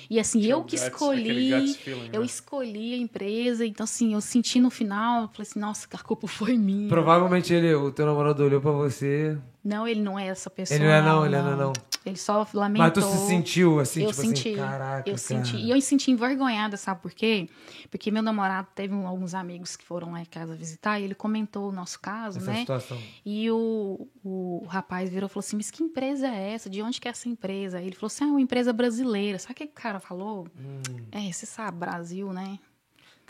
E assim, eu que guts, escolhi, feeling, eu né? escolhi a empresa, então assim, eu senti no final, eu falei assim, nossa, a culpa foi minha. Provavelmente ele, o teu namorado olhou pra você. Não, ele não é essa pessoa. Ele não é não, ele não é não. Ele só lamentou. Mas tu se sentiu assim, eu tipo senti, assim, caraca, eu cara. senti. E eu me senti envergonhada, sabe por quê? Porque meu namorado teve um- alguns amigos que foram lá em casa visitar e ele comentou o nosso caso, Essa né? situação. E o, o rapaz virou e falou assim: Mas que empresa é essa? De onde que é essa empresa? Ele falou assim: Ah, é uma empresa brasileira. Sabe o que o cara falou? Hum. É, você sabe, Brasil, né?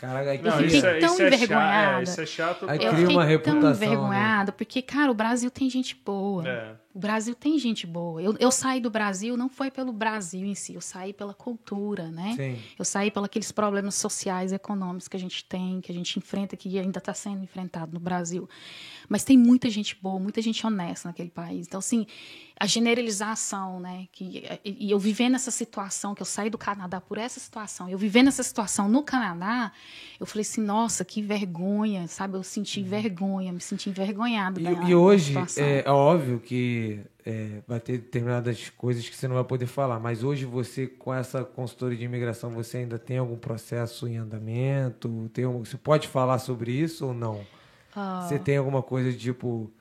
Caraca, aí Eu fiquei isso é, tão isso é chato, envergonhada. é, isso é chato. Aí Eu cria fiquei uma tão reputação, né? envergonhada, porque, cara, o Brasil tem gente boa. É. O Brasil tem gente boa. Eu, eu saí do Brasil, não foi pelo Brasil em si, eu saí pela cultura, né? Sim. Eu saí pelos aqueles problemas sociais e econômicos que a gente tem, que a gente enfrenta, que ainda está sendo enfrentado no Brasil. Mas tem muita gente boa, muita gente honesta naquele país. Então, assim, a generalização, né? Que, e eu vivendo essa situação, que eu saí do Canadá por essa situação, eu vivendo essa situação no Canadá, eu falei assim, nossa, que vergonha, sabe? Eu senti vergonha, me senti envergonhada. E, e hoje, é, é óbvio que é, vai ter determinadas coisas que você não vai poder falar, mas hoje você, com essa consultoria de imigração, você ainda tem algum processo em andamento? Tem algum- você pode falar sobre isso ou não? Ah. Você tem alguma coisa de tipo.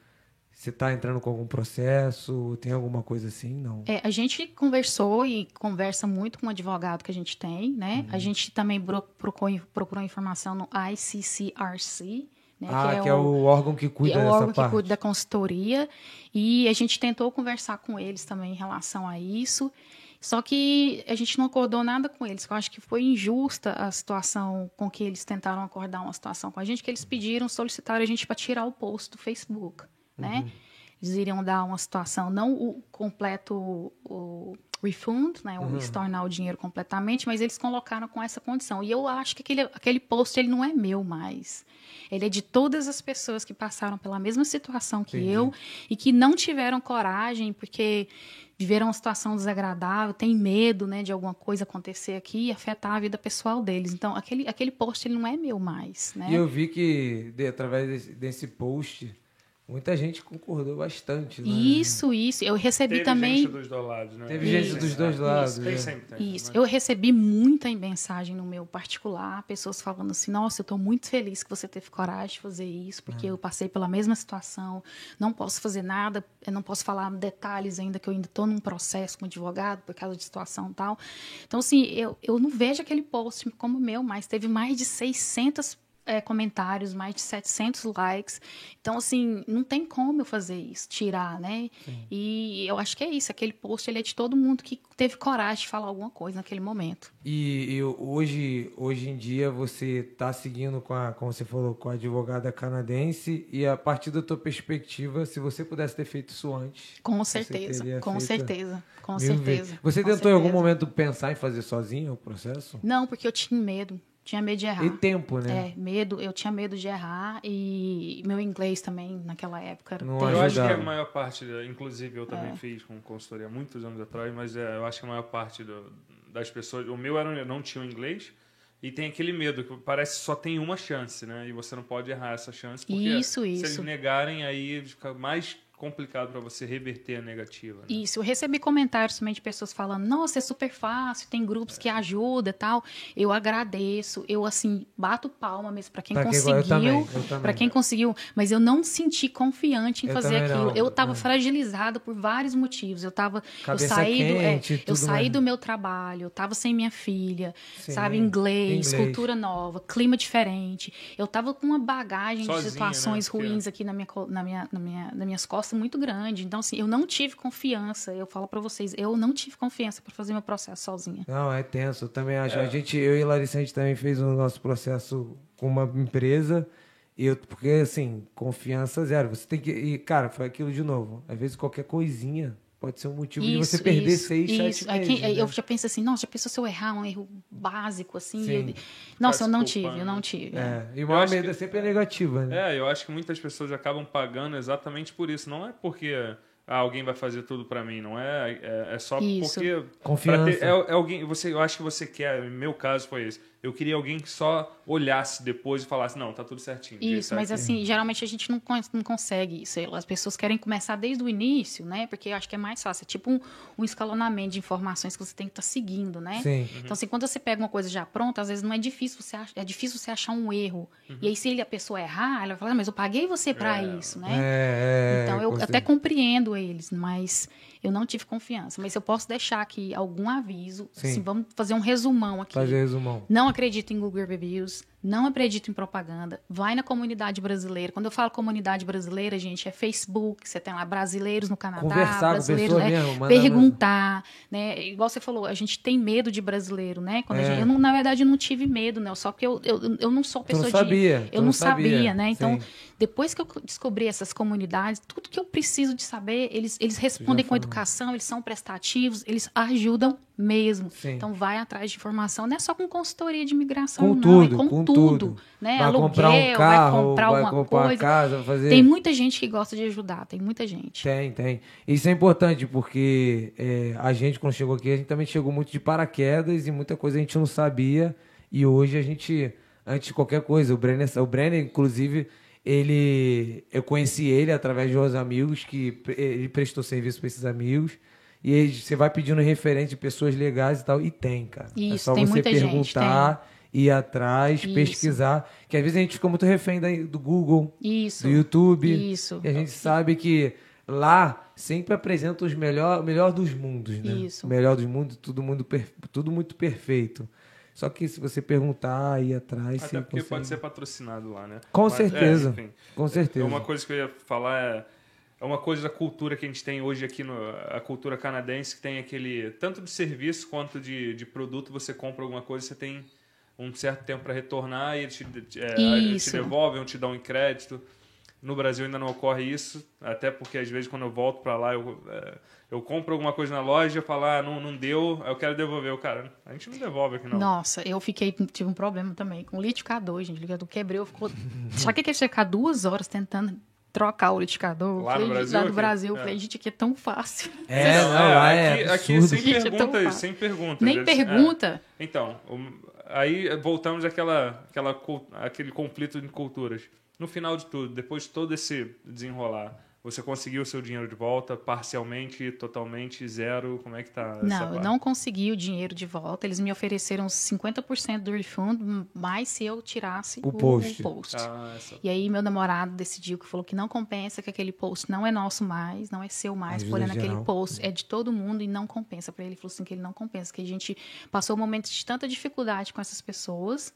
Você está entrando com algum processo? Tem alguma coisa assim? Não. É, a gente conversou e conversa muito com o advogado que a gente tem, né? Uhum. A gente também procurou, procurou informação no ICCRC, né? ah, que é, o, órgão que que cuida é o dessa órgão parte. que cuida da consultoria. E a gente tentou conversar com eles também em relação a isso. Só que a gente não acordou nada com eles. Eu acho que foi injusta a situação com que eles tentaram acordar uma situação com a gente, que eles pediram, solicitaram a gente para tirar o post do Facebook, né? Eles iriam dar uma situação, não o completo o refund, né, o estornar o dinheiro completamente, mas eles colocaram com essa condição. E eu acho que aquele, aquele post ele não é meu mais. Ele é de todas as pessoas que passaram pela mesma situação que Entendi. eu e que não tiveram coragem porque viveram uma situação desagradável, tem medo, né, de alguma coisa acontecer aqui e afetar a vida pessoal deles. Então, aquele, aquele post ele não é meu mais, né? E eu vi que, de- através desse, desse post, muita gente concordou bastante. Né? Isso, isso. Eu recebi Teve também. gente dos dois lados, né? Teve gente Isso. dos dois lados. Tem né? sempre tem, Isso, né? eu recebi muita mensagem no meu particular, pessoas falando assim: nossa, eu estou muito feliz que você teve coragem de fazer isso, porque eu passei pela mesma situação, não posso fazer nada, eu não posso falar detalhes ainda, que eu ainda estou num processo com advogado por causa de situação e tal. Então, assim, eu, eu não vejo aquele post como meu, mas teve mais de 600 é, comentários, mais de 700 likes. Então, assim, não tem como eu fazer isso, tirar, né? E eu acho que é isso. Aquele post ele é de todo mundo que teve coragem de falar alguma coisa naquele momento. E, e hoje, hoje em dia você está seguindo com a, como você falou, com a advogada canadense e a partir da tua perspectiva, se você pudesse ter feito isso antes, Com certeza, com certeza, com certeza. vezes. Você com tentou em algum certeza. momento pensar em fazer sozinho o processo? Não, porque eu tinha medo. Tinha medo de errar. E tempo, né? É, medo, eu tinha medo de errar e meu inglês também naquela época era Não. Eu acho que a maior parte, inclusive eu É. também fiz com consultoria há muitos anos atrás, mas é, eu acho que a maior parte do- das pessoas, o meu era não tinha o inglês e tem aquele medo que parece que só tem uma chance, né? E você não pode errar essa chance porque Isso, se eles isso. negarem aí fica mais complicado para você reverter a negativa. Né? Isso, eu recebi comentários também de pessoas falando, nossa, é super fácil, tem grupos que ajudam e tal. Eu agradeço, eu assim, bato palma mesmo para quem Pra quem- eu conseguiu, eu para quem conseguiu, mas eu não senti confiante em Eu fazer aquilo. não, eu estava é. fragilizada por vários motivos. Eu tava, eu Cabeça saí do, é, quente eu saí do meu trabalho, eu tava sem minha filha, Sim, sabe, inglês, inglês. cultura nova, clima diferente. Eu tava com uma bagagem Sozinha, de né? situações Porque- ruins aqui na minha, na minha, na minha, nas minhas costas muito grande. Então, assim, eu não tive confiança. Eu falo pra vocês, eu não tive confiança para fazer meu processo sozinha. Não, é tenso. Eu também acho. A gente, eu e Larissa, a gente também fez o nosso processo com uma empresa. E eu, porque, assim, confiança zero. Você tem que. E, cara, foi aquilo de novo. Às vezes qualquer coisinha pode ser um motivo de você perder seis, isso. sete Aí meses. né? Eu já penso assim, nossa, já pensou se eu errar um erro básico, assim? Sim. Eu- nossa, eu não desculpando, tive, eu não né? tive. É, e o maior acho medo que- é sempre a negativa, né? É, eu acho que muitas pessoas acabam pagando exatamente por isso. Não é porque ah, alguém vai fazer tudo para mim, não é? É, é só Isso. porque Confiança. ter- é, é alguém, você, eu acho que você quer. No meu caso foi esse. Eu queria alguém que só olhasse depois e falasse não, tá tudo certinho. Isso, mas assim, geralmente a gente não, não consegue isso. As pessoas querem começar desde o início, né? Porque eu acho que é mais fácil. É tipo um, um escalonamento de informações que você tem que estar seguindo, né? Sim. Então, assim, quando você pega uma coisa já pronta, às vezes não é difícil você ach- é difícil você achar um erro. E aí, se ele, a pessoa errar, ela vai falar, "Ah, mas eu paguei você para É. isso, né? É, é, Então, eu até compreendo eles, mas eu não tive confiança. Mas eu posso deixar aqui algum aviso. Sim. Assim, vamos fazer um resumão aqui. Fazer resumão. Não acredito em Google Reviews, não acredito em propaganda. Vai na comunidade brasileira. Quando eu falo comunidade brasileira, gente, é Facebook, você tem lá brasileiros no Canadá, Conversar com brasileiros, pessoa né? mesmo, perguntar, né? Igual você falou, a gente tem medo de brasileiro, né? Quando É. gente- eu não- na verdade, eu não tive medo, né? Só que eu, eu, eu não sou Tu não pessoa sabia, de. Eu não não sabia, sabia, né? Então, sim. depois que eu descobri essas comunidades, tudo que eu preciso de saber, eles, eles respondem com educação, eles são prestativos, eles ajudam mesmo. Sim. Então vai atrás de informação, não é só com consultoria de imigração, Com não, tudo, é com, com tudo. Tudo. Né? Vai Aluguel, comprar um carro, vai comprar vai comprar uma coisa. casa, vai fazer... Tem muita gente que gosta de ajudar, tem muita gente. Tem, tem. Isso é importante porque é, a gente, quando chegou aqui, a gente também chegou muito de paraquedas e muita coisa a gente não sabia. E hoje a gente, antes de qualquer coisa, o Brenner, o Brenner inclusive, ele, eu conheci ele através de uns amigos que ele prestou serviço para esses amigos. E aí você vai pedindo referente de pessoas legais e tal, e tem, cara. é Isso, só tem você muita gente, perguntar, ir atrás, Isso. pesquisar. Que às vezes a gente fica muito refém da- do Google, Isso. do YouTube. Isso. E a gente sabe que lá sempre apresenta os melhor, o melhor dos mundos, né? Isso. O melhor dos mundos, tudo, mundo per- tudo muito perfeito. Só que se você perguntar, ir atrás, Até você porque consegue. pode ser patrocinado lá, né? Com Mas, é, certeza. enfim. Com certeza. Uma coisa que eu ia falar é é uma coisa da cultura que a gente tem hoje aqui no a cultura canadense que tem aquele tanto de serviço quanto de, de produto você compra alguma coisa você tem um certo tempo para retornar e eles te, é, eles te devolvem ou te dão em crédito no Brasil ainda não ocorre isso até porque às vezes quando eu volto para lá eu é, eu compro alguma coisa na loja falo ah, não, não deu eu quero devolver o cara a gente não devolve aqui não Nossa, eu fiquei, tive um problema também com o liquidificador, gente. O liquidificador quebrou, ficou. O que é que você ficar duas horas tentando trocar o liquidificador? Lá no Falei, Brasil, Lá no aqui? Brasil. É. Falei, gente, aqui é tão fácil. É, não, lá é aqui, aqui absurdo. sem Gente, é tão perguntas, fácil. sem perguntas. Nem Eles- é. pergunta. Então, o- aí voltamos àquela, àquela, àquele conflito de culturas. No final de tudo, depois de todo esse desenrolar, você conseguiu o seu dinheiro de volta, parcialmente, totalmente, zero? Como é que tá essa Não, eu parte? não consegui o dinheiro de volta. Eles me ofereceram 50% do refund, mais se eu tirasse O o, post. o post. Ah, essa... E aí meu namorado decidiu que falou que não compensa, que aquele post não é nosso mais, não é seu mais, porém aquele geral. post é de todo mundo e não compensa. Para ele ele falou assim que ele não compensa, que a gente passou momentos de tanta dificuldade com essas pessoas.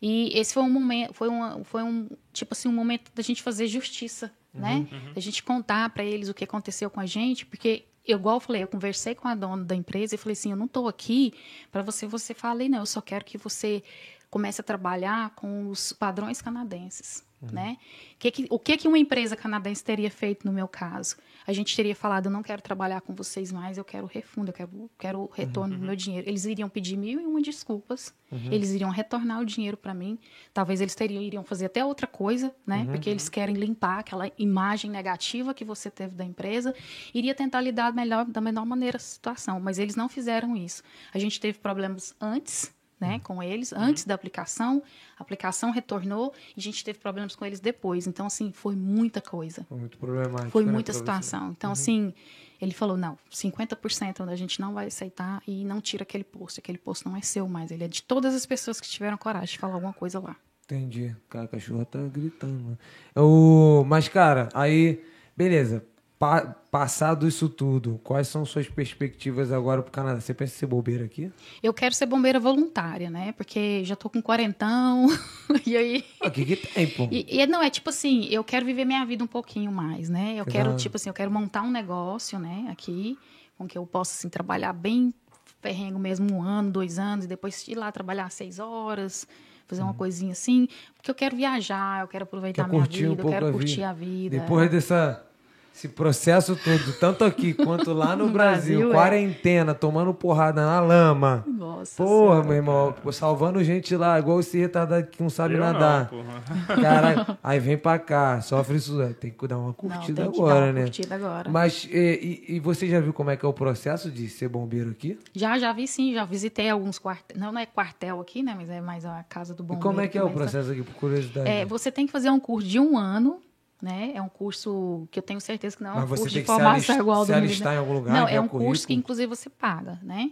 E esse foi um momento, foi um, foi um tipo assim um momento da gente fazer justiça, né? Da gente contar para eles o que aconteceu com a gente, porque eu, igual eu falei, eu conversei com a dona da empresa e falei assim, eu não estou aqui para você, você falei, não, eu só quero que você comece a trabalhar com os padrões canadenses, né? Que que- o que que uma empresa canadense teria feito no meu caso? A gente teria falado, eu não quero trabalhar com vocês mais, eu quero refundo, eu quero, quero o retorno do meu dinheiro. Eles iriam pedir mil e uma desculpas, eles iriam retornar o dinheiro para mim. Talvez eles teriam, iriam fazer até outra coisa, né? Porque eles querem limpar aquela imagem negativa que você teve da empresa. Iria tentar lidar melhor, da melhor maneira a situação, mas eles não fizeram isso. A gente teve problemas antes, né, com eles, antes da aplicação. A aplicação retornou e a gente teve problemas com eles depois. Então, assim, foi muita coisa. Foi muito problemático. Foi né, muita situação. Então, assim, ele falou: não, 50% a gente não vai aceitar e não tira aquele posto. Aquele posto não é seu mais. Ele é de todas as pessoas que tiveram coragem de falar alguma coisa lá. Entendi. Cara, a cachorra tá gritando. O... Mas, cara, aí, beleza. Pa- passado isso tudo, quais são suas perspectivas agora pro Canadá? Você pensa em ser bobeira aqui? Eu quero ser bombeira voluntária, né? Porque já tô com quarentão. e aí. O que que tem, pô? E, e não, é tipo assim, eu quero viver minha vida um pouquinho mais, né? Eu quero, tipo assim, eu quero montar um negócio, né, aqui, com que eu possa, assim, trabalhar bem ferrengo mesmo um ano, dois anos, e depois ir lá trabalhar seis horas, fazer uma coisinha assim, porque eu quero viajar, eu quero aproveitar Quer minha curtir um vida, eu quero curtir vida. a vida. Depois dessa Esse processo todo, tanto aqui quanto lá no, No Brasil, Brasil, é. quarentena, tomando porrada na lama. Nossa Porra, Senhora. meu irmão, pô, salvando gente lá, igual esse retardado que não sabe Eu nadar. Não. Caralho, aí vem pra cá, sofre isso. aí Tem que dar uma Não, curtida que agora, dar uma né? curtida agora. Mas, e, e- e você já viu como é que é o processo de ser bombeiro aqui? Já, já vi sim, já visitei alguns quartéis. Não, não é quartel aqui, né? Mas é mais a casa do E bombeiro. como é que é o processo aqui, por curiosidade? É, você tem que fazer um curso de um ano, né? É um curso que eu tenho certeza que não é um curso de se formação igual ao se do alistar militar. em algum lugar, Não, é um curso currículo? que inclusive você paga, né?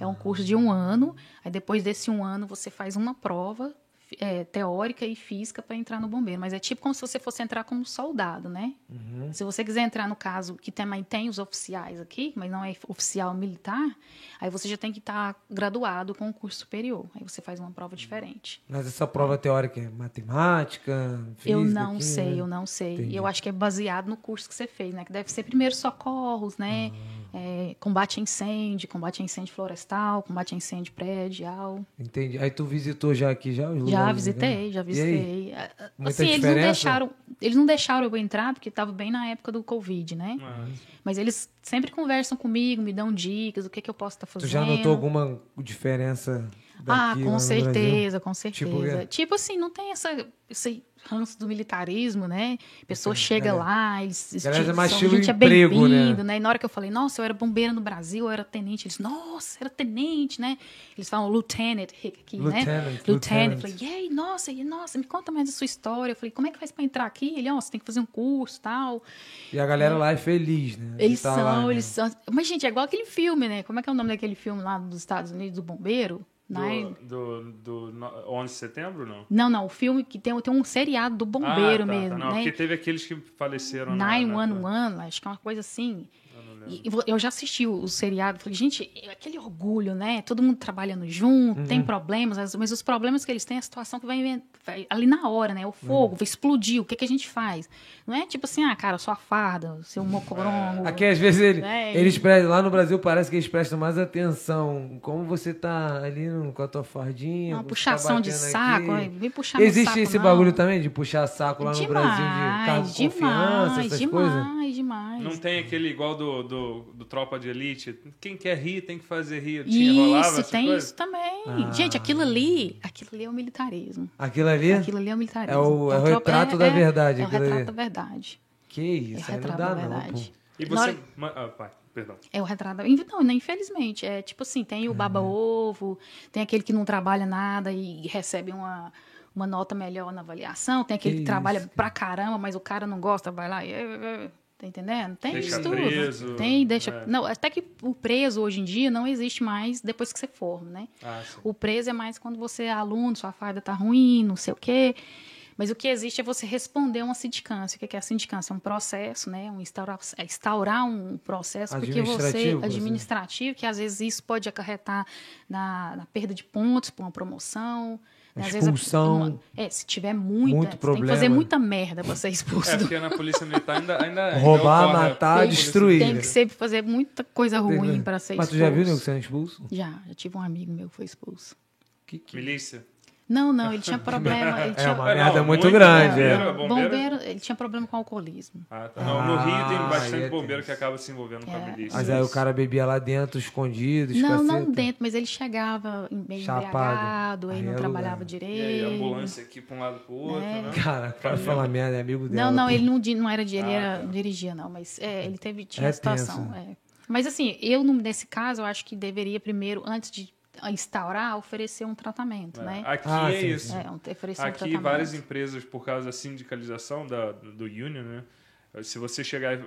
É um curso de um ano. Aí depois desse um ano você faz uma prova é, teórica e física para entrar no bombeiro. Mas é tipo como se você fosse entrar como soldado, né? Uhum. Se você quiser entrar no caso que também tem os oficiais aqui, mas não é oficial militar, aí você já tem que estar graduado com um curso superior. Aí você faz uma prova diferente. Mas essa prova teórica é matemática, física? Eu não química? sei, eu não sei. Entendi. E eu acho que é baseado no curso que você fez, né? Que deve ser primeiro socorros, né? Ah. É, combate a incêndio, combate a incêndio florestal, combate a incêndio predial. Entendi. Aí tu visitou já aqui já os Já lugares, visitei, né? já visitei. Ah, ah, Muita Assim, eles não deixaram, eles não deixaram eu entrar porque estava bem na época do Covid, né? Mas- Mas eles sempre conversam comigo, me dão dicas, o que, que eu posso estar Tu fazendo. já notou alguma diferença Ah, daqui lá com certeza, com Tipo certeza. o Tipo, quê? assim, não tem essa, esse ranço do militarismo, né? A pessoa chega é. lá, eles, eles é são- gente é emprego, né? bem-vindo, né? E na hora que eu falei, nossa, eu era bombeira no Brasil, eu era tenente, eles, nossa, era tenente, né? Eles falam lieutenant aqui, Lieutenant, né? lieutenant. Lieutenant. Eu falei, e aí, nossa, e, nossa, me conta mais da sua história. Eu falei, como é que faz pra entrar aqui? Ele, ó, você tem que fazer um curso e tal. E a galera lá é feliz, né? Eles tá são, lá, né? eles são. Mas, gente, é igual aquele filme, né? Como é que é o nome daquele filme lá dos Estados Unidos, do bombeiro? Nine- Do, do, do no- 11 de setembro, não? Não, não, o filme que tem, tem um seriado do bombeiro ah, tá, mesmo, tá. Não, né? porque teve aqueles que faleceram na... na- 911, acho que é uma coisa assim. E eu- já assisti o, o seriado, falei, gente, é aquele orgulho, né? Todo mundo trabalhando junto, Uhum. tem problemas, mas- os problemas que eles têm é a situação que vai, vai ali na hora, né? O fogo, vai explodir, o que, que a gente faz? Não é tipo assim, ah, cara, sua farda, seu mocorongo. Aqui, às vezes, ele, É, eles prestam, lá no Brasil parece que eles prestam mais atenção. Como você tá ali no- com a tua fardinha. uma você puxação tá de saco, aqui. vem puxar no Existe saco, esse não. bagulho também de puxar saco lá no demais, Brasil de cargo de confiança, essas demais, coisas? demais. Não tem aquele igual do, do, do Tropa de Elite. Quem quer rir tem que fazer rir. Tinha, rolava Isso, essas tem coisas? isso também. Ah. Gente, aquilo ali, aquilo ali é o militarismo. Aquilo ali? Aquilo ali é o militarismo. É o- é o tropa- retrato da verdade, É, o aquilo ali. retrato da verdade. Que É isso, o aí não retrato dá da não. E Na você... hora- Ah, pai, perdão. É o retrato da... Não, não, infelizmente. É tipo assim, tem o baba-ovo, tem aquele que não trabalha nada e recebe uma, uma nota melhor na avaliação, tem aquele Que que, trabalha isso, pra caramba, mas o cara não gosta, vai lá e... Tá entendendo? Tem Deixa isso tudo. preso, Tem, deixa... é. Não, até que o preso hoje em dia não existe mais depois que você forma, né? Ah, sim. O preso é mais quando você é aluno, sua farda tá ruim, não sei o quê. Mas o que existe é você responder uma sindicância. O que é a sindicância? É um processo, né? Um instaurar, é instaurar um processo porque você Administrativo, que às vezes isso pode acarretar na, na perda de pontos por uma promoção. Né? Às Expulsão. é, se tiver muita, Muito você tem problema. que fazer muita merda pra ser expulso. É, do- porque na polícia militar ainda... ainda ainda Roubar, ocorre a matar, polícia destruir. Tem que ser fazer muita coisa ruim para ser Mas expulso. tu já viu, nego, sendo expulso? Já, já tive um amigo meu que foi expulso. Que, que... Milícia. Não, não, ele tinha problema. Ele É tinha, uma É, não, merda muito, muito grande. bombeiro, é. é. bombeiro- bombeiro, ele tinha problema com alcoolismo. Ah, tá. Não, no Rio tem Ah, bastante é bombeiro que acaba se envolvendo com a É. milícia. Mas aí o cara bebia lá dentro, escondido, Não, não escaceta. dentro, mas ele chegava meio Chapado. embriagado, Aí aí é não lugar. trabalhava E aí, direito. ambulância aqui pra um lado pro outro, É. né? Cara, pode falar merda, é amigo dela. Não, não, ele não, não era de, ele Ah, era, tá. não dirigia, não, mas é, ele teve, tinha É situação. tenso. é. Mas assim, eu no- nesse caso, eu acho que deveria primeiro, antes de instaurar, oferecer um tratamento, né? Aqui Ah, é sim, isso. É, um- oferecer um Aqui, tratamento. várias empresas, por causa da sindicalização da, do union, né? Se você chegar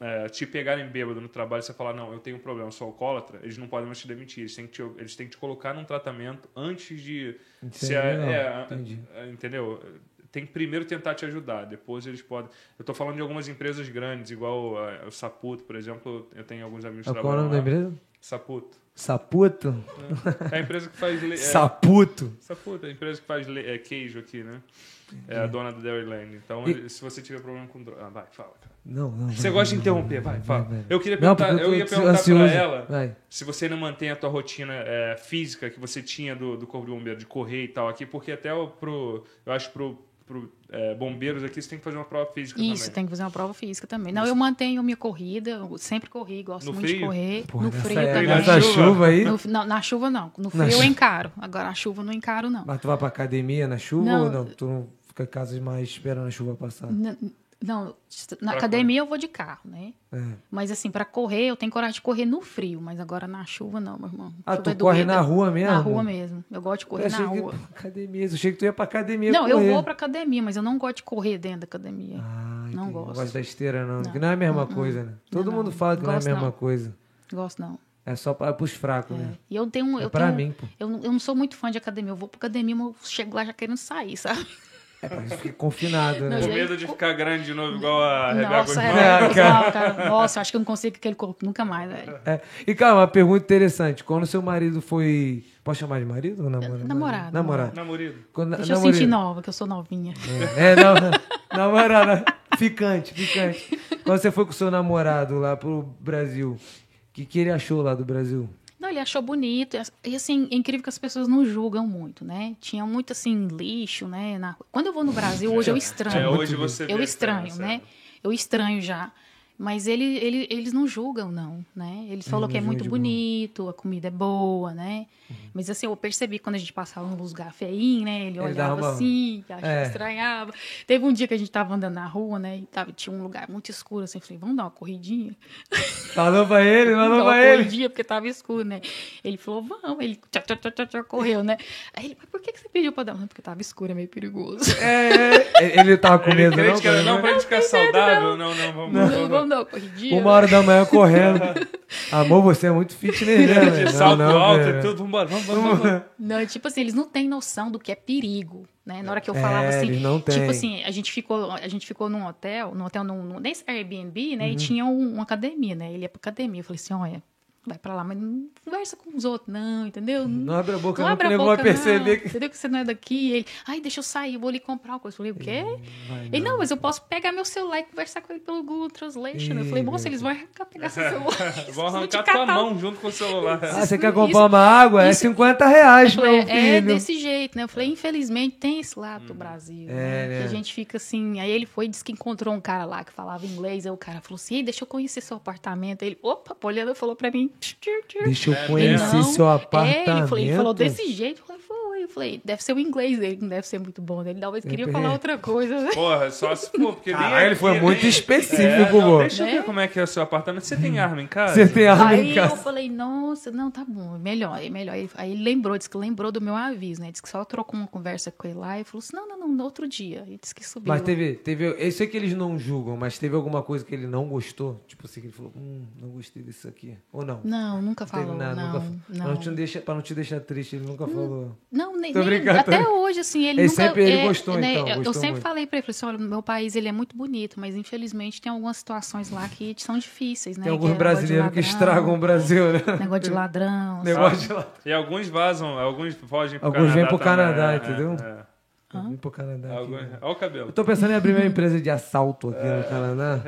é, te pegarem bêbado no trabalho e você falar, não, eu tenho um problema, eu sou alcoólatra, eles não podem mais te demitir. Eles têm que te, eles têm que te colocar num tratamento antes de... Entendi, se é- é, entendi. é, entendeu? Tem que primeiro tentar te ajudar, depois eles podem... Eu estou falando de algumas empresas grandes, igual é, o Saputo, por exemplo, eu tenho alguns amigos que Qual é o nome trabalham da empresa? Saputo. Saputo? É a empresa que faz... é, Saputo? Saputo, é a empresa que faz le- é, queijo aqui, né? É a dona do Dairyland. Então, E- se você tiver problema com droga... Ah, vai, fala, cara. Não, não. Você vai, gosta de interromper, vai, vai, fala. vai. Eu queria Não, perguntar, porque eu ia perguntar ansioso. pra ela se você não mantém a tua rotina é, física que você tinha do, do Corpo de Bombeiro, de correr e tal aqui, porque até o, pro, eu acho pro, pro é, bombeiros aqui, você tem que fazer uma prova física Isso, também. tem que fazer uma prova física também. Não, eu mantenho minha corrida, eu sempre corri, gosto No muito frio? de correr. Pô, no frio época, também. nessa chuva? aí. No- não, na chuva não. No Na frio eu chu- encaro. Agora na chuva eu não encaro, não. Mas tu vai pra academia na chuva Não. ou não? Tu não fica em casa mais esperando a chuva passar? N- Não, na Pra academia eu vou de carro, né? É. Mas assim, pra correr, eu tenho coragem de correr no frio, mas agora na chuva não, meu irmão. Ah, Chuva tu é corre na rua mesmo? Na rua mesmo. Eu gosto de Eu correr achei na que rua. pra academia. Eu achei que tu ia pra academia Não, eu correr. vou pra academia, mas eu não gosto de correr dentro da academia. Ah, Não entendi. gosto. gosto da esteira, não. Não. Porque não é a mesma Uh-uh. coisa, né? Todo Não, mundo não. fala que não é a mesma não. coisa. Gosto não. É só pra, pros fracos, né? E eu tenho. É eu pra tenho- mim, pô. Eu, não- eu não sou muito fã de academia. Eu vou pra academia, mas eu chego lá já querendo sair, sabe? É pra gente ficar confinado, né? Com medo de ficar grande de novo, igual a Rebeca Nossa, Guzmão. é, não, cara. Nossa, eu acho que eu não consigo com aquele corpo nunca mais, velho. É. E, cara, uma pergunta interessante. Quando seu marido foi... Posso chamar de marido ou namorado? Namorado, Namorado. Namorido. Quando, Deixa eu namorado. sentir nova, que eu sou novinha. É, não, namorada. Ficante, ficante. Quando você foi com seu namorado lá pro Brasil, o que, que ele achou lá do Brasil? Não, ele achou bonito. E assim, é incrível que as pessoas não julgam muito, né? Tinha muito assim, lixo, né? na- Quando eu vou no Brasil, hoje eu estranho. É, hoje você eu estranho, né? Eu estranho já. Mas ele, ele, eles não julgam, não, né? Eles falam não que é muito bonito, a comida é boa, né? Uhum. Mas assim, eu percebi quando a gente passava num lugar feinho, né? Ele Ele olhava dava uma- assim, achava, É. estranhava. Teve um dia que a gente tava andando na rua, né? E tava, tinha um lugar muito escuro, assim. Eu falei, vamos dar uma corridinha? Falou pra ele, falou pra ele. corridinha, porque tava escuro, né? Ele falou, vamos. Ele tchá, tchá, tchá, tchá, tchá, correu, né? Aí ele, mas por que que você pediu pra dar? Não, porque tava escuro, é meio perigoso. É, é, ele tava com Ele medo, crente não? não, cara? pra gente ficar saudável. Não, não, vamos. Não, vamos. Vamos dar uma corridinha. Uma hora da manhã correndo. Amor, você é muito fitness, né? De salto Não, não, alto e tudo, vambora, vamos, vamos, vamos. Não, tipo assim, eles não têm noção do que é perigo, né? Na hora que eu É, falava assim, eles não têm. tipo assim, a gente ficou, a gente ficou num hotel, num hotel, num, num- nesse Airbnb, né? Uhum. E tinha um- uma academia, né? Ele ia pra academia. Eu falei assim, olha, vai pra lá, mas não conversa com os outros, não, entendeu? Não abre a boca, Não não, abre a nego vai boca, perceber não. que. Entendeu que você não é daqui? Ele, ai, deixa eu sair, eu vou ali comprar uma coisa. Eu falei, o quê? Vai, Ele, não, mas eu posso pegar meu celular e conversar com ele pelo Google Translation. eu falei, moça, eles vão arrancar, pegar seu celular. Vão arrancar tua mão junto com o celular. Ah, você quer Isso- comprar uma água? É isso- 50 reais, Eu meu falei, filho. é desse jeito, né? Eu falei, infelizmente tem esse lado do Brasil. É, né? né? Que a gente fica assim. Aí ele foi e disse que encontrou um cara lá que falava inglês. Aí o cara falou assim: Ei, deixa eu conhecer seu apartamento. Aí ele, opa, olhando, falou pra mim. Deixa eu É, conhecer Não, seu É, apartamento. ele, falou, ele falou desse jeito. Eu falei, foi. Eu falei, deve ser o inglês dele, não deve ser muito bom. Ele talvez queria É. falar outra coisa. né? Porra, só se for, porque nem Caralho, ele foi aqui, muito nem- específico, É, não. Deixa eu Né? ver como é que é o seu apartamento. Você tem arma em casa? Você tem arma Aí em eu casa. falei, nossa, não, tá bom, melhor, é melhor. Ele- Aí ele lembrou, disse que lembrou do meu aviso, né? Disse que só trocou uma conversa com ele lá e falou assim: não, não, não, no outro dia. Ele disse que subiu. Mas teve, teve. Eu sei que eles não julgam, mas teve alguma coisa que ele não gostou? Tipo assim, que ele falou, hum, não gostei disso aqui. Ou não? Não, nunca falou, nada, não. nunca- não. Pra, não te deixar, pra não te deixar triste, ele nunca falou. Não, nem, Tô nem- brincando, até hoje, assim, ele Ele nunca... sempre- ele é, gostou, né, então, eu- Eu, gostou sempre muito. falei pra ele, falei assim, olha, meu país, ele é muito bonito, mas infelizmente tem algumas situações lá que são difíceis, né? Tem que alguns é de brasileiros que ladrão, estragam o Brasil, né? Negócio de ladrão, Negócio de lá. E alguns vazam, alguns fogem pro Alguns Canadá vêm pro também, Canadá, é, entendeu? é. Eu vim pro Canadá. aqui. Alguns- Olha o cabelo. Eu tô pensando em abrir uma empresa de assalto aqui no Canadá.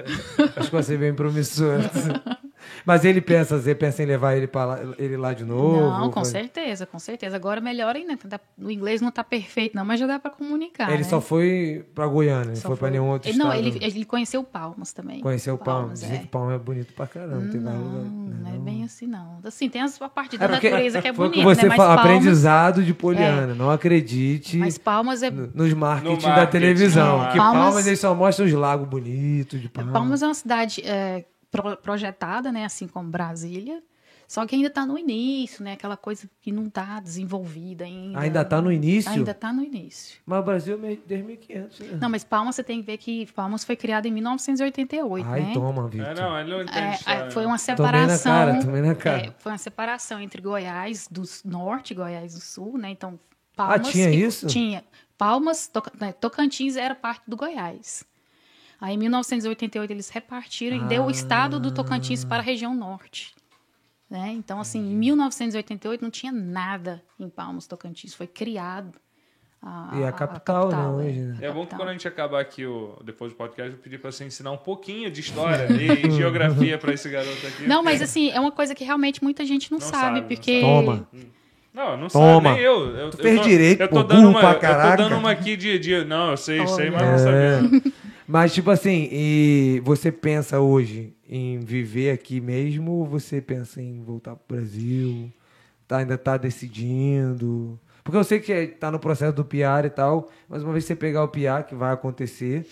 Acho que vai ser bem promissor. Mas ele pensa, você pensa em levar ele, pra lá, ele lá de novo? Não, com Vai- certeza, com certeza. Agora melhor ainda, tá- o inglês não tá perfeito não, mas já dá pra comunicar, Ele né? só foi pra Goiânia, não Só foi pra nenhum outro Ele- Não, estado. ele, ele conheceu Palmas também. Conheceu o Palmas. é. Que Palmas é bonito pra caramba. tem vários Não, lugares. não é bem assim, não. Assim, tem a parte da É porque natureza que é foi o bonita, que você né? Mas fala, Palmas, aprendizado de Poliana. Não acredite mas Palmas é no- nos marketing, No da marketing, televisão. é. Que Palmas- Palmas, eles só mostram os lagos bonitos de Palmas. Palmas é uma cidade é, pro- projetada, né, assim como Brasília, só que ainda está no início, né, aquela coisa que não está desenvolvida ainda. Ainda tá no início? Ainda está no início. Mas o Brasil é meio- desde 1500. Né? Não, mas Palmas você tem que ver que Palmas foi criada em 1988, Ai, né? toma, Vitor. É, não, ele não entende É, é, foi uma Tomei na separação. cara, tomei na cara. é, foi uma separação entre Goiás do norte e Goiás do sul, né? Então, Ah, Palmas. tinha ficou- isso? Tinha. Palmas, né, Tocantins era parte do Goiás. Aí, em 1988, eles repartiram e deu o estado do Tocantins para a região norte. Né? Então, assim, em 1988 não tinha nada em Palmas, Tocantins. Foi criado. A, E a capital, né, hoje, né? É bom que capital. quando a gente acabar aqui, o, depois do podcast, eu pedir pra você ensinar um pouquinho de história e, e geografia pra esse garoto aqui. Não, porque- mas assim, é uma coisa que realmente muita gente não, Não sabe, sabe, não porque. Toma. Não, não Toma. sabe, nem eu. eu Tu eu fez tô- direito, eu tô pô, dando uma, pra Eu tô caraca. dando uma aqui de, de... Não, eu sei, sei, mas não sabia. É. Mas, tipo assim, e você pensa hoje em viver aqui mesmo ou você pensa em voltar pro Brasil? Tá, ainda tá decidindo? Porque eu sei que tá no processo do PR e tal, mas uma vez que você pegar o PR, que vai acontecer,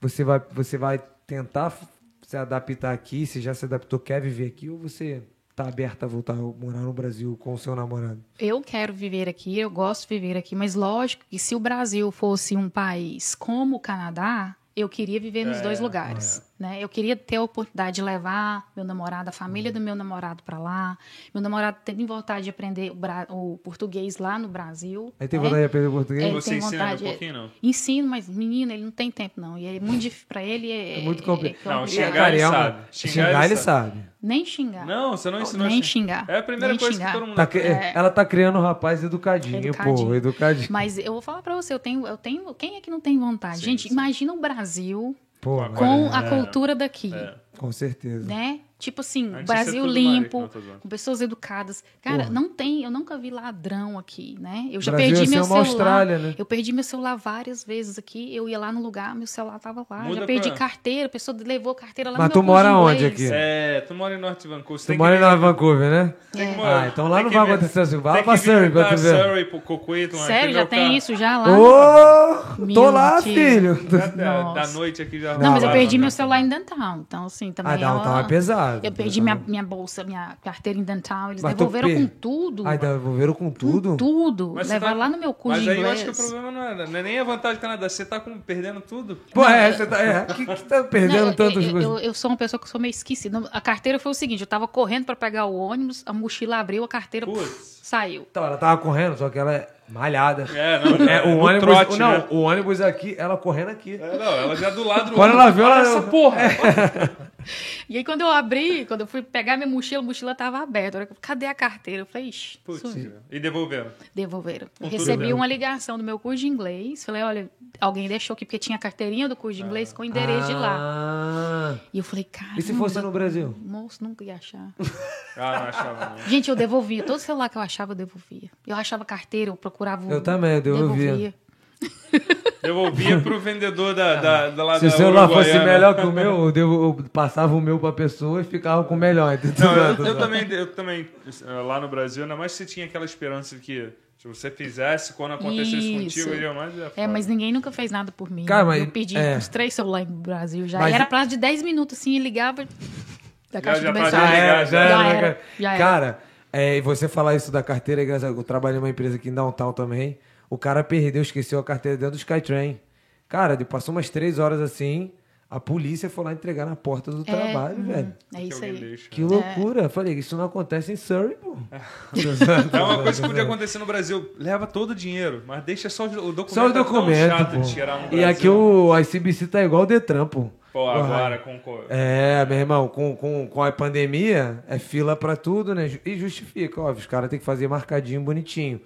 você vai, você vai tentar se adaptar aqui, se já se adaptou, quer viver aqui, ou você tá aberta a voltar a morar no Brasil com o seu namorado? Eu quero viver aqui, eu gosto de viver aqui, mas lógico que se o Brasil fosse um país como o Canadá, eu queria viver nos É, dois lugares, né? Eu queria ter a oportunidade de levar meu namorado, a família do meu namorado para lá. Meu namorado tem vontade de aprender o, bra- o português lá no Brasil. Aí tem né? vontade de aprender português? Ele Você tem ensina vontade, um é- pouquinho, não? Ensino, mas menino, ele não tem tempo não. E é muito difícil para ele. É, É muito compli- Não, complicado. xingar ele sabe. Xingar, ele sabe. Nem xingar. Não, você não ensinou Nem xingar. É a primeira Nem coisa xingar. que todo mundo... Tá É. Ela tá criando um rapaz educadinho, pô, Educadinho. educadinho. Mas eu vou falar pra você, eu tenho, eu tenho. Quem é que não tem vontade? Sim, Gente, sim. imagina o Brasil Pô, Com É. a cultura daqui, É. com certeza. né? Tipo assim, Antes de Brasil limpo, tô zoando. com pessoas educadas. Cara, Porra. não tem, eu nunca vi ladrão aqui, né? Eu já Brasil perdi ia meu ser uma celular. Austrália, né? Eu perdi meu celular várias vezes aqui. Eu ia lá no lugar, meu celular tava lá. Muda já perdi pra- carteira, a pessoa levou a carteira lá Mas no tu meu mora de onde inglês. aqui? É, tu mora em Norte Vancouver. você Tu mora em Nova Vancouver, né? tem que É. morar- Ah, então lá tem não vai vir- acontecer assim. Vai pra Surrey pra tu ver. Surrey, pro Coquito, Sério, já tem isso já lá? Ô, tô Meu lá, filho. Da, noite aqui já Não, mas eu perdi né? meu celular em Downtown. Então, assim, também Ah, é então é pesado. Eu perdi minha, minha bolsa, minha carteira em Downtown. Eles Mas devolveram per- com tudo. Ah, devolveram com tudo? Com tudo. Mas Levaram tá- lá no meu curso Mas de aí eu inglês. acho que o problema não é, não é nem a vantagem do Canadá. Você tá com, perdendo tudo. Pô, é, você tá, é, que, que tá perdendo Não, tantas eu, coisas. eu, eu sou uma pessoa que sou meio esquecida. A carteira foi o seguinte: eu tava correndo pra pegar o ônibus, a mochila abriu, a carteira puf, saiu. Então, ela tava correndo, só que ela é malhada. É, não, É, o no ônibus, trote, não, né? o ônibus aqui, ela correndo aqui. É, não, ela já do lado do Quando outro. ela viu, ela- essa porra. E aí, quando eu abri, quando eu fui pegar minha mochila, a mochila tava aberta. Eu, Cadê a carteira? Eu falei, ixi, Putz, sumiu. e devolveram. Devolveram. tudo Recebi uma ligação do meu curso de inglês. Falei, olha, alguém deixou aqui, porque tinha a carteirinha do curso de inglês com o endereço de lá. Ah, E eu falei, cara. e se fosse no Brasil? Moço, nunca ia achar. Ah, não achava não. Gente, eu devolvia. Todo celular que eu achava, eu devolvia. Eu achava carteira, eu procurava. o- Eu também, eu devolvia. Devolvia pro vendedor da, da, da lá Se o celular fosse melhor que o meu, eu, devo- eu passava o meu pra pessoa e ficava com o melhor. Não, eu, eu também, eu também, lá no Brasil, ainda mais você tinha aquela esperança de que se você fizesse, quando acontecesse Isso. contigo, iria mais. É, mas ninguém nunca fez nada por mim. Cara, mas- eu pedi é. uns três celulares no Brasil já. Mas- E era prazo de 10 minutos, assim, e ligava da caixa já de mensagem. Já era, já era. Já né, era, cara? já era. Cara, é, e você falar isso da carteira, é eu trabalhei numa empresa aqui em Downtown também. O cara perdeu, esqueceu a carteira dentro do Skytrain. Cara, ele passou umas três horas assim, a polícia foi lá entregar na porta do trabalho, uhum, velho. É isso aí. Que loucura. Eu Falei, isso não acontece em Surrey, pô. É uma coisa que podia acontecer no Brasil. Leva todo o dinheiro, mas deixa só o documento. Só o é documento, chato pô. de tirar no E Brasil. aqui o ICBC tá igual o Detran, pô. Pô, agora com- É, meu irmão, com, com, com a pandemia, é fila pra tudo, né? E justifica, óbvio, os caras têm que fazer marcadinho, bonitinho.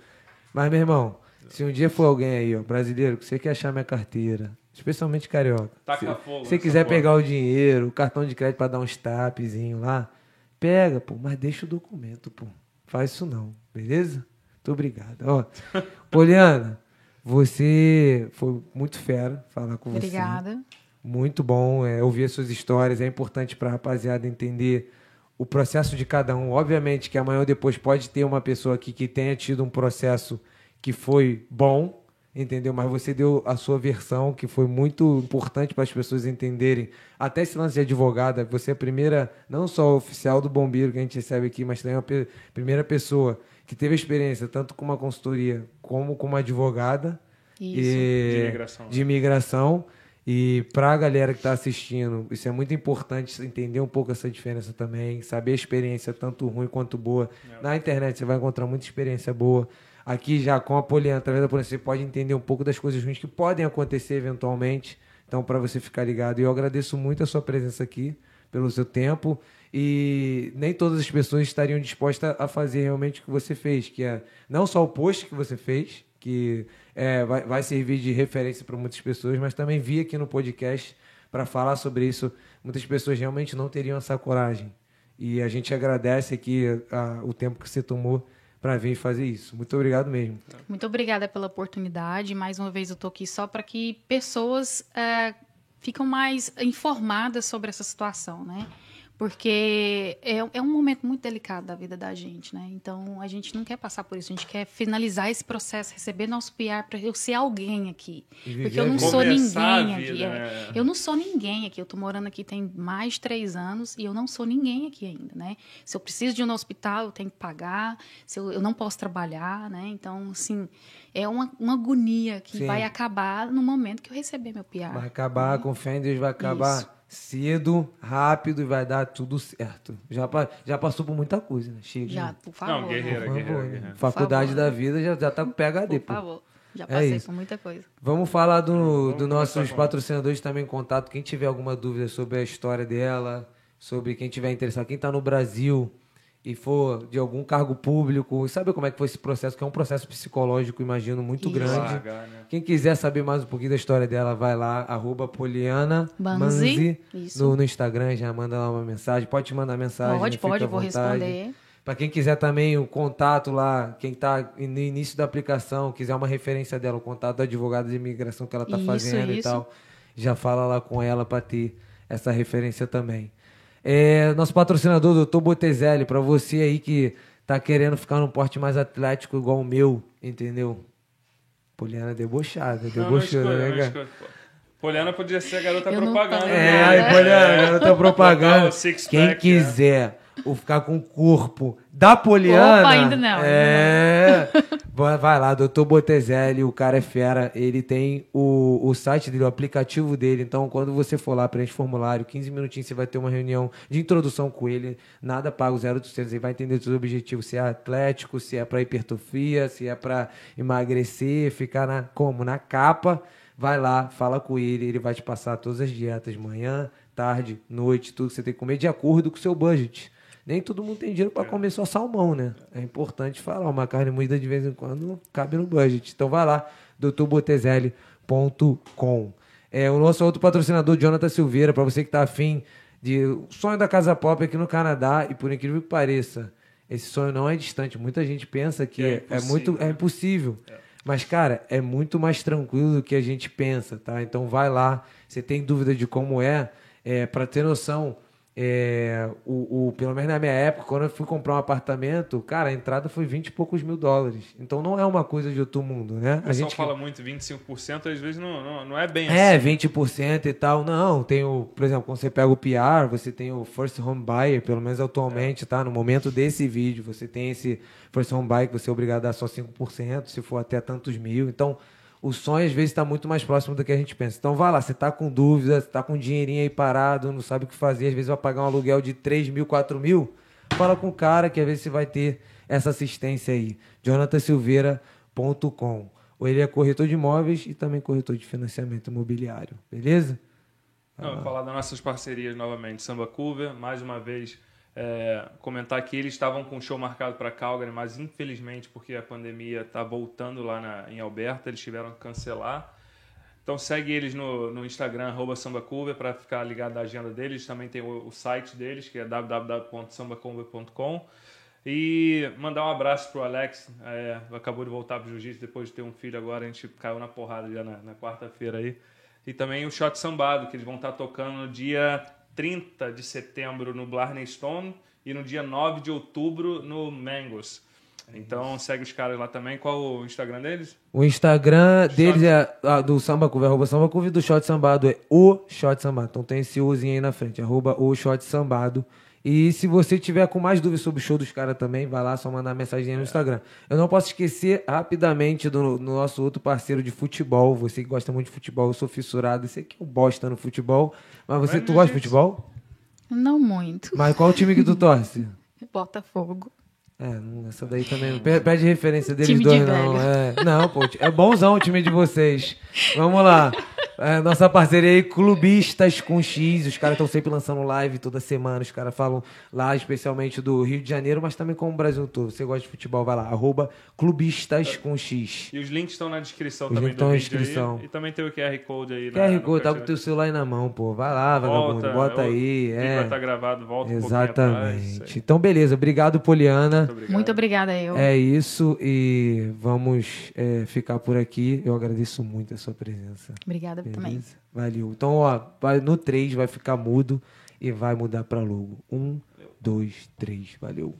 Mas, meu irmão, se um dia for alguém aí, ó, brasileiro, que você quer achar minha carteira, especialmente carioca, Taca se fogo quiser porra. pegar o dinheiro, o cartão de crédito pra dar uns tapzinho lá, pega, pô, mas deixa o documento, pô. Faz isso não, beleza? Muito obrigado. Ó, Poliana, você foi muito fera falar com você. Obrigada. Muito bom é, ouvir as suas histórias. É importante para a rapaziada entender o processo de cada um. Obviamente que amanhã ou depois pode ter uma pessoa aqui que tenha tido um processo que foi bom, entendeu? Mas você deu a sua versão, que foi muito importante para as pessoas entenderem. Até esse lance de advogada, você é a primeira, não só oficial do bombeiro que a gente recebe aqui, mas também a pe- primeira pessoa que teve experiência tanto com uma consultoria como com uma advogada. Isso. E- De imigração. de imigração. E para a galera que está assistindo, isso é muito importante entender um pouco essa diferença também, saber a experiência tanto ruim quanto boa. Na internet você vai encontrar muita experiência boa. Aqui já com a Poliana, através da Poliana, você pode entender um pouco das coisas ruins que podem acontecer eventualmente. Então, para você ficar ligado, e eu agradeço muito a sua presença aqui, pelo seu tempo. E nem todas as pessoas estariam dispostas a fazer realmente o que você fez, que é não só o post que você fez, que é, vai, vai servir de referência para muitas pessoas, mas também vi aqui no podcast para falar sobre isso. Muitas pessoas realmente não teriam essa coragem. E a gente agradece aqui a- o tempo que você tomou para vir fazer isso. Muito obrigado mesmo. Muito obrigada pela oportunidade. Mais uma vez eu estou aqui só para que pessoas é, mais informadas sobre essa situação, né? Porque é, é, um momento muito delicado da vida da gente, né? Então a gente não quer passar por isso, a gente quer finalizar esse processo, receber nosso PR para eu ser alguém aqui, porque eu não sou ninguém aqui. Vida, é. né? Eu não sou ninguém aqui. Eu tô morando aqui tem mais de três anos e eu não sou ninguém aqui ainda, né? Se eu preciso de no hospital, eu tenho que pagar. Se eu, eu não posso trabalhar, né? Então, assim, é uma, uma agonia que Sim. vai acabar no momento que eu receber meu PR. Vai acabar, né? com fé em Deus, vai acabar. Isso cedo, rápido e vai dar tudo certo. Já, já passou por muita coisa, né? Chega. Já, por favor. Não, guerreira, por guerreira, guerreira. Faculdade da vida já, já tá com PHD. Por favor. Já é passei é por muita coisa. Vamos falar do, do nossos patrocinadores também em contato. Quem tiver alguma dúvida sobre a história dela, sobre quem tiver interessado, quem está no Brasil, e for de algum cargo público, sabe como é que foi esse processo? Que é um processo psicológico, imagino, muito Isso. grande. Né? Quem quiser saber mais um pouquinho da história dela, vai lá, arroba Poliana Manzi, no, no, Instagram, já manda lá uma mensagem. Pode te mandar mensagem. Pode, pode, vou responder. Para quem quiser também o contato lá, quem está no início da aplicação, quiser uma referência dela, o contato do advogado de imigração que ela está fazendo isso. e tal, já fala lá com ela para ter essa referência também. É, nosso patrocinador, doutor Botezelli, para você aí que tá querendo ficar num porte mais atlético igual o meu, entendeu? Poliana debochada, debochou, né, cara? Poliana podia ser a garota eu propaganda. É, aí, Poliana, garota propaganda. Quem quiser ou ficar com o corpo da Poliana. Opa, ainda não. É. Vai lá, doutor Botezelli, o cara é fera. Ele tem o, o site dele, o aplicativo dele. Então, quando você for lá, preenche formulário, 15 minutinhos você vai ter uma reunião de introdução com ele. Nada pago, 0800. Ele vai entender os seus objetivos, se é atlético, se é para hipertrofia, se é para emagrecer, ficar na, como? Na capa. Vai lá, fala com ele, ele vai te passar todas as dietas, manhã, tarde, noite, tudo que você tem que comer de acordo com o seu budget nem todo mundo tem dinheiro para comer só salmão, né? É importante falar, uma carne moída de vez em quando cabe no budget. Então vai lá, doutorbotezelli.com. É, o nosso outro patrocinador, Jonathan Silveira, para você que está afim de o sonho da Casa Pop aqui no Canadá, e por incrível que pareça, esse sonho não é distante. Muita gente pensa que é, é muito é impossível. É. Mas, cara, é muito mais tranquilo do que a gente pensa, tá? Então vai lá. Você tem dúvida de como é, é para ter noção, é, o, o, pelo menos na minha época, quando eu fui comprar um apartamento, cara, a entrada foi 20 e poucos mil dólares. Então não é uma coisa de outro mundo, né? A gente fala muito 25%, às vezes não, não, não é bem é, assim. É, 20% e tal. Não, tem o, por exemplo, quando você pega o PR, você tem o First Home Buyer, pelo menos atualmente, é. tá? No momento desse vídeo, você tem esse First Home Buyer que você é obrigado a dar só 5%, se for até tantos mil. Então, o sonho às vezes está muito mais próximo do que a gente pensa. Então vai lá, você está com dúvida, está com um dinheirinho aí parado, não sabe o que fazer, às vezes vai pagar um aluguel de 3 mil, 4 mil, fala com o cara que às vezes você vai ter essa assistência aí. jonathansilveira.com Ou ele é corretor de imóveis e também corretor de financiamento imobiliário, beleza? Não, vou falar das nossas parcerias novamente. Samba Cover, mais uma vez é, comentar que eles estavam com um show marcado para Calgary, mas infelizmente, porque a pandemia está voltando lá na, em Alberta, eles tiveram que cancelar. Então segue eles no, no Instagram, sambacover, para ficar ligado à agenda deles. Também tem o, o site deles, que é www.sambacover.com. E mandar um abraço pro Alex, é, acabou de voltar pro jiu-jitsu depois de ter um filho agora, a gente caiu na porrada já na, na quarta-feira aí. E também o Shot Sambado, que eles vão estar tá tocando no dia 30 de setembro no Blarney Stone e no dia 9 de outubro no Mangos. Então segue os caras lá também. Qual o Instagram deles? O Instagram deles é ah, do Samba Curva, arroba Samba Curva e do Shot Sambado é o Shot Sambado. Então tem esse Uzinho aí na frente, arroba o Shot Sambado. E se você tiver com mais dúvidas sobre o show dos caras também, vai lá, só mandar mensagem no Instagram. Eu não posso esquecer rapidamente do, do, nosso outro parceiro de futebol. Você que gosta muito de futebol, eu sou fissurado. Você que é um bosta no futebol. Mas você, tu gosta de futebol? Não muito. Mas qual o time que tu torce? Botafogo. É, essa daí também. Pede referência deles time dois, de não. É, não, pô, é bonzão o time de vocês. Vamos lá. É, nossa parceria aí, Clubistas com X. Os caras estão sempre lançando live toda semana. Os caras falam lá, especialmente do Rio de Janeiro, mas também com o Brasil todo. Você gosta de futebol, vai lá. Arroba Clubistas com X. E os links estão na descrição Os também links do estão na vídeo descrição. aí. E também tem o QR Code aí. QR no Code, tá com o teu celular aí na mão, pô. Vai lá, vagabundo. Bota o aí. vídeo É. vai estar gravado, volta um pouquinho atrás. Exatamente. Então, beleza. Obrigado, Poliana. Muito obrigado. Muito obrigada, eu. É isso. E vamos é, ficar por aqui. Eu agradeço muito a sua presença. Obrigada também. Beleza? Valeu. Então, ó, vai- no 3 vai ficar mudo e vai mudar pra logo. Um, dois, três. Valeu.